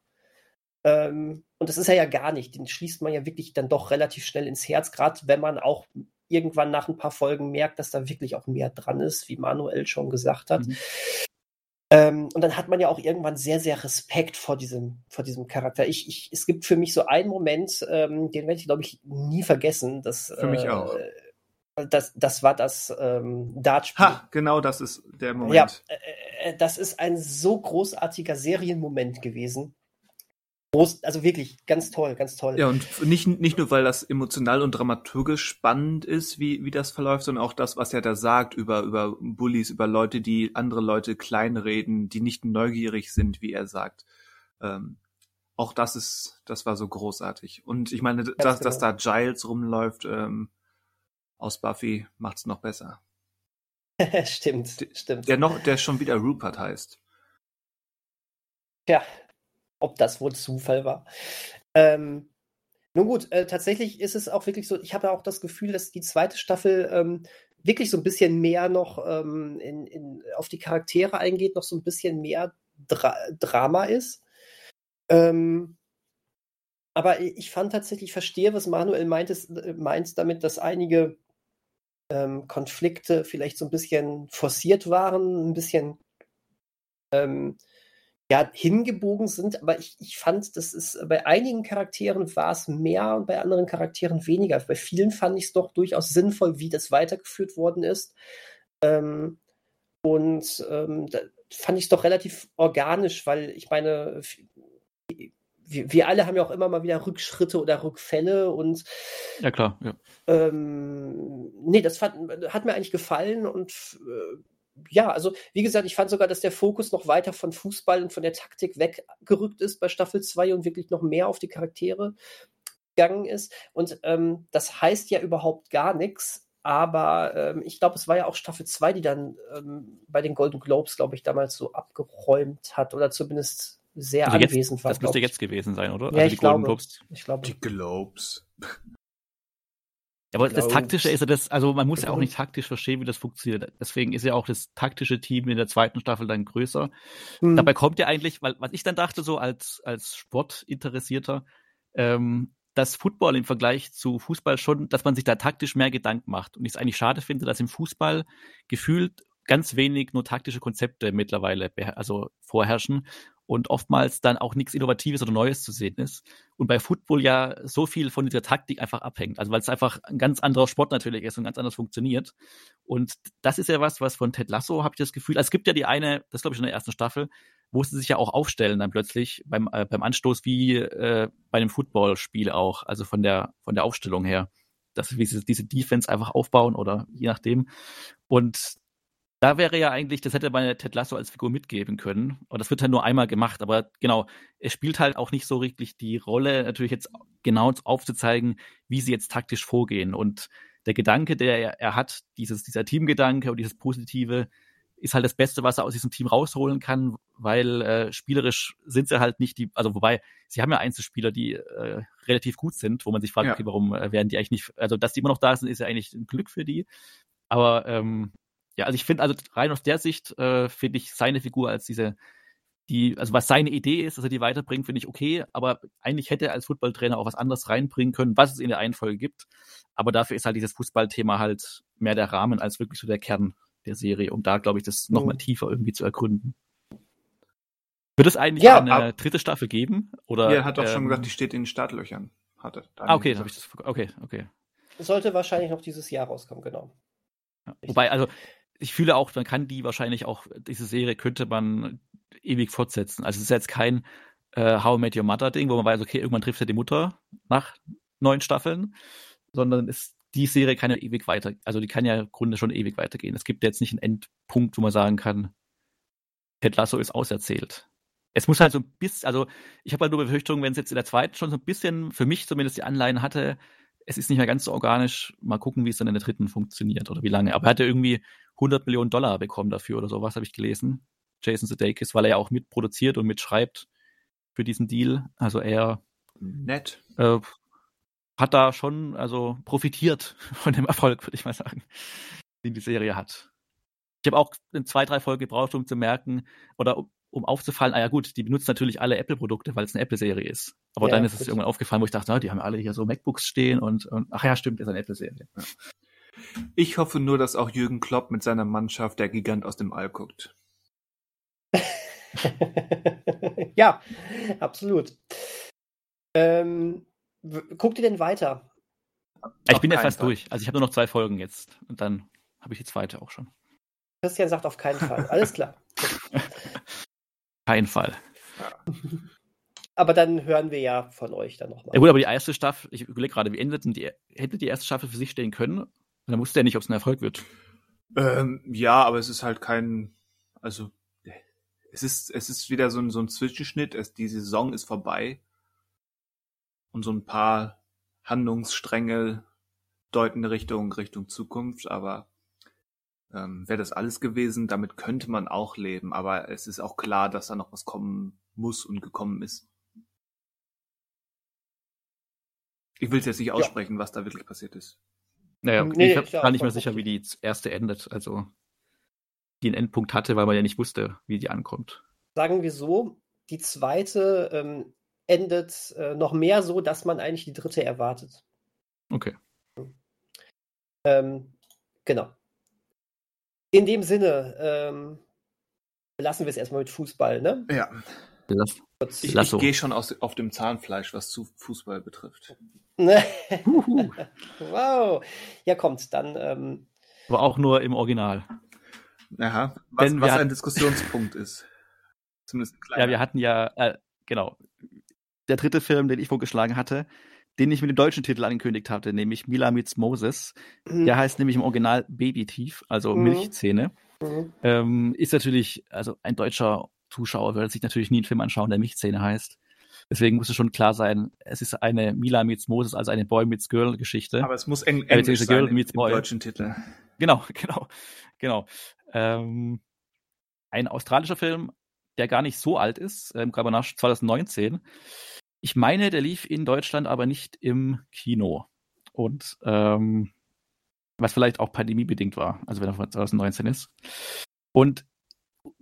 Ähm, und das ist er ja gar nicht. Den schließt man ja wirklich dann doch relativ schnell ins Herz, gerade wenn man auch irgendwann nach ein paar Folgen merkt, dass da wirklich auch mehr dran ist, wie Manuel schon gesagt hat. Mhm. Ähm, und dann hat man ja auch irgendwann sehr, sehr Respekt vor diesem, vor diesem Charakter. Ich, ich, es gibt für mich so einen Moment, ähm, den werde ich, glaube ich, nie vergessen. Das, für mich äh, auch. Das, das war das ähm, Dartspiel. Ha, genau, das ist der Moment. Ja, äh, äh das ist ein so großartiger Serienmoment gewesen. Also wirklich ganz toll, ganz toll. Ja, und nicht, nicht nur, weil das emotional und dramaturgisch spannend ist, wie, wie das verläuft, sondern auch das, was er da sagt über, über Bullies, über Leute, die andere Leute kleinreden, die nicht neugierig sind, wie er sagt. Ähm, auch das ist, das war so großartig. Und ich meine, dass, genau. dass da Giles rumläuft ähm, aus Buffy, macht's noch besser. [LAUGHS] stimmt, stimmt. Der noch, der schon wieder Rupert heißt. Ja, ob das wohl Zufall war. Ähm, nun gut, äh, tatsächlich ist es auch wirklich so, ich habe ja auch das Gefühl, dass die zweite Staffel ähm, wirklich so ein bisschen mehr noch ähm, in, in, auf die Charaktere eingeht, noch so ein bisschen mehr Dra Drama ist. Ähm, aber ich fand tatsächlich, ich verstehe, was Manuel meint, ist, meint damit, dass einige ähm, Konflikte vielleicht so ein bisschen forciert waren, ein bisschen ähm, ja, hingebogen sind, aber ich, ich fand, das ist bei einigen Charakteren war es mehr und bei anderen Charakteren weniger. Bei vielen fand ich es doch durchaus sinnvoll, wie das weitergeführt worden ist. Ähm, und ähm, da fand ich es doch relativ organisch, weil ich meine, wir, wir, alle haben ja auch immer mal wieder Rückschritte oder Rückfälle und ja klar, ja. Ähm, nee, das fand, hat mir eigentlich gefallen und äh, ja, also wie gesagt, ich fand sogar, dass der Fokus noch weiter von Fußball und von der Taktik weggerückt ist bei Staffel 2 und wirklich noch mehr auf die Charaktere gegangen ist. Und ähm, das heißt ja überhaupt gar nichts, aber ähm, ich glaube, es war ja auch Staffel 2, die dann ähm, bei den Golden Globes, glaube ich, damals so abgeräumt hat oder zumindest sehr also anwesend jetzt, war. Das müsste jetzt gewesen sein, oder? Ja, also ich, glaube, Globes. ich glaube. Die Globes. Aber das Taktische ist ja das, also man muss ja auch nicht taktisch verstehen, wie das funktioniert. Deswegen ist ja auch das taktische Team in der zweiten Staffel dann größer. Mhm. Dabei kommt ja eigentlich, weil was ich dann dachte, so als, als Sportinteressierter, ähm, dass Football im Vergleich zu Fußball schon, dass man sich da taktisch mehr Gedanken macht. Und ich es eigentlich schade finde, dass im Fußball gefühlt ganz wenig nur taktische Konzepte mittlerweile also vorherrschen und oftmals dann auch nichts Innovatives oder Neues zu sehen ist. Und bei Football ja so viel von dieser Taktik einfach abhängt. Also weil es einfach ein ganz anderer Sport natürlich ist und ganz anders funktioniert. Und das ist ja was, was von Ted Lasso habe ich das Gefühl. Also es gibt ja die eine, das glaube ich in der ersten Staffel, wo sie sich ja auch aufstellen dann plötzlich beim, äh, beim Anstoß wie äh, bei einem Footballspiel auch, also von der, von der Aufstellung her. Dass sie diese, diese Defense einfach aufbauen oder je nachdem. Und da wäre ja eigentlich, das hätte man Ted Lasso als Figur mitgeben können. Und das wird halt nur einmal gemacht. Aber genau, es spielt halt auch nicht so richtig die Rolle, natürlich jetzt genau aufzuzeigen, wie sie jetzt taktisch vorgehen. Und der Gedanke, der er, er hat, dieses, dieser Teamgedanke und dieses Positive, ist halt das Beste, was er aus diesem Team rausholen kann, weil äh, spielerisch sind sie halt nicht die, also wobei, sie haben ja Einzelspieler, die äh, relativ gut sind, wo man sich fragt, ja. okay, warum äh, werden die eigentlich nicht, also dass die immer noch da sind, ist ja eigentlich ein Glück für die. Aber ähm, ja, also ich finde, also rein aus der Sicht äh, finde ich seine Figur als diese, die, also was seine Idee ist, dass er die weiterbringt, finde ich okay, aber eigentlich hätte er als Footballtrainer auch was anderes reinbringen können, was es in der Einfolge gibt. Aber dafür ist halt dieses Fußballthema halt mehr der Rahmen als wirklich so der Kern der Serie, um da, glaube ich, das mhm. nochmal tiefer irgendwie zu ergründen. Wird es eigentlich ja, eine dritte Staffel geben? Oder, ja, er hat doch ähm, schon gesagt, die steht in den Startlöchern. Hatte ah, okay, dann habe ich das. Okay, okay. Sollte wahrscheinlich noch dieses Jahr rauskommen, genau. Ja. Wobei, also ich fühle auch, man kann die wahrscheinlich auch, diese Serie könnte man ewig fortsetzen. Also es ist jetzt kein äh, How I Met Your Mother Ding, wo man weiß, okay, irgendwann trifft er die Mutter nach neun Staffeln, sondern ist die Serie kann ja ewig weiter, also die kann ja im Grunde schon ewig weitergehen. Es gibt jetzt nicht einen Endpunkt, wo man sagen kann, Ted Lasso ist auserzählt. Es muss halt so ein bisschen, also ich habe halt nur Befürchtungen, wenn es jetzt in der zweiten schon so ein bisschen, für mich zumindest die Anleihen hatte, es ist nicht mehr ganz so organisch. Mal gucken, wie es dann in der dritten funktioniert oder wie lange. Aber er hat ja irgendwie 100 Millionen Dollar bekommen dafür oder sowas, habe ich gelesen. Jason Sudeikis, weil er ja auch mitproduziert und mitschreibt für diesen Deal. Also er nett äh, hat da schon also profitiert [LAUGHS] von dem Erfolg, würde ich mal sagen, den die Serie hat. Ich habe auch zwei, drei Folgen gebraucht, um zu merken oder um aufzufallen, ah ja gut, die benutzen natürlich alle Apple-Produkte, weil es eine Apple-Serie ist. Aber ja, dann ist es irgendwann aufgefallen, wo ich dachte, na, die haben alle hier so MacBooks stehen und, und ach ja, stimmt, ist eine Apple-Serie. Ja. Ich hoffe nur, dass auch Jürgen Klopp mit seiner Mannschaft der Gigant aus dem All guckt. [LAUGHS] ja, absolut. Ähm, guckt ihr denn weiter? Ich bin ja fast Fall. durch. Also ich habe nur noch zwei Folgen jetzt und dann habe ich die zweite auch schon. Christian sagt auf keinen Fall. Alles klar. [LAUGHS] Kein Fall. Aber dann hören wir ja von euch dann nochmal. Ja gut, aber die erste Staffel, ich überlege gerade, wie endet denn die, hätte die erste Staffel für sich stehen können? Dann wusste er nicht, ob es ein Erfolg wird. Ähm, ja, aber es ist halt kein, also es ist, es ist wieder so ein, so ein Zwischenschnitt. Es, die Saison ist vorbei und so ein paar Handlungsstränge deuten Richtung Richtung Zukunft, aber ähm, wäre das alles gewesen. Damit könnte man auch leben, aber es ist auch klar, dass da noch was kommen muss und gekommen ist. Ich will es jetzt nicht aussprechen, ja. was da wirklich passiert ist. Naja, Nee, ich gar nicht mehr sicher, wie die erste endet. Also, die einen Endpunkt hatte, weil man ja nicht wusste, wie die ankommt. Sagen wir so, die zweite ähm, endet äh, noch mehr so, dass man eigentlich die dritte erwartet. Okay. Ähm, genau. In dem Sinne, ähm, belassen wir es erstmal mit Fußball, ne? Ja. Lass. Ich, ich gehe schon aus, auf dem Zahnfleisch, was zu Fußball betrifft. [LAUGHS] Huhu. wow. Ja, kommt, dann ähm, Aber auch nur im Original. Aha. Was, was ein Diskussionspunkt ist. Zumindest ein kleiner. Ja, wir hatten ja, äh, genau, der dritte Film, den ich vorgeschlagen hatte, den ich mit dem deutschen Titel angekündigt hatte, nämlich Mila meets Moses. Der heißt nämlich im Original Baby Teeth, also Mhm. Milchzähne. mhm. Ähm, ist natürlich, also ein deutscher Zuschauer würde sich natürlich nie einen Film anschauen, der Milchzähne heißt. Deswegen muss es schon klar sein, es ist eine Mila meets Moses, also eine Boy meets Girl Geschichte. Aber es muss eng Äh, Englisch Girl sein im, meets im Boy. deutschen Titel. Genau, [LAUGHS] genau, genau. Ähm, ein australischer Film, der gar nicht so alt ist, ähm, kam nach 2019. Ich meine, der lief in Deutschland aber nicht im Kino. Und ähm, was vielleicht auch pandemiebedingt war, also wenn er von 2019 ist. Und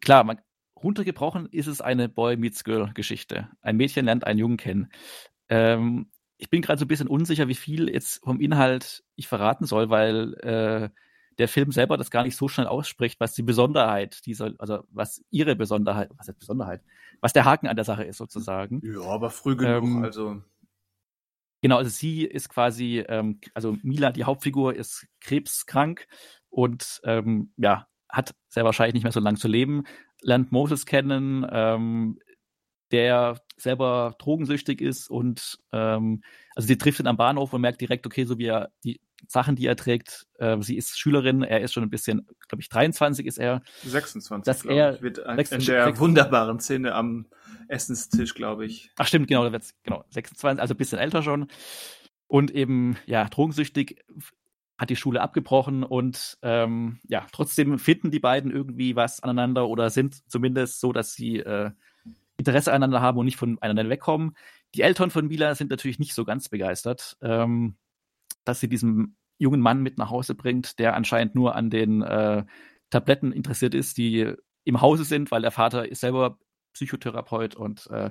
klar, man, runtergebrochen ist es eine Boy Meets Girl Geschichte. Ein Mädchen lernt einen Jungen kennen. Ähm, ich bin gerade so ein bisschen unsicher, wie viel jetzt vom Inhalt ich verraten soll, weil äh, der Film selber das gar nicht so schnell ausspricht, was die Besonderheit dieser, also was ihre Besonderheit, was ist Besonderheit, was der Haken an der Sache ist sozusagen. Ja, aber früh genug. Ähm, also Genau, also sie ist quasi, ähm, also Mila, die Hauptfigur, ist krebskrank und ähm, ja, hat sehr wahrscheinlich nicht mehr so lange zu leben, lernt Moses kennen, ähm, der selber drogensüchtig ist und ähm, also sie trifft ihn am Bahnhof und merkt direkt, okay, so wie er die Sachen, die er trägt, äh, sie ist Schülerin, er ist schon ein bisschen, glaube ich, 23 ist er. 26, dass glaube er- ich, wird ein, 26 in der wunderbaren Szene am Essenstisch, glaube ich. Ach stimmt, genau, da wird's, genau, 26, also ein bisschen älter schon. Und eben, ja, drogensüchtig, hat die Schule abgebrochen und ähm, ja, trotzdem finden die beiden irgendwie was aneinander oder sind zumindest so, dass sie äh, Interesse aneinander haben und nicht von einander wegkommen. Die Eltern von Mila sind natürlich nicht so ganz begeistert, ähm, dass sie diesen jungen Mann mit nach Hause bringt, der anscheinend nur an den äh, Tabletten interessiert ist, die im Hause sind, weil der Vater ist selber Psychotherapeut und äh,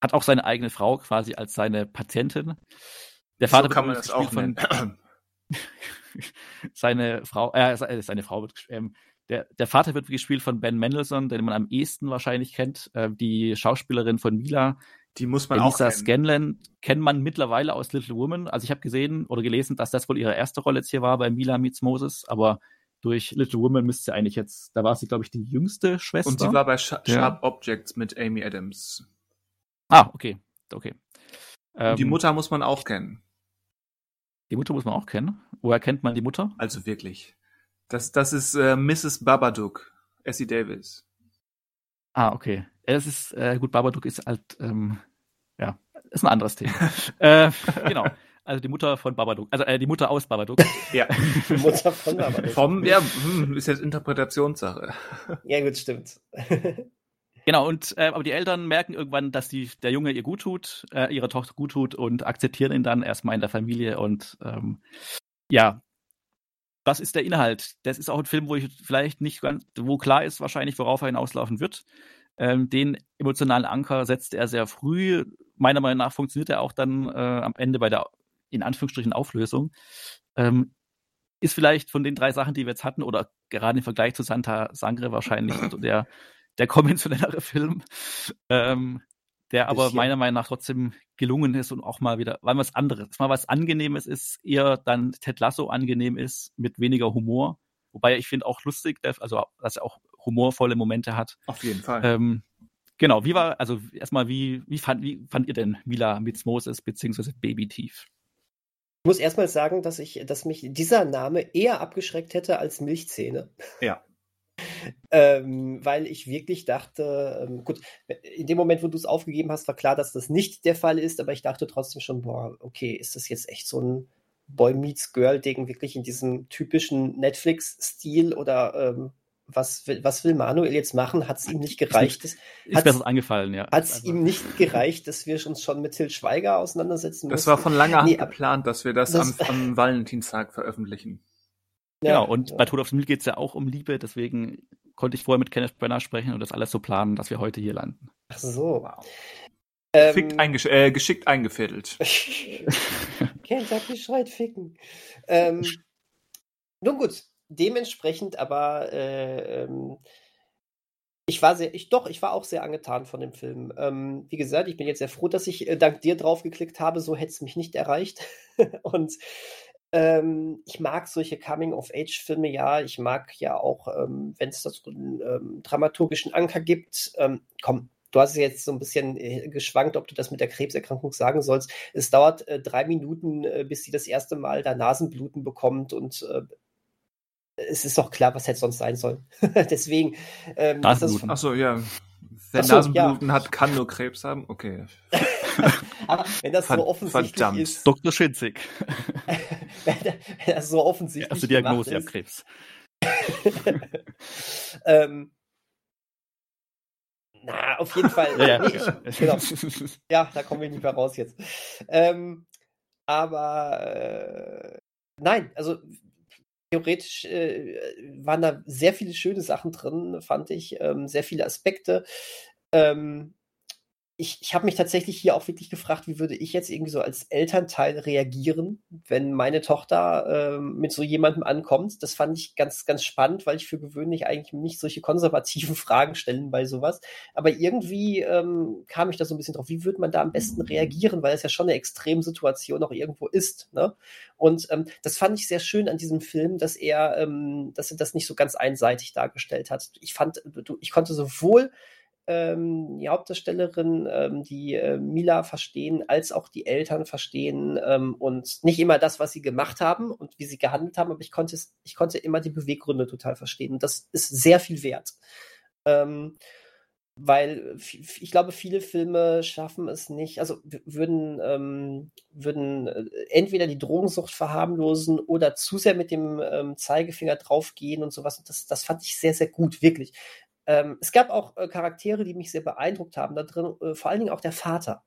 hat auch seine eigene Frau quasi als seine Patientin. Der Vater so kann man das auch nennen. [CLEARS THROAT] seine Frau, äh, se- seine Frau wird, ähm, der, der Vater wird gespielt von Ben Mendelssohn, den man am ehesten wahrscheinlich kennt. Äh, die Schauspielerin von Mila, Die muss man auch Elisa kennen. Scanlon, kennt man mittlerweile aus Little Woman. Also ich habe gesehen oder gelesen, dass das wohl ihre erste Rolle jetzt hier war bei Mila Meets Moses, aber durch Little Woman müsste sie eigentlich jetzt, da war sie, glaube ich, die jüngste Schwester. Und sie war bei Sha Ja. Sharp Objects mit Amy Adams. ah, okay, okay. Und die Ähm, Mutter muss man auch kennen. Die Mutter muss man auch kennen. Woher kennt man die Mutter? Also wirklich. Das, das ist äh, Mrs. Babadook, Essie Davis. Ah, okay. Es ist, äh, gut, Babadook ist halt, ähm, ja, ist ein anderes Thema. [LAUGHS] äh, genau. Also die Mutter von Babadook, also äh, die Mutter aus Babadook. [LAUGHS] Ja. Die Mutter von Babadook. Vom, ja, hm, ist jetzt Interpretationssache. Ja, gut, stimmt. [LAUGHS] genau, und äh, aber die Eltern merken irgendwann, dass die, der Junge ihr gut tut, äh, ihrer Tochter gut tut und akzeptieren ihn dann erstmal in der Familie und ähm, ja, das ist der Inhalt. Das ist auch ein Film, wo ich vielleicht nicht ganz, wo klar ist wahrscheinlich, worauf er hinauslaufen wird. Ähm, den emotionalen Anker setzt er sehr früh. Meiner Meinung nach funktioniert er auch dann äh, am Ende bei der in Anführungsstrichen Auflösung. Ähm, ist vielleicht von den drei Sachen, die wir jetzt hatten, oder gerade im Vergleich zu Santa Sangre wahrscheinlich der, der konventionellere [LAUGHS] Film, ähm, der aber Bisschen. meiner Meinung nach trotzdem gelungen ist und auch mal wieder, weil was anderes, mal was Angenehmes ist, eher dann Ted Lasso angenehm ist, mit weniger Humor. Wobei ich finde auch lustig, also dass er auch humorvolle Momente hat. Auf jeden Fall. Ähm, genau, wie war, also erstmal, wie, wie, fand, wie fand ihr denn Mila Meets Moses beziehungsweise Baby Thief? Ich muss erstmal sagen, dass ich, dass mich dieser Name eher abgeschreckt hätte als Milchzähne. Ja. Ähm, weil ich wirklich dachte, ähm, gut, in dem Moment, wo du es aufgegeben hast, war klar, dass das nicht der Fall ist, aber ich dachte trotzdem schon, boah, okay, ist das jetzt echt so ein Boy Meets Girl Ding, wirklich in diesem typischen Netflix-Stil oder ähm, was will, was will Manuel jetzt machen? Hat es ihm nicht gereicht? Ist mir das eingefallen, ja. Hat es ihm nicht gereicht, dass wir uns schon mit Til Schweiger auseinandersetzen Das war von langer Hand Nee, geplant, dass wir das, das- am, am [LAUGHS] Valentinstag veröffentlichen. Genau, und ja. bei Tod auf dem Nil geht es ja auch um Liebe, deswegen konnte ich vorher mit Kenneth Brenner sprechen und das alles so planen, dass wir heute hier landen. Ach so. Wow. Ähm, eingesch äh, geschickt eingefädelt. [LAUGHS] [LAUGHS] Kentucky schreit ficken. Ähm, nun gut, dementsprechend aber äh, ähm, ich war sehr, ich doch, ich war auch sehr angetan von dem Film. Ähm, wie gesagt, ich bin jetzt sehr froh, dass ich äh, dank dir drauf geklickt habe, so hätte es mich nicht erreicht. [LAUGHS] Und ähm, ich mag solche Coming-of-Age-Filme ja. Ich mag ja auch, ähm, wenn es da so einen ähm, dramaturgischen Anker gibt. Ähm, komm, du hast jetzt so ein bisschen äh, geschwankt, ob du das mit der Krebserkrankung sagen sollst. Es dauert äh, drei Minuten, äh, bis sie das erste Mal da Nasenbluten bekommt und äh, es ist doch klar, was hätte sonst sein sollen. [LAUGHS] Deswegen ähm, ist das, Nasenbluten. Ach so, ja. Wer Ach so, Nasenbluten hat, kann nur Krebs haben. Okay. [LAUGHS] aber wenn das so offensichtlich verdammt. ist, Dr. Schinzig. [LAUGHS] wenn, das so offensichtlich Erste gemacht Diagnose, ja, ist, Krebs. [LAUGHS] ähm, na, auf jeden Fall. [LAUGHS] Ja, ja. Nee, ich, genau. Ja, da kommen wir nicht mehr raus jetzt. Ähm, aber äh, nein, also theoretisch äh, waren da sehr viele schöne Sachen drin, fand ich, ähm, sehr viele Aspekte. Ähm, ich ich habe mich tatsächlich hier auch wirklich gefragt, wie würde ich jetzt irgendwie so als Elternteil reagieren, wenn meine Tochter ähm, mit so jemandem ankommt. Das fand ich ganz, ganz spannend, weil ich für gewöhnlich eigentlich nicht solche konservativen [LAUGHS] Fragen stellen bei sowas. Aber irgendwie ähm, kam ich da so ein bisschen drauf, wie würde man da am besten reagieren, weil es ja schon eine Extremsituation auch irgendwo ist. Ne? Und ähm, das fand ich sehr schön an diesem Film, dass er, ähm, dass er das nicht so ganz einseitig dargestellt hat. Ich fand, ich konnte sowohl ähm, die Hauptdarstellerin, ähm, die äh, Mila verstehen, als auch die Eltern verstehen ähm, und nicht immer das, was sie gemacht haben und wie sie gehandelt haben, aber ich konnte ich konnte immer die Beweggründe total verstehen. Und das ist sehr viel wert. Ähm, weil ich glaube, viele Filme schaffen es nicht, also würden, ähm, würden äh, entweder die Drogensucht verharmlosen oder zu sehr mit dem ähm, Zeigefinger draufgehen und sowas. Und das, das fand ich sehr, sehr gut, wirklich. Ähm, es gab auch äh, Charaktere, die mich sehr beeindruckt haben da drin, äh, vor allen Dingen auch der Vater.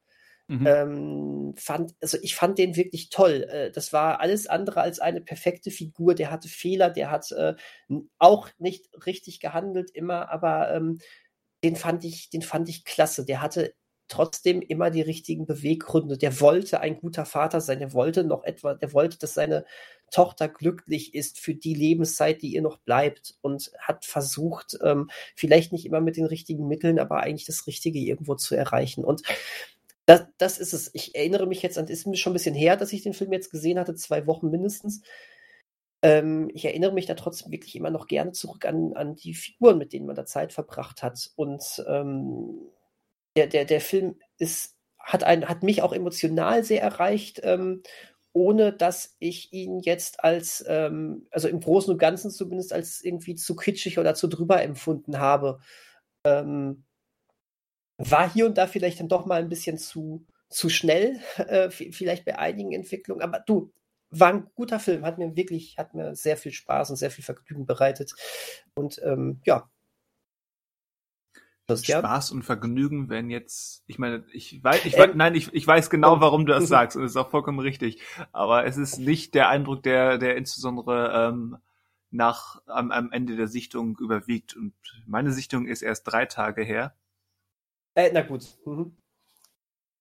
Mhm. Ähm, fand, also ich fand den wirklich toll. Äh, das war alles andere als eine perfekte Figur. Der hatte Fehler, der hat äh, auch nicht richtig gehandelt immer, aber ähm, den fand ich, den fand ich klasse. Der hatte trotzdem immer die richtigen Beweggründe. Der wollte ein guter Vater sein. Der wollte noch etwa, der wollte, dass seine Tochter glücklich ist für die Lebenszeit, die ihr noch bleibt und hat versucht, ähm, vielleicht nicht immer mit den richtigen Mitteln, aber eigentlich das Richtige irgendwo zu erreichen. Und das, das ist es. Ich erinnere mich jetzt an, ist mir schon ein bisschen her, dass ich den Film jetzt gesehen hatte, zwei Wochen mindestens. Ähm, ich erinnere mich da trotzdem wirklich immer noch gerne zurück an, an die Figuren, mit denen man da Zeit verbracht hat. Und ähm, der, der, der Film ist, hat, ein, hat mich auch emotional sehr erreicht, ähm, ohne dass ich ihn jetzt als, ähm, also im Großen und Ganzen zumindest als irgendwie zu kitschig oder zu drüber empfunden habe. Ähm, war hier und da vielleicht dann doch mal ein bisschen zu, zu schnell, [LAUGHS] äh, vielleicht bei einigen Entwicklungen. Aber du, war ein guter Film, hat mir wirklich, hat mir sehr viel Spaß und sehr viel Vergnügen bereitet. Und ähm, ja. Christian? Spaß und Vergnügen, wenn jetzt, ich meine, ich weiß, ich Ähm, weiß, nein, ich, ich weiß genau, ähm, warum du das sagst und es ist auch vollkommen richtig. Aber es ist nicht der Eindruck, der, der insbesondere ähm, nach am, am Ende der Sichtung überwiegt. Und meine Sichtung ist erst drei Tage her. Äh, na gut. Mhm.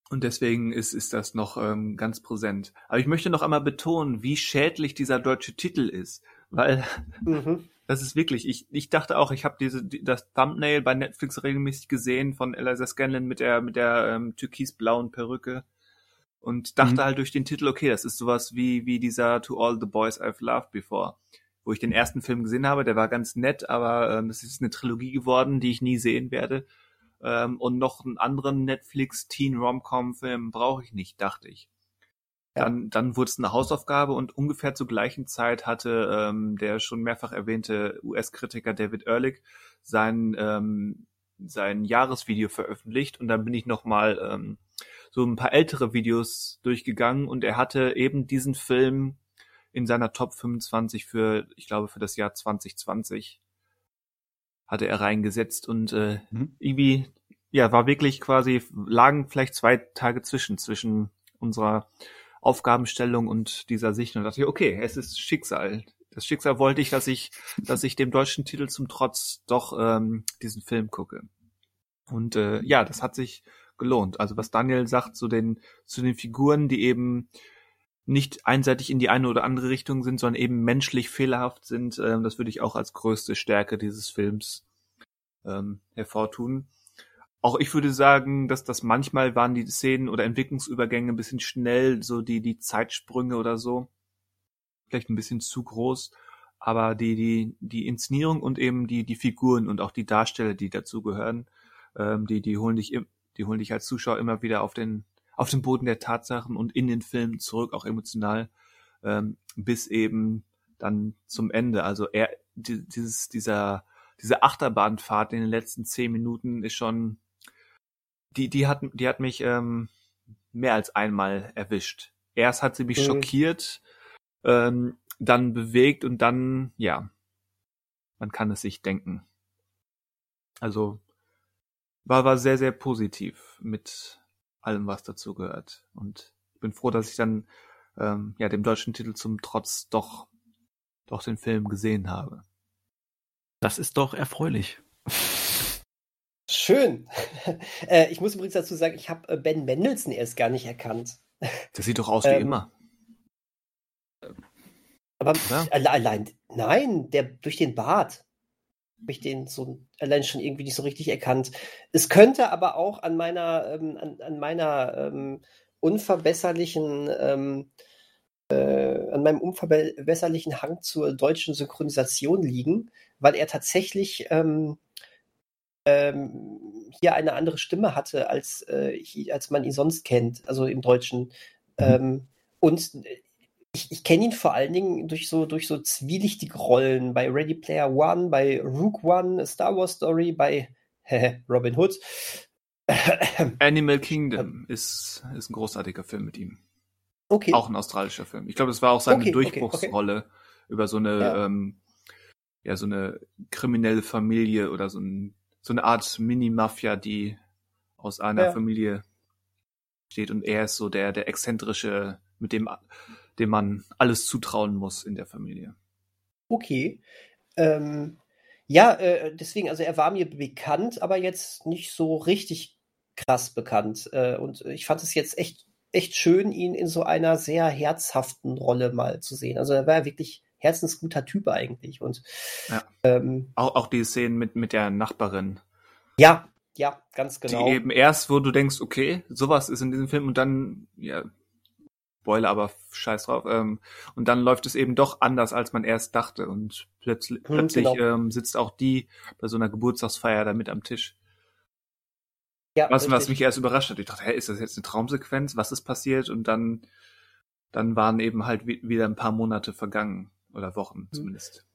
Und deswegen ist, ist das noch ähm, ganz präsent. Aber ich möchte noch einmal betonen, wie schädlich dieser deutsche Titel ist. Weil Mhm. Das ist wirklich, ich, ich dachte auch, ich habe diese die- das Thumbnail bei Netflix regelmäßig gesehen von Eliza Scanlon mit der mit der ähm, türkisblauen Perücke und dachte Mhm. halt durch den Titel, okay, das ist sowas wie wie dieser To All the Boys I've Loved Before, wo ich den ersten Film gesehen habe, der war ganz nett, aber ähm, es ist eine Trilogie geworden, die ich nie sehen werde. Ähm, und noch einen anderen Netflix Teen Rom-Com Film brauche ich nicht, dachte ich. Ja. Dann, dann wurde es eine Hausaufgabe und ungefähr zur gleichen Zeit hatte ähm, der schon mehrfach erwähnte US-Kritiker David Ehrlich sein, ähm, sein Jahresvideo veröffentlicht und dann bin ich nochmal ähm, so ein paar ältere Videos durchgegangen und er hatte eben diesen Film in seiner Top 25 für, ich glaube, für das Jahr 2020 hatte er reingesetzt und äh, Mhm. irgendwie, ja, war wirklich quasi, lagen vielleicht zwei Tage zwischen, zwischen unserer Aufgabenstellung und dieser Sicht und dachte ich, okay, es ist Schicksal. Das Schicksal wollte ich, dass ich, dass ich dem deutschen Titel zum Trotz doch ähm, diesen Film gucke. Und äh, ja, das hat sich gelohnt. Also was Daniel sagt zu den zu den Figuren, die eben nicht einseitig in die eine oder andere Richtung sind, sondern eben menschlich fehlerhaft sind, ähm, das würde ich auch als größte Stärke dieses Films ähm, hervortun. Auch ich würde sagen, dass das manchmal waren die Szenen oder Entwicklungsübergänge ein bisschen schnell, so die die Zeitsprünge oder so, vielleicht ein bisschen zu groß, aber die die die Inszenierung und eben die die Figuren und auch die Darsteller, die dazugehören, ähm, die die holen dich die holen dich als Zuschauer immer wieder auf den auf den Boden der Tatsachen und in den Film zurück, auch emotional, ähm, bis eben dann zum Ende. Also er, die, dieses, dieser, diese Achterbahnfahrt in den letzten zehn Minuten ist schon, die, die hat, die hat mich ähm, mehr als einmal erwischt. Erst hat sie mich Mhm. schockiert, ähm, dann bewegt und dann, ja, man kann es sich denken. Also war, war sehr, sehr positiv mit allem, was dazu gehört. Und ich bin froh, dass ich dann ähm, ja dem deutschen Titel zum Trotz doch doch den Film gesehen habe. Das ist doch erfreulich. [LAUGHS] Schön. [LAUGHS] äh, ich muss übrigens dazu sagen, ich habe äh, Ben Mendelssohn erst gar nicht erkannt. Das sieht doch aus wie Ähm, immer. Aber Ja. alle, allein, nein, der durch den Bart habe ich den so allein schon irgendwie nicht so richtig erkannt. Es könnte aber auch an meiner, ähm, an, an meiner ähm, unverbesserlichen, ähm, äh, an meinem unverbesserlichen Hang zur deutschen Synchronisation liegen, weil er tatsächlich ähm, ähm, hier eine andere Stimme hatte, als, äh, als man ihn sonst kennt, also im Deutschen. Ähm, und ich, ich kenne ihn vor allen Dingen durch so, durch so zwielichtige Rollen bei Ready Player One, bei Rook One, A Star Wars Story, bei [LAUGHS] Robin Hood. [CLEARS THROAT] Animal Kingdom ist, ist ein großartiger Film mit ihm. Okay. Auch ein australischer Film. Ich glaube, das war auch seine Okay, okay, Durchbruchsrolle über so eine, Ja. ähm, ja, so eine kriminelle Familie oder so, ein, so eine Art Mini-Mafia, die aus einer Ja. Familie steht und er ist so der, der exzentrische, mit dem, dem man alles zutrauen muss in der Familie. Okay. Ähm, ja, äh, deswegen, also er war mir bekannt, aber jetzt nicht so richtig krass bekannt. Äh, und ich fand es jetzt echt, echt schön, ihn in so einer sehr herzhaften Rolle mal zu sehen. Also er war ja wirklich herzensguter Typ eigentlich. Und Ja. ähm, Auch, auch die Szenen mit, mit der Nachbarin, ja, ja, ganz genau. die eben erst, wo du denkst, okay, sowas ist in diesem Film und dann, ja, Spoiler, aber scheiß drauf, ähm, und dann läuft es eben doch anders, als man erst dachte und plötzlich, Hm, plötzlich genau. ähm, sitzt auch die bei so einer Geburtstagsfeier da mit am Tisch. ja, Was, was mich erst überrascht hat. Ich dachte, hä, ist das jetzt eine Traumsequenz? Was ist passiert? Und dann, dann waren eben halt wi- wieder ein paar Monate vergangen. Oder. Wochen zumindest.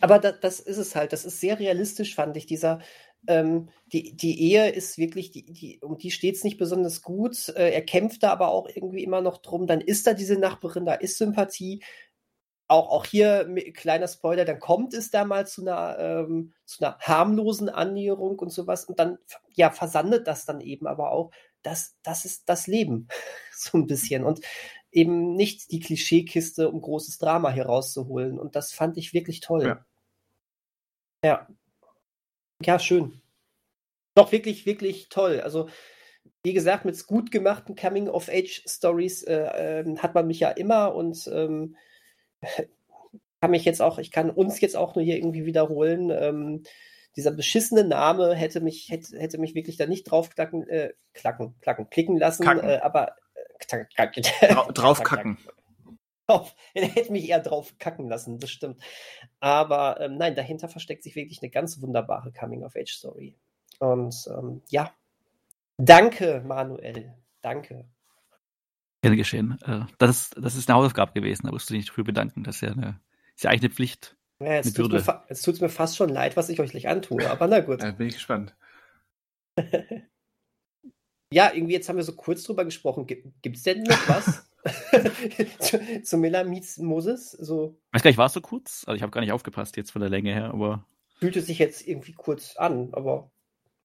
Aber da, das ist es halt. Das ist sehr realistisch, fand ich. Dieser, ähm, die, die Ehe ist wirklich, die, die, um die steht es nicht besonders gut. Äh, er kämpft da aber auch irgendwie immer noch drum. Dann ist da diese Nachbarin, da ist Sympathie. Auch, auch hier, kleiner Spoiler, dann kommt es da mal zu einer, ähm, zu einer harmlosen Annäherung und sowas. Und dann, ja, versandet das dann eben aber auch. Das, das ist das Leben. [LAUGHS] so ein bisschen. Und eben nicht die Klischeekiste, um großes Drama hier rauszuholen. Und das fand ich wirklich toll. Ja. Ja. Ja, schön. Doch wirklich, wirklich toll. Also, wie gesagt, mit gut gemachten Coming-of-Age-Stories äh, ähm, hat man mich ja immer und ähm, [LAUGHS] kann mich jetzt auch, ich kann uns jetzt auch nur hier irgendwie wiederholen. Ähm, dieser beschissene Name hätte mich, hätte, hätte mich wirklich da nicht draufklacken, äh, klacken, klacken, klicken lassen, äh, aber äh, draufkacken. [LAUGHS] drauf, er hätte mich eher drauf kacken lassen, das stimmt. Aber ähm, nein, dahinter versteckt sich wirklich eine ganz wunderbare Coming-of-Age-Story. Und ähm, ja, danke, Manuel. Danke. Gerne geschehen. Äh, das, ist, das ist eine Hausaufgabe gewesen, da musst du dich dafür bedanken. Das ist ja eine, ist ja eigentlich eine Pflicht. Ja, Mit tut mir, jetzt tut's mir fast schon leid, was ich euch gleich antue, aber na gut. Da bin ich gespannt. [LAUGHS] Ja, irgendwie jetzt haben wir so kurz drüber gesprochen. Gibt es denn noch was? [LAUGHS] [LAUGHS] zu, zu Miller meets Moses? So, Weiß gar nicht, war es so kurz? Also ich habe gar nicht aufgepasst jetzt von der Länge her, aber fühlte sich jetzt irgendwie kurz an, aber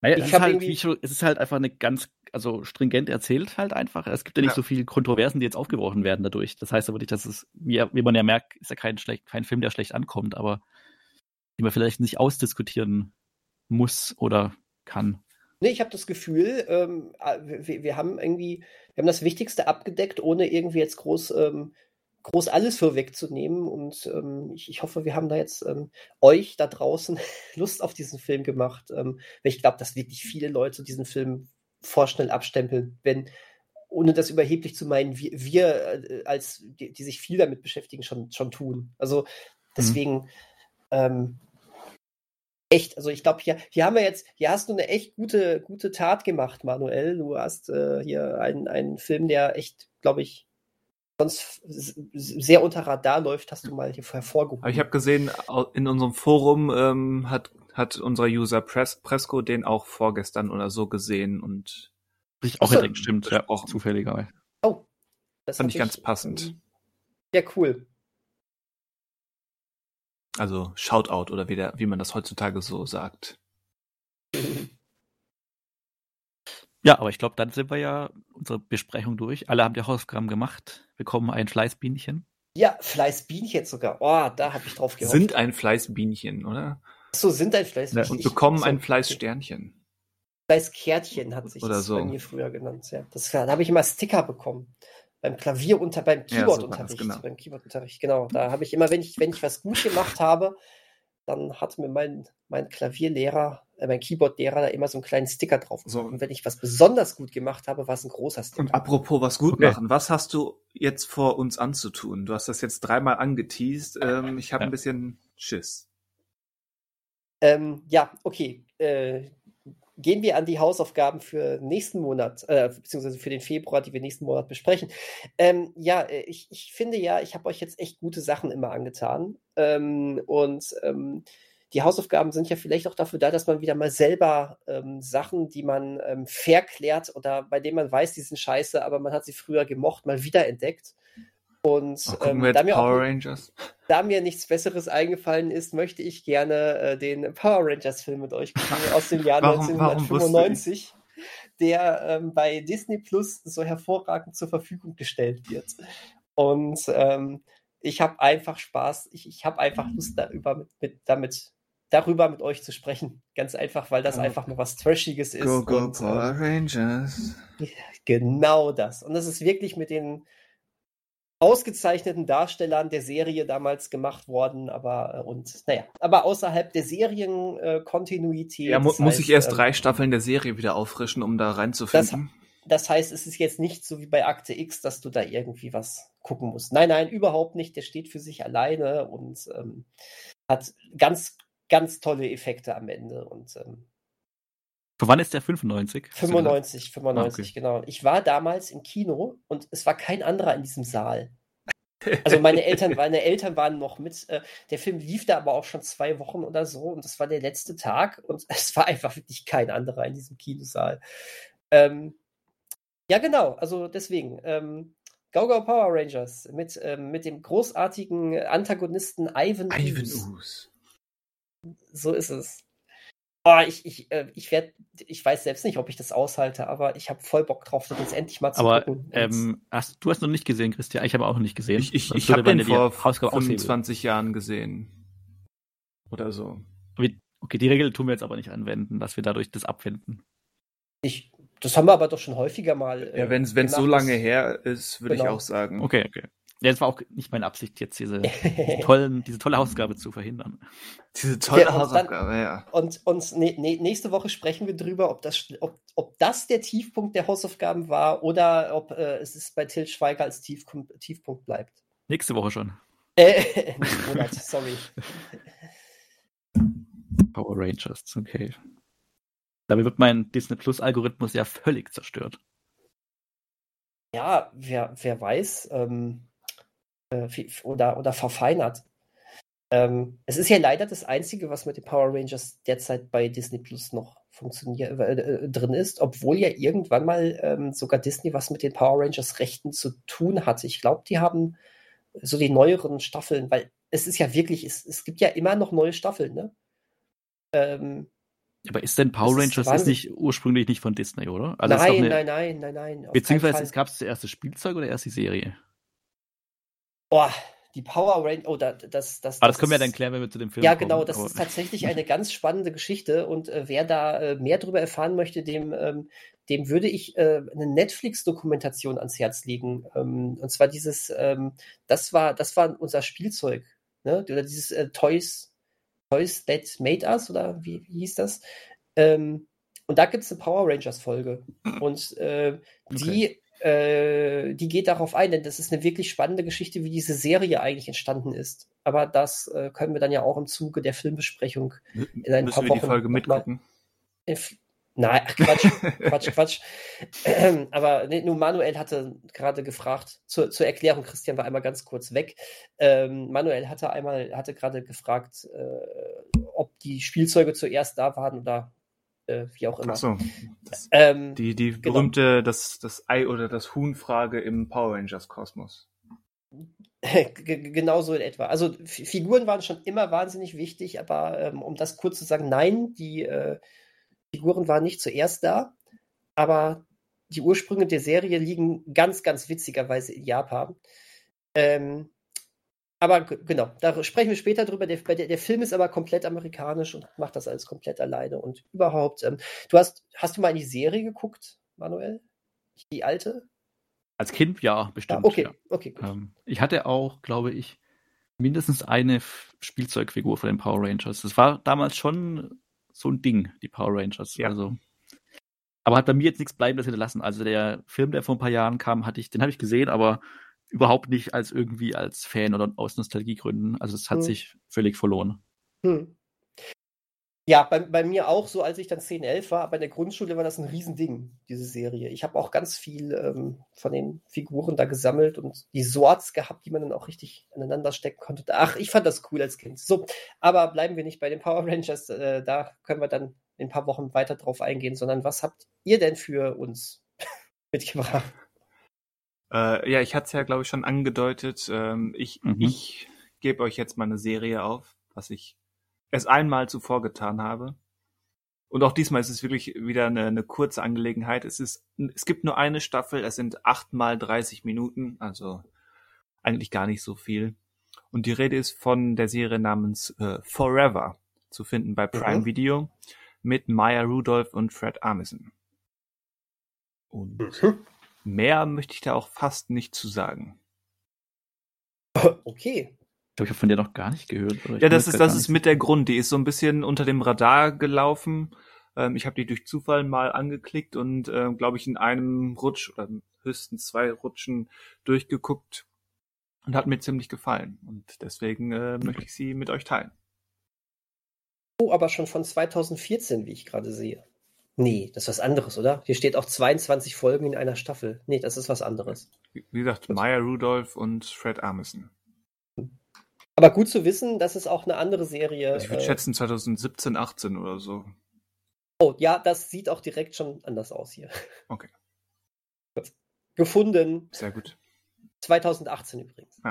Naja, Ich es, ist halt, irgendwie- wie schon, es ist halt einfach eine ganz, also stringent erzählt halt einfach. Es gibt ja nicht Ja. so viele Kontroversen, die jetzt aufgebrochen werden dadurch. Das heißt aber nicht, dass es, wie, wie man ja merkt, ist ja kein, schlecht, kein Film, der schlecht ankommt, aber die man vielleicht nicht ausdiskutieren muss oder kann. Nee, ich habe das Gefühl, ähm, äh, wir, wir haben irgendwie, wir haben das Wichtigste abgedeckt, ohne irgendwie jetzt groß, ähm, groß alles vorwegzunehmen. Und ähm, ich, ich hoffe, wir haben da jetzt ähm, euch da draußen [LAUGHS] Lust auf diesen Film gemacht. Ähm, weil ich glaube, dass wirklich viele Leute diesen Film vorschnell abstempeln, wenn, ohne das überheblich zu meinen, wir, wir äh, als die, die sich viel damit beschäftigen, schon, schon tun. Also deswegen, ähm, echt, also ich glaube, hier, hier haben wir jetzt, hier hast du eine echt gute, gute Tat gemacht, Manuel. Du hast äh, hier einen, einen Film, der echt, glaube ich, sonst sehr unter Radar läuft, hast du mal hier hervorgehoben. Aber ich habe gesehen, in unserem Forum ähm, hat, hat unser User Pres Presco den auch vorgestern oder so gesehen und Richtig, auch so. stimmt, ja, Besprochen. zufälligerweise. oh, das fand ich ganz passend. ähm, Ja, cool. Also Shoutout oder wie, der, wie man das heutzutage so sagt. Ja, aber ich glaube, dann sind wir ja unsere Besprechung durch. Alle haben die Hausaufgaben gemacht, bekommen ein Fleißbienchen. Ja, Fleißbienchen sogar. Oh, da habe ich drauf gehofft. Sind ein Fleißbienchen, oder? so, sind ein Fleißbienchen. Und Ich- bekommen so, ein Fleißsternchen. Fleißkärtchen hat sich Oder das so. bei mir früher genannt. Ja. Das, da habe ich immer Sticker bekommen. Beim Klavierunter, beim Ja, so Keyboardunterricht. war's, genau. Beim Keyboardunterricht, genau. Da habe ich immer, wenn ich, wenn ich was gut gemacht habe, dann hat mir mein, mein Klavierlehrer, äh, mein Keyboardlehrer da immer so einen kleinen Sticker drauf. So. Und wenn ich was besonders gut gemacht habe, war es ein großer Sticker. Und apropos was gut Okay. machen, was hast du jetzt vor uns anzutun? Du hast das jetzt dreimal angeteased. Ähm, ich habe Ja. ein bisschen Schiss. Ähm, ja, okay. Äh, gehen wir an die Hausaufgaben für nächsten Monat, äh, beziehungsweise für den Februar, die wir nächsten Monat besprechen. Ähm, ja, äh, ich, ich finde ja, ich habe euch jetzt echt gute Sachen immer angetan. Ähm, und ähm, die Hausaufgaben sind ja vielleicht auch dafür da, dass man wieder mal selber ähm, Sachen, die man ähm, verklärt oder bei denen man weiß, die sind scheiße, aber man hat sie früher gemocht, mal wiederentdeckt. Und Oh, ähm, da mir auch Power [LAUGHS] da mir nichts Besseres eingefallen ist, möchte ich gerne äh, den Power Rangers Film mit euch gucken [LAUGHS] aus dem Jahr Warum- warum wusste 1995, der ähm, bei Disney Plus so hervorragend zur Verfügung gestellt wird. Und ähm, ich habe einfach Spaß, ich, ich habe einfach Lust darüber mit, mit, damit darüber mit euch zu sprechen. Ganz einfach, weil das Go- einfach mal was Trashiges ist. Go, go, und, Power ähm, Rangers. Genau das. Und das ist wirklich mit den ausgezeichneten Darstellern der Serie damals gemacht worden, aber äh, und naja, aber außerhalb der Serienkontinuität. Ja, mu das muss heißt, ich erst ähm, drei Staffeln der Serie wieder auffrischen, um da reinzufinden? Das heißt, es ist jetzt nicht so wie bei Akte X, dass du da irgendwie was gucken musst. Nein, nein, überhaupt nicht. Der steht für sich alleine und ähm, hat ganz, ganz tolle Effekte am Ende und ähm, Von wann ist der 95? Hast du gesagt? 95, 95, Ah, okay. genau. Ich war damals im Kino und es war kein anderer in diesem Saal. [LAUGHS] Also meine Eltern, meine Eltern waren noch mit. Äh, der Film lief da aber auch schon zwei Wochen oder so und das war der letzte Tag und [LAUGHS] es war einfach wirklich kein anderer in diesem Kinosaal. Ähm, ja, genau. Also deswegen. Ähm, Go Go Power Rangers mit, ähm, mit dem großartigen Antagonisten Ivan, Ivan. Ooze. So ist es. Oh, ich, ich, äh, ich werde, ich weiß selbst nicht, ob ich das aushalte, aber ich habe voll Bock drauf, das jetzt endlich mal zu Aber gucken. Ähm, hast, du hast noch nicht gesehen, Christian. Ich habe auch noch nicht gesehen. Ich, ich, ich habe den vor Hausaufgabe aushebeln. 25 Jahren gesehen. Oder so. Okay, die Regel tun wir jetzt aber nicht anwenden, dass wir dadurch das abwenden. ich, das haben wir aber doch schon häufiger mal. äh, Ja, wenn es so lange her ist, würde ich Genau. auch sagen. Okay, okay. Ja, das war auch nicht meine Absicht, jetzt diese, [LAUGHS] tollen, diese tolle Hausaufgabe zu verhindern. Diese tolle Ja, und dann- Hausaufgabe, ja. Und, und ne, ne, nächste Woche sprechen wir drüber, ob das, ob, ob das der Tiefpunkt der Hausaufgaben war oder ob äh, es ist bei Till Schweiger als Tiefpunkt, Tiefpunkt bleibt. Nächste Woche schon. Äh, [LAUGHS] nicht Monat, sorry. Power Rangers, okay. Damit wird mein Disney Plus Algorithmus ja völlig zerstört. Ja, wer, wer weiß, ähm, äh, oder, oder verfeinert. Ähm, es ist ja leider das Einzige, was mit den Power Rangers derzeit bei Disney Plus noch funktioniert äh, äh, drin ist, obwohl ja irgendwann mal ähm, sogar Disney was mit den Power Rangers Rechten zu tun hatte. Ich glaube, die haben so die neueren Staffeln, weil es ist ja wirklich, es, es gibt ja immer noch neue Staffeln, ne? Ähm, Aber ist denn Power ist Rangers ist nicht ursprünglich nicht von Disney, oder? Also nein, eine, nein, nein, nein, nein. Beziehungsweise es gab es zuerst das Spielzeug oder erst die Serie? Boah, die Power Rangers. Oh, da, das, das, Aber das können wir dann klären, wenn wir zu dem Film Ja, kommen. genau, das aber- ist tatsächlich eine ganz spannende Geschichte und äh, wer da äh, mehr darüber erfahren möchte, dem, ähm, dem würde ich äh, eine Netflix-Dokumentation ans Herz legen. Ähm, und zwar dieses, ähm, das war, das war unser Spielzeug, ne? Oder dieses äh, Toys, Toys That Made Us, oder wie, wie hieß das? Ähm, und da gibt es eine Power Rangers-Folge. Und äh, die, äh, die geht darauf ein, denn das ist eine wirklich spannende Geschichte, wie diese Serie eigentlich entstanden ist. Aber das äh, können wir dann ja auch im Zuge der Filmbesprechung in ein Müssen paar wir Wochen die Folge mitgucken? Nein, Quatsch, [LAUGHS] Quatsch, Quatsch. Ähm, Aber nee, nur Manuel hatte gerade gefragt, zur, zur Erklärung, Christian war einmal ganz kurz weg. Ähm, Manuel hatte einmal, hatte gerade gefragt, äh, ob die Spielzeuge zuerst da waren oder äh, wie auch immer. Ach so. Das, Ähm, die die genau. berühmte, das, das Ei oder das Huhn-Frage im Power Rangers Kosmos. [LAUGHS] G- g- Genauso in etwa. Also Figuren waren schon immer wahnsinnig wichtig, aber ähm, um das kurz zu sagen, nein, die äh, Figuren waren nicht zuerst da, aber die Ursprünge der Serie liegen ganz, ganz witzigerweise in Japan. Ähm, aber genau, da sprechen wir später drüber. Der, der, der Film ist aber komplett amerikanisch und macht das alles komplett alleine und überhaupt. Ähm, du hast, hast du mal in die Serie geguckt, Manuel? Die alte? Als Kind ja, bestimmt. okay, Ja. okay, gut. Ähm, ich hatte auch, glaube ich, mindestens eine Spielzeugfigur von den Power Rangers. Das war damals schon so ein Ding, die Power Rangers. Ja. Also, aber hat bei mir jetzt nichts Bleibendes hinterlassen. Also der Film, der vor ein paar Jahren kam, hatte ich, den habe ich gesehen, aber überhaupt nicht als irgendwie als Fan oder aus Nostalgiegründen. Also es hat Hm. sich völlig verloren. Hm. Ja, bei, bei mir auch so, als ich dann 10, 11 war, aber in der Grundschule war das ein Riesending, diese Serie. Ich habe auch ganz viel ähm, von den Figuren da gesammelt und die Sorts gehabt, die man dann auch richtig aneinander stecken konnte. Ach, ich fand das cool als Kind. So, aber bleiben wir nicht bei den Power [LAUGHS] Rangers, äh, da können wir dann in ein paar Wochen weiter drauf eingehen, sondern was habt ihr denn für uns [LAUGHS] mitgebracht? Äh, ja, ich hatte es ja, glaube ich, schon angedeutet. Ähm, ich Mhm. ich gebe euch jetzt mal eine Serie auf, was ich erst einmal zuvor getan habe. Und auch diesmal ist es wirklich wieder eine, eine kurze Angelegenheit. Es ist, es gibt nur eine Staffel, es sind acht mal 30 Minuten, also eigentlich gar nicht so viel. Und die Rede ist von der Serie namens äh, Forever, zu finden bei Prime Mhm. Video, mit Maya Rudolph und Fred Armisen. Und mehr möchte ich da auch fast nicht zu sagen. Okay. Ich glaube, ich habe von der noch gar nicht gehört. Ja, das ist, das ist mit der Grund. Die ist so ein bisschen unter dem Radar gelaufen. Ähm, ich habe die durch Zufall mal angeklickt und, äh, glaube ich, in einem Rutsch oder höchstens zwei Rutschen durchgeguckt und hat mir ziemlich gefallen. Und deswegen äh, möchte ich sie mit euch teilen. Oh, aber schon von 2014, wie ich gerade sehe. Nee, das ist was anderes, oder? Hier steht auch 22 Folgen in einer Staffel. Nee, das ist was anderes. Wie gesagt, Maya Rudolph und Fred Armisen. Aber gut zu wissen, das ist auch eine andere Serie. Also ich würde äh, schätzen 2017, 18 oder so. Oh, ja, das sieht auch direkt schon anders aus hier. Okay. [LAUGHS] Gefunden. Sehr gut. 2018 übrigens.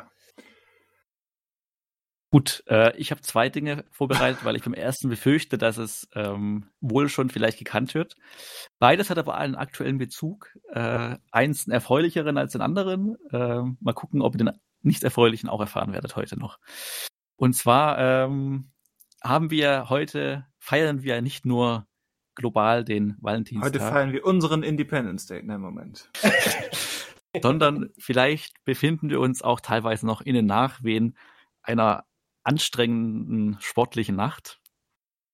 Gut, äh, ich habe zwei Dinge vorbereitet, weil ich beim ersten befürchte, dass es ähm, wohl schon vielleicht gekannt wird. Beides hat aber einen aktuellen Bezug. Äh, eins einen erfreulicheren als den anderen. Äh, mal gucken, ob ihr den nicht erfreulichen auch erfahren werdet heute noch. Und zwar ähm, haben wir heute, feiern wir nicht nur global den Valentinstag. Heute feiern wir unseren Independence Day. Nein, Moment. [LAUGHS] sondern vielleicht befinden wir uns auch teilweise noch in den Nachwehen einer anstrengenden sportlichen Nacht.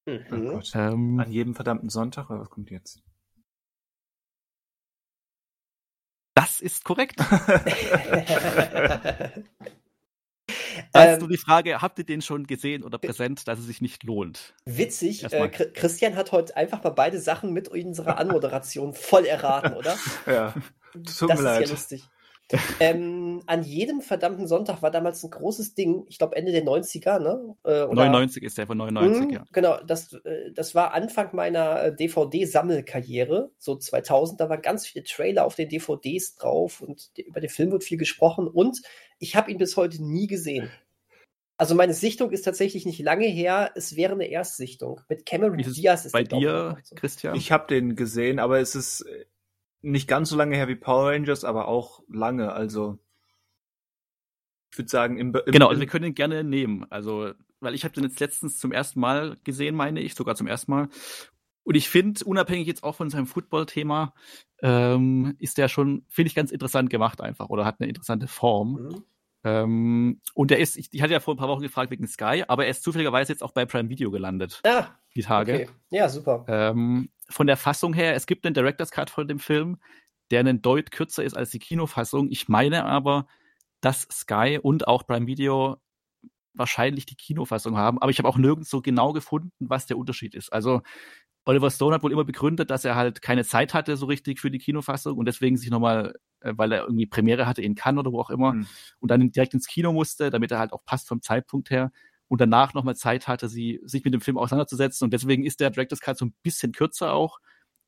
Oh Mhm. Gott. Ähm, An jedem verdammten Sonntag, oder was kommt jetzt? das ist korrekt. [LAUGHS] Also ähm, die Frage, habt ihr den schon gesehen oder präsent, dass es sich nicht lohnt? witzig, äh, Chri- Christian hat heute einfach mal beide Sachen mit unserer Anmoderation voll erraten, oder? [LAUGHS] ja, tut das mir ist leid. ja lustig. [LAUGHS] ähm, an jedem verdammten Sonntag war damals ein großes Ding, ich glaube Ende der 90er, ne? Äh, oder- 99 ist der von 99, Mhm, ja. Genau, das, äh, das war Anfang meiner äh, DVD-Sammelkarriere, so 2000. Da waren ganz viele Trailer auf den DVDs drauf und über den Film wird viel gesprochen und ich habe ihn bis heute nie gesehen. Also meine Sichtung ist tatsächlich nicht lange her. Es wäre eine Erstsichtung. Mit Cameron Wie ist es Diaz ist Bei dir. Christian? Ich habe den gesehen, aber es ist äh, nicht ganz so lange her wie Power Rangers, aber auch lange. Also ich würde sagen, im, im Genau, also wir können ihn gerne nehmen. Also, weil ich habe den jetzt letztens zum ersten Mal gesehen, meine ich, sogar zum ersten Mal. Und ich finde, unabhängig jetzt auch von seinem Football-Thema, ähm, ist der schon, finde ich, ganz interessant gemacht einfach oder hat eine interessante Form. Mhm. Ähm, und der ist, ich, ich hatte ja vor ein paar Wochen gefragt wegen Sky, aber er ist zufälligerweise jetzt auch bei Prime Video gelandet, Ah, die Tage. okay. Ja, super. Ähm, von der Fassung her, es gibt einen Director's Cut von dem Film, der einen Deut kürzer ist als die Kinofassung. Ich meine aber, dass Sky und auch Prime Video wahrscheinlich die Kinofassung haben, aber ich habe auch nirgends so genau gefunden, was der Unterschied ist. Also Oliver Stone hat wohl immer begründet, dass er halt keine Zeit hatte so richtig für die Kinofassung und deswegen sich nochmal, äh, weil er irgendwie Premiere hatte in Cannes oder wo auch immer Hm. und dann direkt ins Kino musste, damit er halt auch passt vom Zeitpunkt her und danach nochmal Zeit hatte, sie, sich mit dem Film auseinanderzusetzen und deswegen ist der Director's Cut so ein bisschen kürzer auch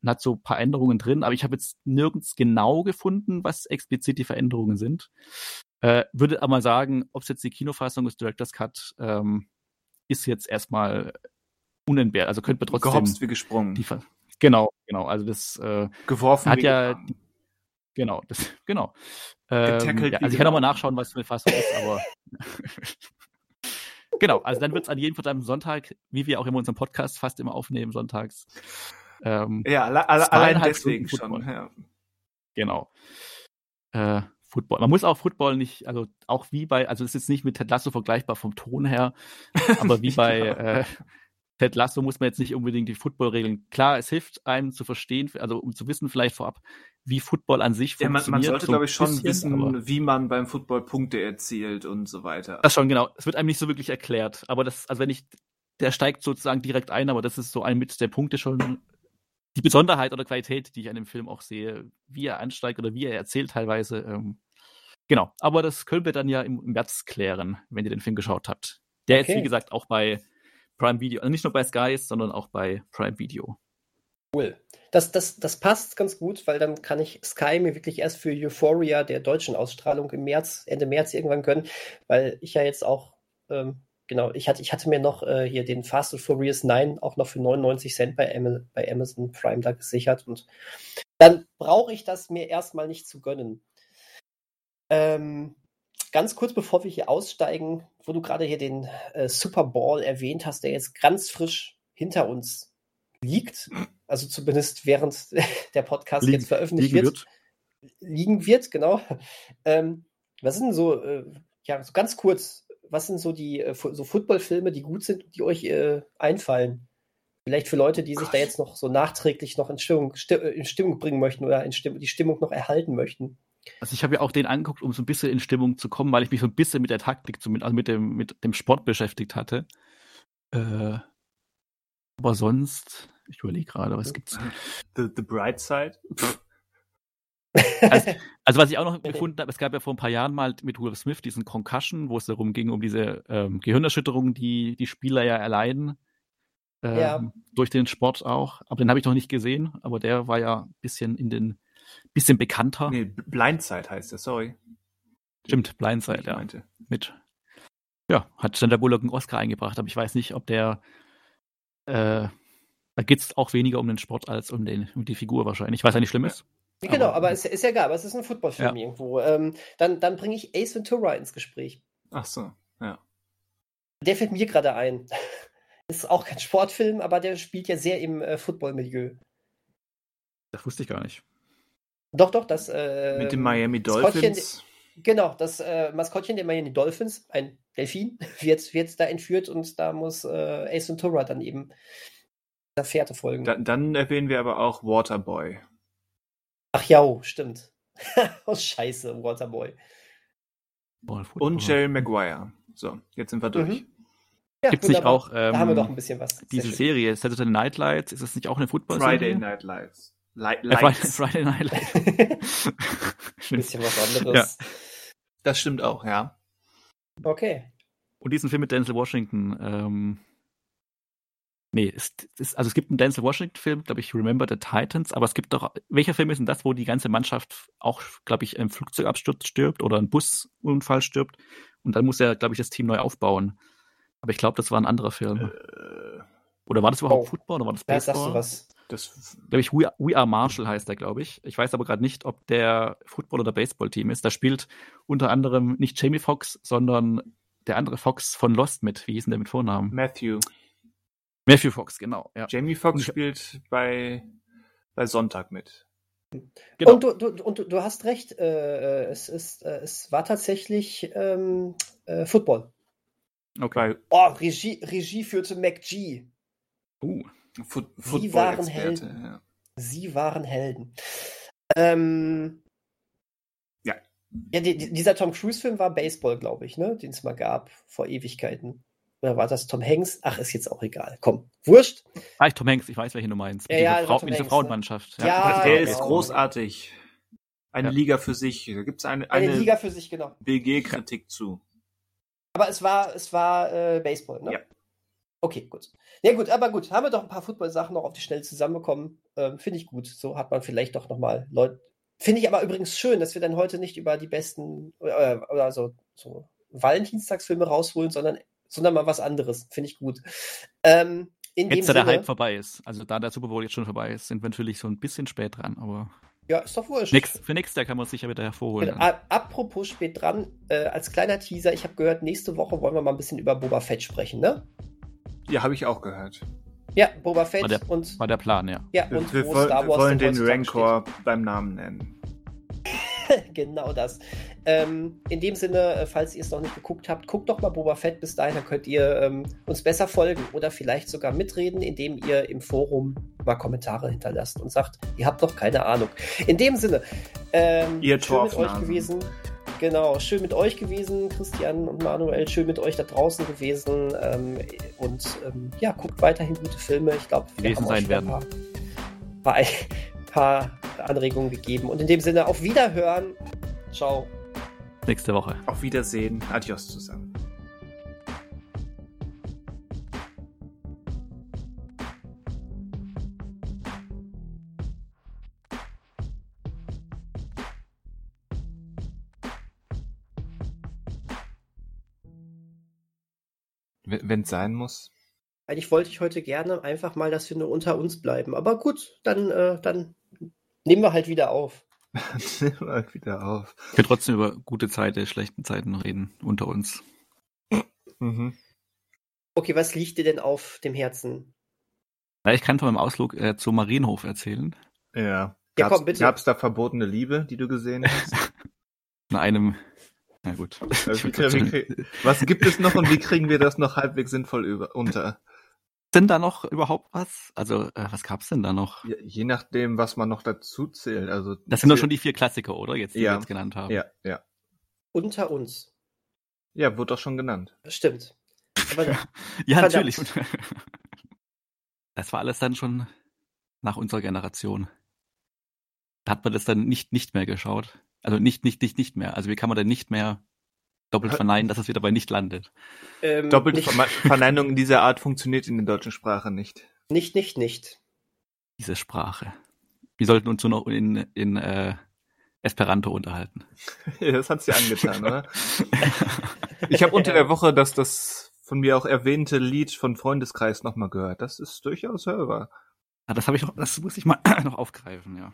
und hat so ein paar Änderungen drin, aber ich habe jetzt nirgends genau gefunden, was explizit die Veränderungen sind. Äh, würde aber mal sagen, ob es jetzt die Kinofassung ist, Director's Cut, ähm, ist jetzt erstmal unentbehrlich. Also könnte man trotzdem gehopst wie gesprungen. Genau, genau. Also das äh, geworfen hat ja. Genau, das, [LAUGHS] genau. Ähm, Getackelt ja, also ich kann auch mal nachschauen, was für eine Fassung ist, aber [LAUGHS] genau, also dann wird es an jedem verdammten Sonntag, wie wir auch immer unseren Podcast fast immer aufnehmen, sonntags. Ähm, Ja, alle, alle, allein deswegen schon. Ja. Genau. Äh, Football. Man muss auch Football nicht, also auch wie bei, also es ist jetzt nicht mit Ted Lasso vergleichbar vom Ton her, aber wie [LAUGHS] bei äh, Ted Lasso muss man jetzt nicht unbedingt die Football-Regeln. Klar, es hilft einem zu verstehen, also um zu wissen vielleicht vorab, wie Football an sich Ja, man, funktioniert. man sollte, so glaube ich, schon bisschen, wissen, wie man beim Football Punkte erzielt und so weiter. Das schon, genau. Es wird einem nicht so wirklich erklärt. Aber das, also wenn ich, der steigt sozusagen direkt ein, aber das ist so ein mit der Punkte schon die Besonderheit oder Qualität, die ich an dem Film auch sehe, wie er ansteigt oder wie er erzählt teilweise. Ähm, genau. Aber das können wir dann ja im März klären, wenn ihr den Film geschaut habt. Der jetzt, Okay. wie gesagt, auch bei Prime Video, also nicht nur bei Sky ist, sondern auch bei Prime Video. Cool. Das, das, das passt ganz gut, weil dann kann ich Sky mir wirklich erst für Euphoria der deutschen Ausstrahlung im März, Ende März irgendwann gönnen, weil ich ja jetzt auch, ähm, genau, ich hatte, ich hatte mir noch äh, hier den Fast and Furious 9 auch noch für 99 Cent bei, Am bei Amazon Prime da gesichert und dann brauche ich das mir erstmal nicht zu gönnen. Ähm, ganz kurz bevor wir hier aussteigen, wo du gerade hier den äh, Super Bowl erwähnt hast, der jetzt ganz frisch hinter uns liegt, also zumindest während [LAUGHS] der Podcast Liegen- jetzt veröffentlicht liegen wird, liegen wird, genau. Ähm, was sind so, äh, ja, so ganz kurz, was sind so die äh, so Footballfilme, die gut sind, die euch äh, einfallen? Vielleicht für Leute, die sich da Gott. jetzt noch so nachträglich noch in Stimmung, sti äh, in Stimmung bringen möchten oder in Stimm die Stimmung noch erhalten möchten. Also ich habe ja auch den angeguckt, um so ein bisschen in Stimmung zu kommen, weil ich mich so ein bisschen mit der Taktik, also mit dem, mit dem Sport beschäftigt hatte. Äh, aber sonst, ich überlege gerade, was gibt's? The, the Bright Side. Also, also was ich auch noch gefunden habe, es gab ja vor ein paar Jahren mal mit Will Smith diesen Concussion, wo es darum ging, um diese ähm, Gehirnerschütterung, die die Spieler ja erleiden. Ähm, Ja. Durch den Sport auch. Aber den habe ich noch nicht gesehen, aber der war ja ein bisschen in den, bisschen bekannter. Nee, Blindside heißt der, sorry. Stimmt, Blindside, Ich ja. meinte. mit. Ja, hat Sandra Bullock einen Oscar eingebracht, aber ich weiß nicht, ob der. Äh, da geht es auch weniger um den Sport als um, den, um die Figur wahrscheinlich. Was ja nicht schlimm ist. Genau, Aber- aber ist, ist ja egal, aber es ist ein Footballfilm Ja. irgendwo. Ähm, dann dann bringe ich Ace Ventura ins Gespräch. Ach so, ja. Der fällt mir gerade ein. [LAUGHS] Ist auch kein Sportfilm, aber der spielt ja sehr im äh, Football-Milieu. Das wusste ich gar nicht. Doch, doch, das. Äh, Mit den Miami Maskottchen- Dolphins. Genau, das äh, Maskottchen der Miami Dolphins, ein Delfin, [LAUGHS] wird, wird da entführt und da muss äh, Ace Ventura dann eben der Fährte folgen. Da, dann erwähnen wir aber auch Waterboy. Ach ja, oh, stimmt. [LAUGHS] oh, scheiße, Waterboy. Und Jerry Maguire. So, jetzt sind wir durch. Mhm. Ja, Gibt's nicht wunderbar. auch, da haben wir ähm, doch ein bisschen was. Diese. Serie, Saturday Night Lights, ist das nicht auch eine football Friday Night Lights. Li Äh, Friday, Lights. [LAUGHS] Friday Night Lights. [LAUGHS] ein Stimmt. bisschen was anderes. Das stimmt auch, ja. Okay. Und diesen Film mit Denzel Washington, ähm, nee, es, es, also es gibt einen Denzel Washington-Film, glaube ich, Remember the Titans, aber es gibt doch, welcher Film ist denn das, wo die ganze Mannschaft auch, glaube ich, im Flugzeugabsturz stirbt oder ein Busunfall stirbt Und dann muss er, glaube ich, das Team neu aufbauen. Aber ich glaube, das war ein anderer Film. Äh, Oder war das überhaupt Oh. Football oder war das Da sagst Baseball? du was. das, glaube ich, We, We Are Marshall heißt der, glaube ich. Ich weiß aber gerade nicht, ob der Football- oder Baseball-Team ist. Da spielt unter anderem nicht Jamie Foxx, sondern der andere Fox von Lost mit. Wie hieß denn der mit Vornamen? Matthew. Matthew Fox, genau. Ja. Jamie Foxx ich- spielt bei, bei Sonntag mit. Genau. Und, du, du, und du, hast recht, äh, äh, es, ist, äh, es war tatsächlich ähm, äh, Football. okay. Oh, Regie, Regie führte McG. Uh, Foot, Sie waren. Helden. Ja. Sie waren Helden. Ähm, Ja. Ja, die, dieser Tom Cruise-Film war Baseball, glaube ich, ne? Den es mal gab vor Ewigkeiten. Oder war das Tom Hanks? Ach, ist jetzt auch egal. Komm, wurscht. ah, ich Tom Hanks, ich weiß, welchen du meinst. Ja, Mit ja, dieser, das Frau, mit dieser Hanks, Frauenmannschaft. Ja, Der genau. ist großartig. Eine Ja. Liga für sich. Da gibt es eine, Eine, eine Liga für sich, genau. BG-Kritik zu. Aber es war, es war äh, Baseball, ne? Ja. Okay, gut. Ja, gut, aber gut. Haben wir doch ein paar Football-Sachen noch auf die Schnelle zusammenbekommen. Ähm, Finde ich gut. So hat man vielleicht doch nochmal Leute. Finde ich aber übrigens schön, dass wir dann heute nicht über die besten äh, oder so, so Valentinstagsfilme rausholen, sondern, sondern mal was anderes. Finde ich gut. Ähm, in dem Jetzt, da der Hype vorbei ist, also da der Super Bowl jetzt schon vorbei ist, sind wir natürlich so ein bisschen spät dran, aber ja, ist doch wurscht. nächst, für nächstes Jahr kann man es sicher wieder hervorholen. Genau. Apropos spät dran, äh, als kleiner Teaser, ich habe gehört, nächste Woche wollen wir mal ein bisschen über Boba Fett sprechen, ne? Ja, habe ich auch gehört. Ja, Boba Fett War der- und, War der Plan, ja. ja, Wir, und wir, wo woll- Star wir Wars wollen denn den Rancor beim Namen nennen. [LAUGHS] genau das. Ähm, in dem Sinne, äh, falls ihr es noch nicht geguckt habt, guckt doch mal Boba Fett bis dahin, dann könnt ihr ähm, uns besser folgen oder vielleicht sogar mitreden, indem ihr im Forum mal Kommentare hinterlasst und sagt, ihr habt doch keine Ahnung. In dem Sinne, ähm, Ihr schön mit euch gewesen. Genau, schön mit euch gewesen, Christian und Manuel, schön mit euch da draußen gewesen. Ähm, und ähm, ja, guckt weiterhin gute Filme. Ich glaube, wir haben sein schon ein paar, paar, [LAUGHS] paar Anregungen gegeben. Und in dem Sinne, auf Wiederhören. Ciao. Nächste Woche. Auf Wiedersehen. Adios zusammen. Wenn es sein muss. Eigentlich wollte ich heute gerne einfach mal, dass wir nur unter uns bleiben. Aber gut, dann, äh, dann nehmen wir halt wieder auf. [LAUGHS] Nimm mal wieder auf. Wir können trotzdem über gute Zeiten, schlechten Zeiten reden unter uns. Mhm. Okay, was liegt dir denn auf dem Herzen? Ja, ich kann von meinem Ausflug äh, zum Marienhof erzählen. Ja. Ja, Gab's, komm, bitte. Gab's da verbotene Liebe, die du gesehen hast? [LAUGHS] In einem. Na gut. Also, wie, wie, was gibt es noch und wie kriegen wir das noch halbwegs sinnvoll über, unter? Denn da noch überhaupt was? Also, äh, was gab's denn da noch? Je, je nachdem, was man noch dazu zählt. Also Das sind doch schon die vier Klassiker, oder? Jetzt, die Ja. wir jetzt genannt haben. Ja, ja. Unter uns. Ja, wurde doch schon genannt. Stimmt. Aber [LAUGHS] Ja, Verdammt. natürlich. Das war alles dann schon nach unserer Generation. Da hat man das dann nicht, nicht mehr geschaut. Also nicht, nicht, nicht, nicht mehr. Also wie kann man denn nicht mehr doppelt verneinen, dass es wieder bei nicht landet? ähm, nicht, Verme- Verneinung dieser Art funktioniert in der deutschen Sprache nicht. nicht, nicht, nicht. Diese Sprache. Wir sollten uns nur noch in, in äh, Esperanto unterhalten. Ja, [LAUGHS] das hat's dir angetan, oder? [LAUGHS] Ich habe unter der Woche das, das von mir auch erwähnte Lied von Freundeskreis nochmal gehört. Das ist durchaus hörbar. Ah, das habe ich noch, das muss ich mal [CLEARS THROAT] noch aufgreifen, ja.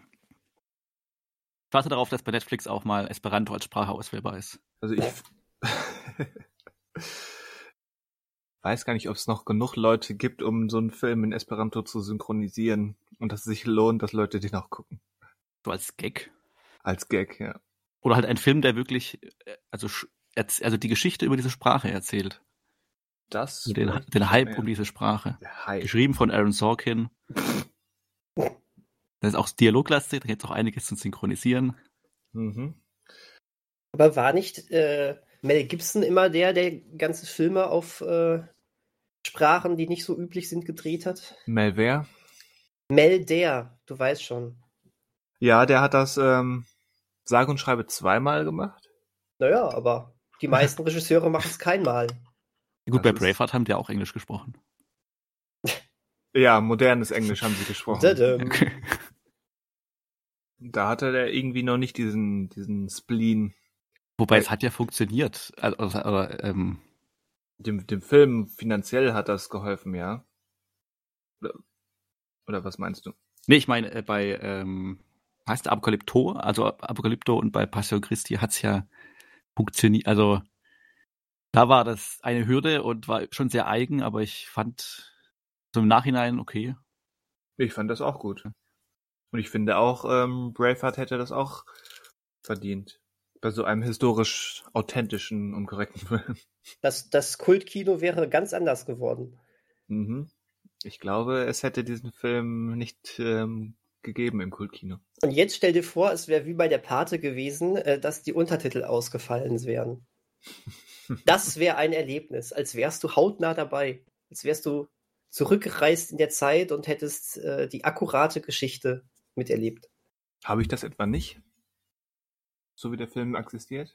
Ich warte darauf, dass bei Netflix auch mal Esperanto als Sprache auswählbar ist. Also ich [LAUGHS] weiß gar nicht, ob es noch genug Leute gibt, um so einen Film in Esperanto zu synchronisieren und dass es sich lohnt, dass Leute den auch gucken. So als Gag. Als Gag, ja. Oder halt ein Film, der wirklich, äh, also, also die Geschichte über diese Sprache erzählt. Das Also den, den Hype ja. um diese Sprache. Der Hype. Geschrieben von Aaron Sorkin. [LAUGHS] Das ist auch dialoglastig, da gibt es auch einiges zu synchronisieren. Mhm. Aber war nicht äh, Mel Gibson immer der, der ganze Filme auf äh, Sprachen, die nicht so üblich sind, gedreht hat? Melver? Mel der, du weißt schon. Ja, der hat das ähm, sage und schreibe zweimal gemacht. Naja, aber die meisten Regisseure machen es keinmal. Gut, Das bei Braveheart haben die auch Englisch gesprochen. [LAUGHS] Ja, modernes Englisch haben sie gesprochen. Dadam. Da hatte der irgendwie noch nicht diesen, diesen Spleen. Wobei es hat ja funktioniert. Also, also, ähm, Dem, dem Film finanziell hat das geholfen, ja? Oder, oder was meinst du? nee, ich meine, äh, bei, ähm, heißt Apokalypto, also Apokalypto und bei Passion Christi hat's ja funktioniert, also da war das eine Hürde und war schon sehr eigen, aber ich fand so im Nachhinein okay. Ich fand das auch gut. Und ich finde auch, ähm, Braveheart hätte das auch verdient. Bei so einem historisch authentischen und korrekten [LAUGHS] Film. Das, das Kultkino wäre ganz anders geworden. Mhm. Ich glaube, es hätte diesen Film nicht ähm, gegeben im Kultkino. Und jetzt stell dir vor, es wäre wie bei der Pate gewesen, äh, dass die Untertitel ausgefallen wären. [LAUGHS] Das wäre ein Erlebnis, als wärst du hautnah dabei. Als wärst du zurückgereist in der Zeit und hättest äh, die akkurate Geschichte miterlebt. Habe ich das etwa nicht? So wie der Film existiert?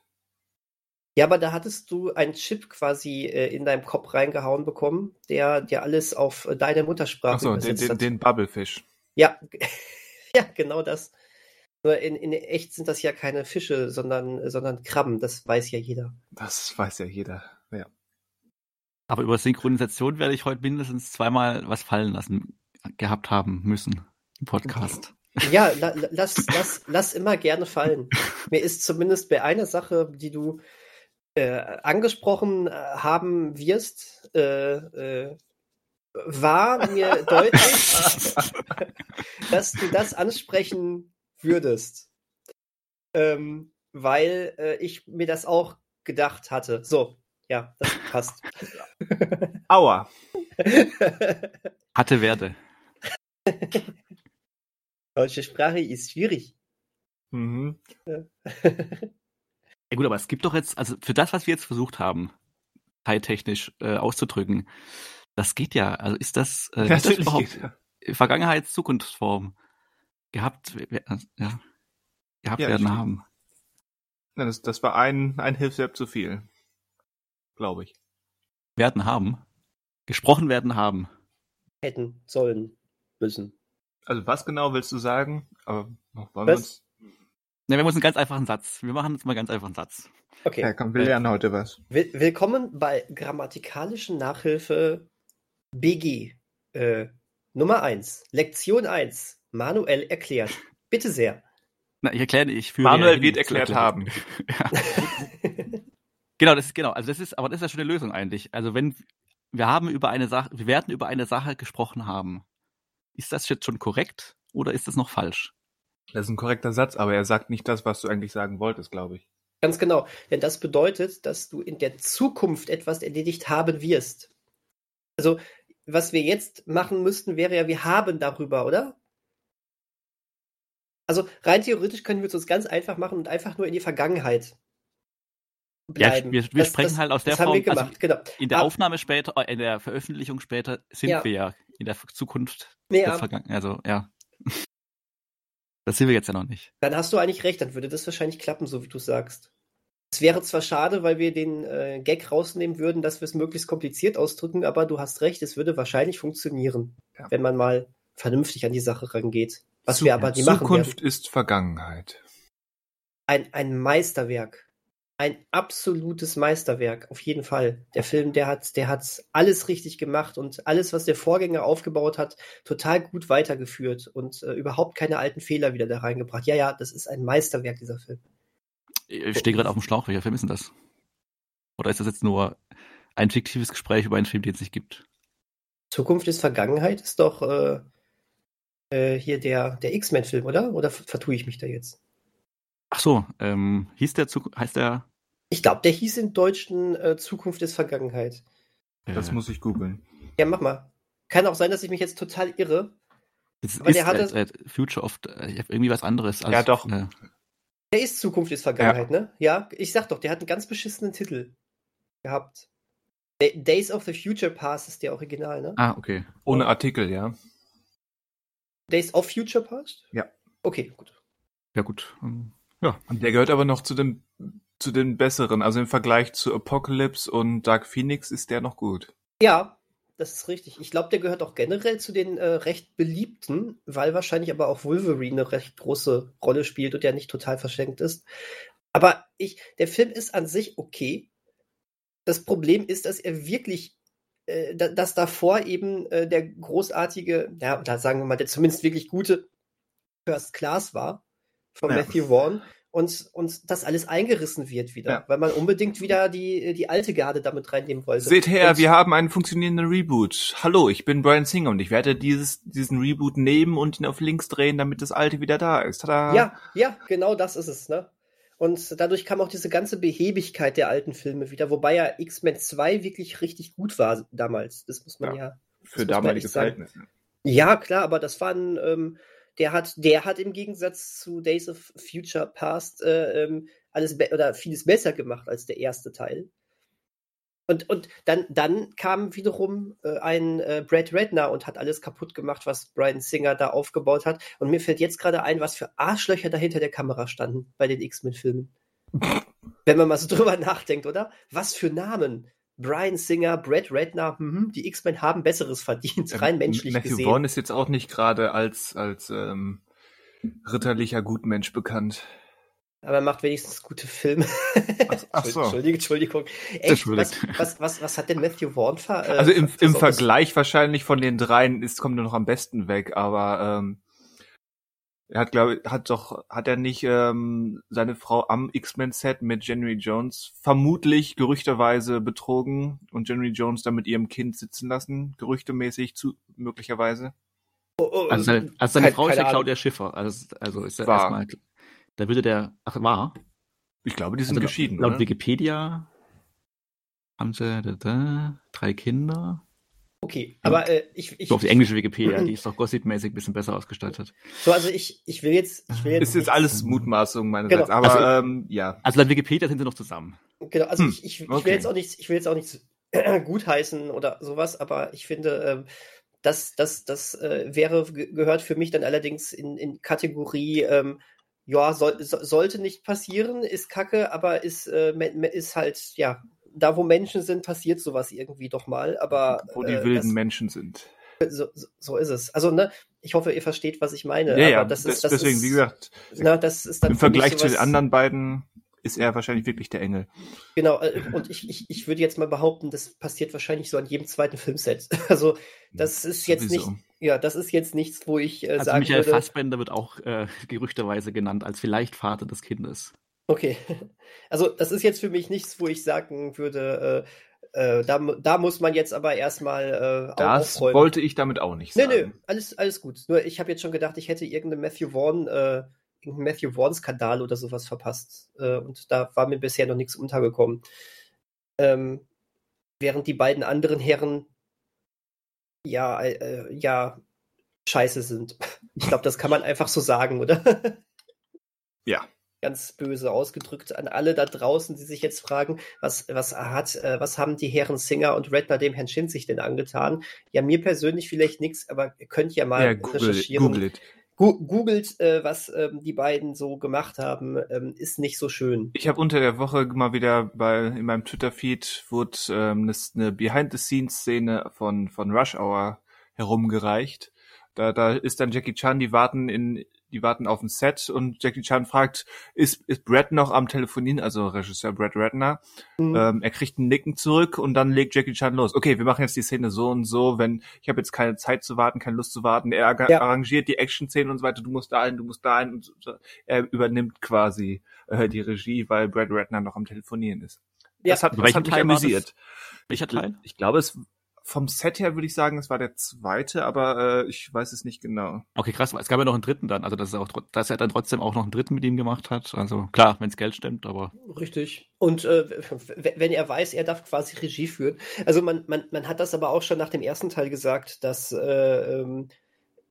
Ja, aber da hattest du einen Chip quasi äh, in deinem Kopf reingehauen bekommen, der dir alles auf äh, deine Muttersprache Achso, den, übersetzt den, hat. den Bubblefish. Ja, [LAUGHS] ja, genau das. Nur in, in echt sind das ja keine Fische, sondern, sondern Krabben, das weiß ja jeder. Das weiß ja jeder. Ja. Aber über Synchronisation werde ich heute mindestens zweimal was fallen lassen gehabt haben müssen im Podcast. Ja, la, la- lass, lass, lass immer gerne fallen. Mir ist zumindest bei einer Sache, die du äh, angesprochen äh, haben wirst, äh, äh, war mir [LAUGHS] deutlich, dass du das ansprechen würdest. Ähm, weil äh, ich mir das auch gedacht hatte. So, ja, das passt. Aua. [LAUGHS] Hatte werde. [LAUGHS] Deutsche Sprache ist schwierig. Mhm. [LAUGHS] Ja gut, aber es gibt doch jetzt, also für das, was wir jetzt versucht haben, zeittechnisch äh, auszudrücken, das geht ja. Also ist das, äh, [LAUGHS] ist das überhaupt geht er. Vergangenheits-, Zukunftsform gehabt, ja, gehabt Ja, werden haben? Ja, Das, das war ein, ein Hilfsverb zu viel. Glaube ich. Werden haben. Gesprochen werden haben. Hätten, sollen, müssen. Also was genau willst du sagen? Aber wollen wir uns. Ne, wir machen einen ganz einfachen Satz. Wir machen jetzt mal einen ganz einfachen Satz. Okay. Ja, komm, wir lernen heute was. Will willkommen bei grammatikalischen Nachhilfe BG. Äh, Nummer 1. Lektion 1. Manuel erklärt. Bitte sehr. Na, ich erkläre, ich führe Manuel hin wird erklärt haben. [LAUGHS] [LAUGHS] Genau, das ist genau. Also das ist, aber das ist ja schon eine Lösung eigentlich. Also wenn wir haben über eine Sache, wir werden über eine Sache gesprochen haben, ist das jetzt schon korrekt oder ist das noch falsch? Das ist ein korrekter Satz, aber er sagt nicht das, was du eigentlich sagen wolltest, glaube ich. Ganz genau. Denn das bedeutet, dass du in der Zukunft etwas erledigt haben wirst. Also, was wir jetzt machen müssten, wäre ja, wir haben darüber, oder? Also, rein theoretisch können wir es uns ganz einfach machen und einfach nur in die Vergangenheit bleiben. Ja, wir, wir Das- sprechen das, halt aus der das Form. haben wir gemacht, Also genau. in der Ab- Aufnahme später, äh, in der Veröffentlichung später sind Ja. wir ja in der Zukunft Ja. der Vergangenheit. Also ja, [LAUGHS] das sind wir jetzt ja noch nicht. Dann hast du eigentlich recht, dann würde das wahrscheinlich klappen, so wie du sagst. Es wäre zwar schade, weil wir den äh, Gag rausnehmen würden, dass wir es möglichst kompliziert ausdrücken, aber du hast recht, es würde wahrscheinlich funktionieren, Ja. wenn man mal vernünftig an die Sache rangeht. Was wir aber nie machen werden. Zukunft ist Vergangenheit. Ein, ein Meisterwerk. Ein absolutes Meisterwerk, auf jeden Fall. Der Film, der hat, der hat alles richtig gemacht und alles, was der Vorgänger aufgebaut hat, total gut weitergeführt und äh, überhaupt keine alten Fehler wieder da reingebracht. Ja, ja, das ist ein Meisterwerk, dieser Film. Ich stehe gerade auf dem Schlauch. Welcher Film ist denn das? Oder ist das jetzt nur ein fiktives Gespräch über einen Film, den es nicht gibt? Zukunft ist Vergangenheit ist doch äh, äh, hier der, der X-Men-Film, oder? Oder ver- vertue ich mich da jetzt? Ach so, ähm, hieß der Zuk heißt der? Ich glaube, der hieß im Deutschen äh, Zukunft ist Vergangenheit. Das äh, muss ich googeln. Ja, mach mal. Kann auch sein, dass ich mich jetzt total irre. das aber ist der hatte- äh, äh, Future of äh, ich hab irgendwie was anderes. Als, Ja, doch. Äh, Der ist Zukunft ist Vergangenheit, ne? Ja, ich sag doch, der hat einen ganz beschissenen Titel gehabt. Da- Days of the Future Past ist der Original, ne? ah, okay. Ohne Artikel, ja. Days of Future Past? Ja. Okay, gut. Ja gut. Ähm, Und der gehört aber noch zu den, zu den besseren. Also im Vergleich zu Apocalypse und Dark Phoenix ist der noch gut. Ja, das ist richtig. Ich glaube, der gehört auch generell zu den äh, recht beliebten, weil wahrscheinlich aber auch Wolverine eine recht große Rolle spielt und der nicht total verschenkt ist. Aber ich, der Film ist an sich okay. Das Problem ist, dass er wirklich, äh, da- dass davor eben äh, der großartige, ja, oder sagen wir mal, der zumindest wirklich gute First Class war von Ja. Matthew Vaughn und, und das alles eingerissen wird wieder, Ja. weil man unbedingt wieder die, die alte Garde damit reinnehmen wollte. Seht her, und, wir haben einen funktionierenden Reboot. Hallo, ich bin Brian Singer und ich werde dieses, diesen Reboot nehmen und ihn auf links drehen, damit das alte wieder da ist. Tada. Ja, ja, genau das ist es, ne? Und dadurch kam auch diese ganze Behebigkeit der alten Filme wieder, wobei ja X-Men 2 wirklich richtig gut war damals. Das muss man ja. Für muss man damalige. Verhältnisse. Ja, klar, aber das war ein, ähm, der hat, der hat im Gegensatz zu Days of Future Past äh, ähm, alles oder vieles besser gemacht als der erste Teil. Und, und dann, dann kam wiederum äh, ein äh, Brad Redner und hat alles kaputt gemacht, was Brian Singer da aufgebaut hat. Und mir fällt jetzt gerade ein, was für Arschlöcher da hinter der Kamera standen bei den X-Men-Filmen. [LAUGHS] Wenn man mal so drüber nachdenkt, oder? Was für Namen? Brian Singer, Brad Redner, mhm, die X-Men haben Besseres verdient, rein menschlich Ähm, Matthew gesehen. Vaughn ist jetzt auch nicht gerade als, als ähm, ritterlicher Gutmensch bekannt. Aber er macht wenigstens gute Filme. Ach- ach [LAUGHS] so. Entschuldigung, Entschuldigung. Echt, was, was, was, was hat denn Matthew Vaughn ver äh, Also im, im Vergleich wahrscheinlich von den dreien ist, kommt er noch am besten weg, aber ähm, er hat, glaube hat doch, hat er nicht ähm, seine Frau am X-Men-Set mit January Jones vermutlich gerüchterweise betrogen und January Jones dann mit ihrem Kind sitzen lassen, gerüchtemäßig zu möglicherweise. Oh, oh, Also seine, also seine Keine- Frau ist ja keine Ahnung. Claudia Schiffer. Also, also ist ja War. erstmal. Da würde der. Ach, war. Ich glaube, die sind Also, geschieden. Laut oder? Wikipedia haben sie da, da, drei Kinder. Okay, aber äh, ich, ich, So auf die englische Wikipedia, [CLEARS THROAT] die ist doch gossipmäßig ein bisschen besser ausgestattet. so, also ich, ich will jetzt, ich will jetzt, Ist jetzt alles Mutmaßung meinerseits, Genau. aber Also- ähm, ja. Also laut Wikipedia sind sie noch zusammen. Genau, also Hm, ich, ich, ich okay. will jetzt auch nichts, ich will jetzt auch nichts [CLEARS THROAT] gutheißen oder sowas, aber ich finde, ähm, das, das, das äh, wäre, ge- gehört für mich dann allerdings in, in Kategorie, ähm, ja, soll, so, sollte nicht passieren, ist kacke, aber ist, äh, ist halt, ja, da wo Menschen sind, passiert sowas irgendwie doch mal, aber Wo die äh, wilden das, Menschen sind. so, so- ist es. Also, ne, ich hoffe, ihr versteht, was ich meine. Ja, aber ja, das ist, das deswegen, ist, wie gesagt, na, das ist dann im Vergleich zu den anderen beiden ist er wahrscheinlich wirklich der Engel. Genau, äh, und ich, ich, ich würde jetzt mal behaupten, das passiert wahrscheinlich so an jedem zweiten Filmset. [LAUGHS] Also, das ist jetzt Sowieso. nicht, ja, das ist jetzt nichts, wo ich äh, Also sagen Michael würde, Fassbender wird auch äh, gerüchterweise genannt als vielleicht Vater des Kindes. Okay. [LAUGHS] Also, das ist jetzt für mich nichts, wo ich sagen würde, äh, äh, da, da muss man jetzt aber erstmal äh, Das aufräumen. wollte ich damit auch nicht sagen. nö, alles, alles gut. Nur ich habe jetzt schon gedacht, ich hätte irgendeinen Matthew Vaughn, äh, irgendeinen Matthew Vaughn-Skandal oder sowas verpasst. Äh, und da war mir bisher noch nichts untergekommen. Ähm, während die beiden anderen Herren ja, äh, ja, scheiße sind. [LAUGHS] Ich glaube, das kann man einfach so sagen, oder? [LAUGHS] Ja. Ganz böse ausgedrückt an alle da draußen, die sich jetzt fragen, was, was hat, äh, was haben die Herren Singer und Redner dem Herrn Schind sich denn angetan? Ja, mir persönlich vielleicht nichts, aber ihr könnt ja mal Ja, Google, recherchieren. Google googelt, äh, was ähm, die beiden so gemacht haben, ähm, ist nicht so schön. Ich habe unter der Woche mal wieder bei in meinem Twitter-Feed wurde ähm, eine Behind-the-Scenes-Szene von von Rush Hour herumgereicht. Da, da ist dann Jackie Chan, die warten in, die warten auf ein Set und Jackie Chan fragt, ist, ist Brad noch am Telefonieren, also Regisseur Brad Ratner. Mhm. Ähm, er kriegt ein Nicken zurück und dann legt Jackie Chan los. Okay, wir machen jetzt die Szene so und so, wenn ich habe jetzt keine Zeit zu warten, keine Lust zu warten. Er Ja. arrangiert die Action-Szenen und so weiter. Du musst da ein, du musst da ein. Und so. Er übernimmt quasi äh, die Regie, weil Brad Ratner noch am Telefonieren ist. Ja. Das hat, das hat mich amüsiert. Welcher Teil? Ich glaube, es vom Set her würde ich sagen, es war der zweite, aber äh, ich weiß es nicht genau. Okay, krass. Es gab ja noch einen dritten dann. Also, dass er, auch, dass er dann trotzdem auch noch einen dritten mit ihm gemacht hat. Also, klar, wenns Geld stimmt, aber Richtig. Und äh, wenn er weiß, er darf quasi Regie führen. Also man, man, man hat das aber auch schon nach dem ersten Teil gesagt, dass äh, ähm,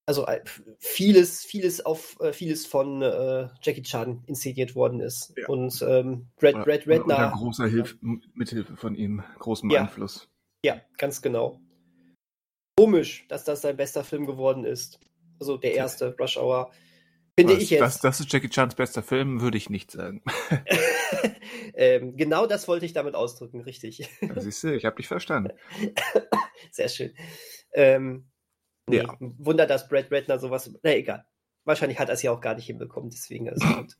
also äh, vieles, vieles auf äh, vieles von äh, Jackie Chan inszeniert worden ist. Ja. Und ähm, Brad, Brad Oder- Unter Redner, großer Hilfe, Mithilfe von ihm, großem Ja. Einfluss. Ja, ganz genau. Komisch, dass das sein bester Film geworden ist. Also der erste Rush Hour. Finde Was, ich jetzt. Das, das ist Jackie Chans bester Film, würde ich nicht sagen. [LAUGHS] ähm, genau das wollte ich damit ausdrücken, richtig. Ja, Siehst du, ich habe dich verstanden. [LAUGHS] Sehr schön. Ähm, nee, Ja. Wunder, dass Brad Redner sowas. Na egal. Wahrscheinlich hat er es ja auch gar nicht hinbekommen, deswegen ist es [LAUGHS] gut.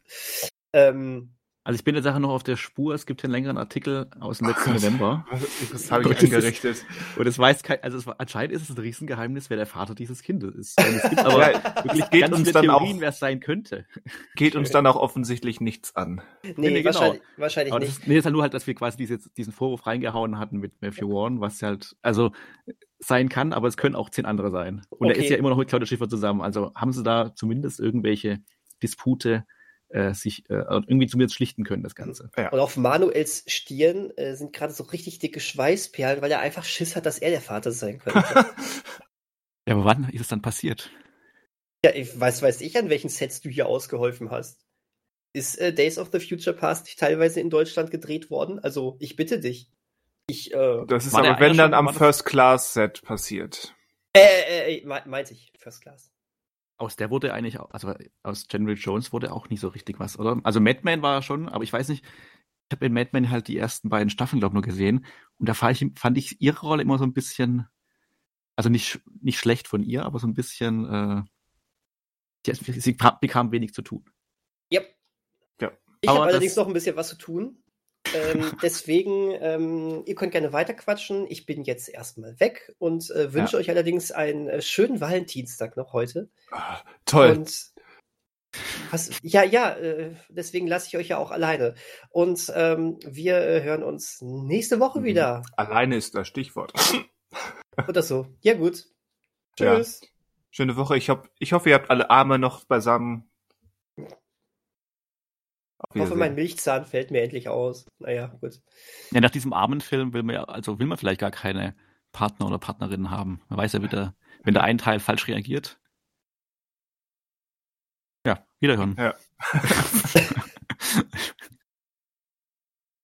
Ähm, Also ich bin der Sache noch auf der Spur. Es gibt hier einen längeren Artikel aus dem letzten November. [LAUGHS] Das habe ich angerichtet. Und es weiß kein, also es, war- anscheinend ist es ein Riesengeheimnis, wer der Vater dieses Kindes ist. Und es gibt [LAUGHS] aber Ja, wirklich geht ganz uns viele dann auch- Theorien, wer es sein könnte. Geht uns dann auch offensichtlich nichts an. Nee, nee, genau. wahrscheinlich, wahrscheinlich Aber das nicht. ist, nee, ist halt nur halt, dass wir quasi diese, diesen Vorwurf reingehauen hatten mit Matthew Warren, was halt, also sein kann, aber es können auch zehn andere sein. Und er Okay. ist ja immer noch mit Claudia Schiffer zusammen. Also haben sie da zumindest irgendwelche Dispute äh, sich äh, irgendwie zumindest schlichten können, das Ganze. Und auf Manuels Stirn äh, sind gerade so richtig dicke Schweißperlen, weil er einfach Schiss hat, dass er der Vater sein könnte. [LAUGHS] Ja, aber wann ist es dann passiert? ja, ich weiß, weiß ich, an welchen Sets du hier ausgeholfen hast. Ist äh, Days of the Future Past teilweise in Deutschland gedreht worden? Also, ich bitte dich. Ich, äh, Das ist aber, wenn dann am war das- First-Class-Set passiert. äh, äh, äh, me- meinte ich, First Class. Aus der wurde eigentlich, auch, also aus General Jones wurde auch nicht so richtig was, oder? Also Madman war schon, aber ich weiß nicht, ich habe in Madman halt die ersten beiden Staffeln, glaube ich, nur gesehen. Und da fand ich, fand ich ihre Rolle immer so ein bisschen, also nicht, nicht schlecht von ihr, aber so ein bisschen, äh, sie bekam wenig zu tun. Yep. Ja. Ich habe allerdings das- noch ein bisschen was zu tun. Ähm, [LAUGHS] deswegen, ähm, ihr könnt gerne weiterquatschen. Ich bin jetzt erstmal weg und äh, wünsche euch allerdings einen äh, schönen Valentinstag noch heute. Ah, toll. Und was, ja, ja, äh, deswegen lasse ich euch ja auch alleine. Und ähm, wir äh, hören uns nächste Woche Mhm. wieder. Alleine ist das Stichwort. [LAUGHS] Oder so. Ja, gut. Ja. Tschüss. Schöne Woche. Ich, hab, ich hoffe, ihr habt alle Arme noch beisammen. Ich hoffe, mein Milchzahn fällt mir endlich aus. Naja, gut. Ja, nach diesem armen Film will man ja, also will man vielleicht gar keine Partner oder Partnerinnen haben. Man weiß ja wieder, wenn der ein Teil falsch reagiert. Ja, wiederhören. Ja. [LAUGHS]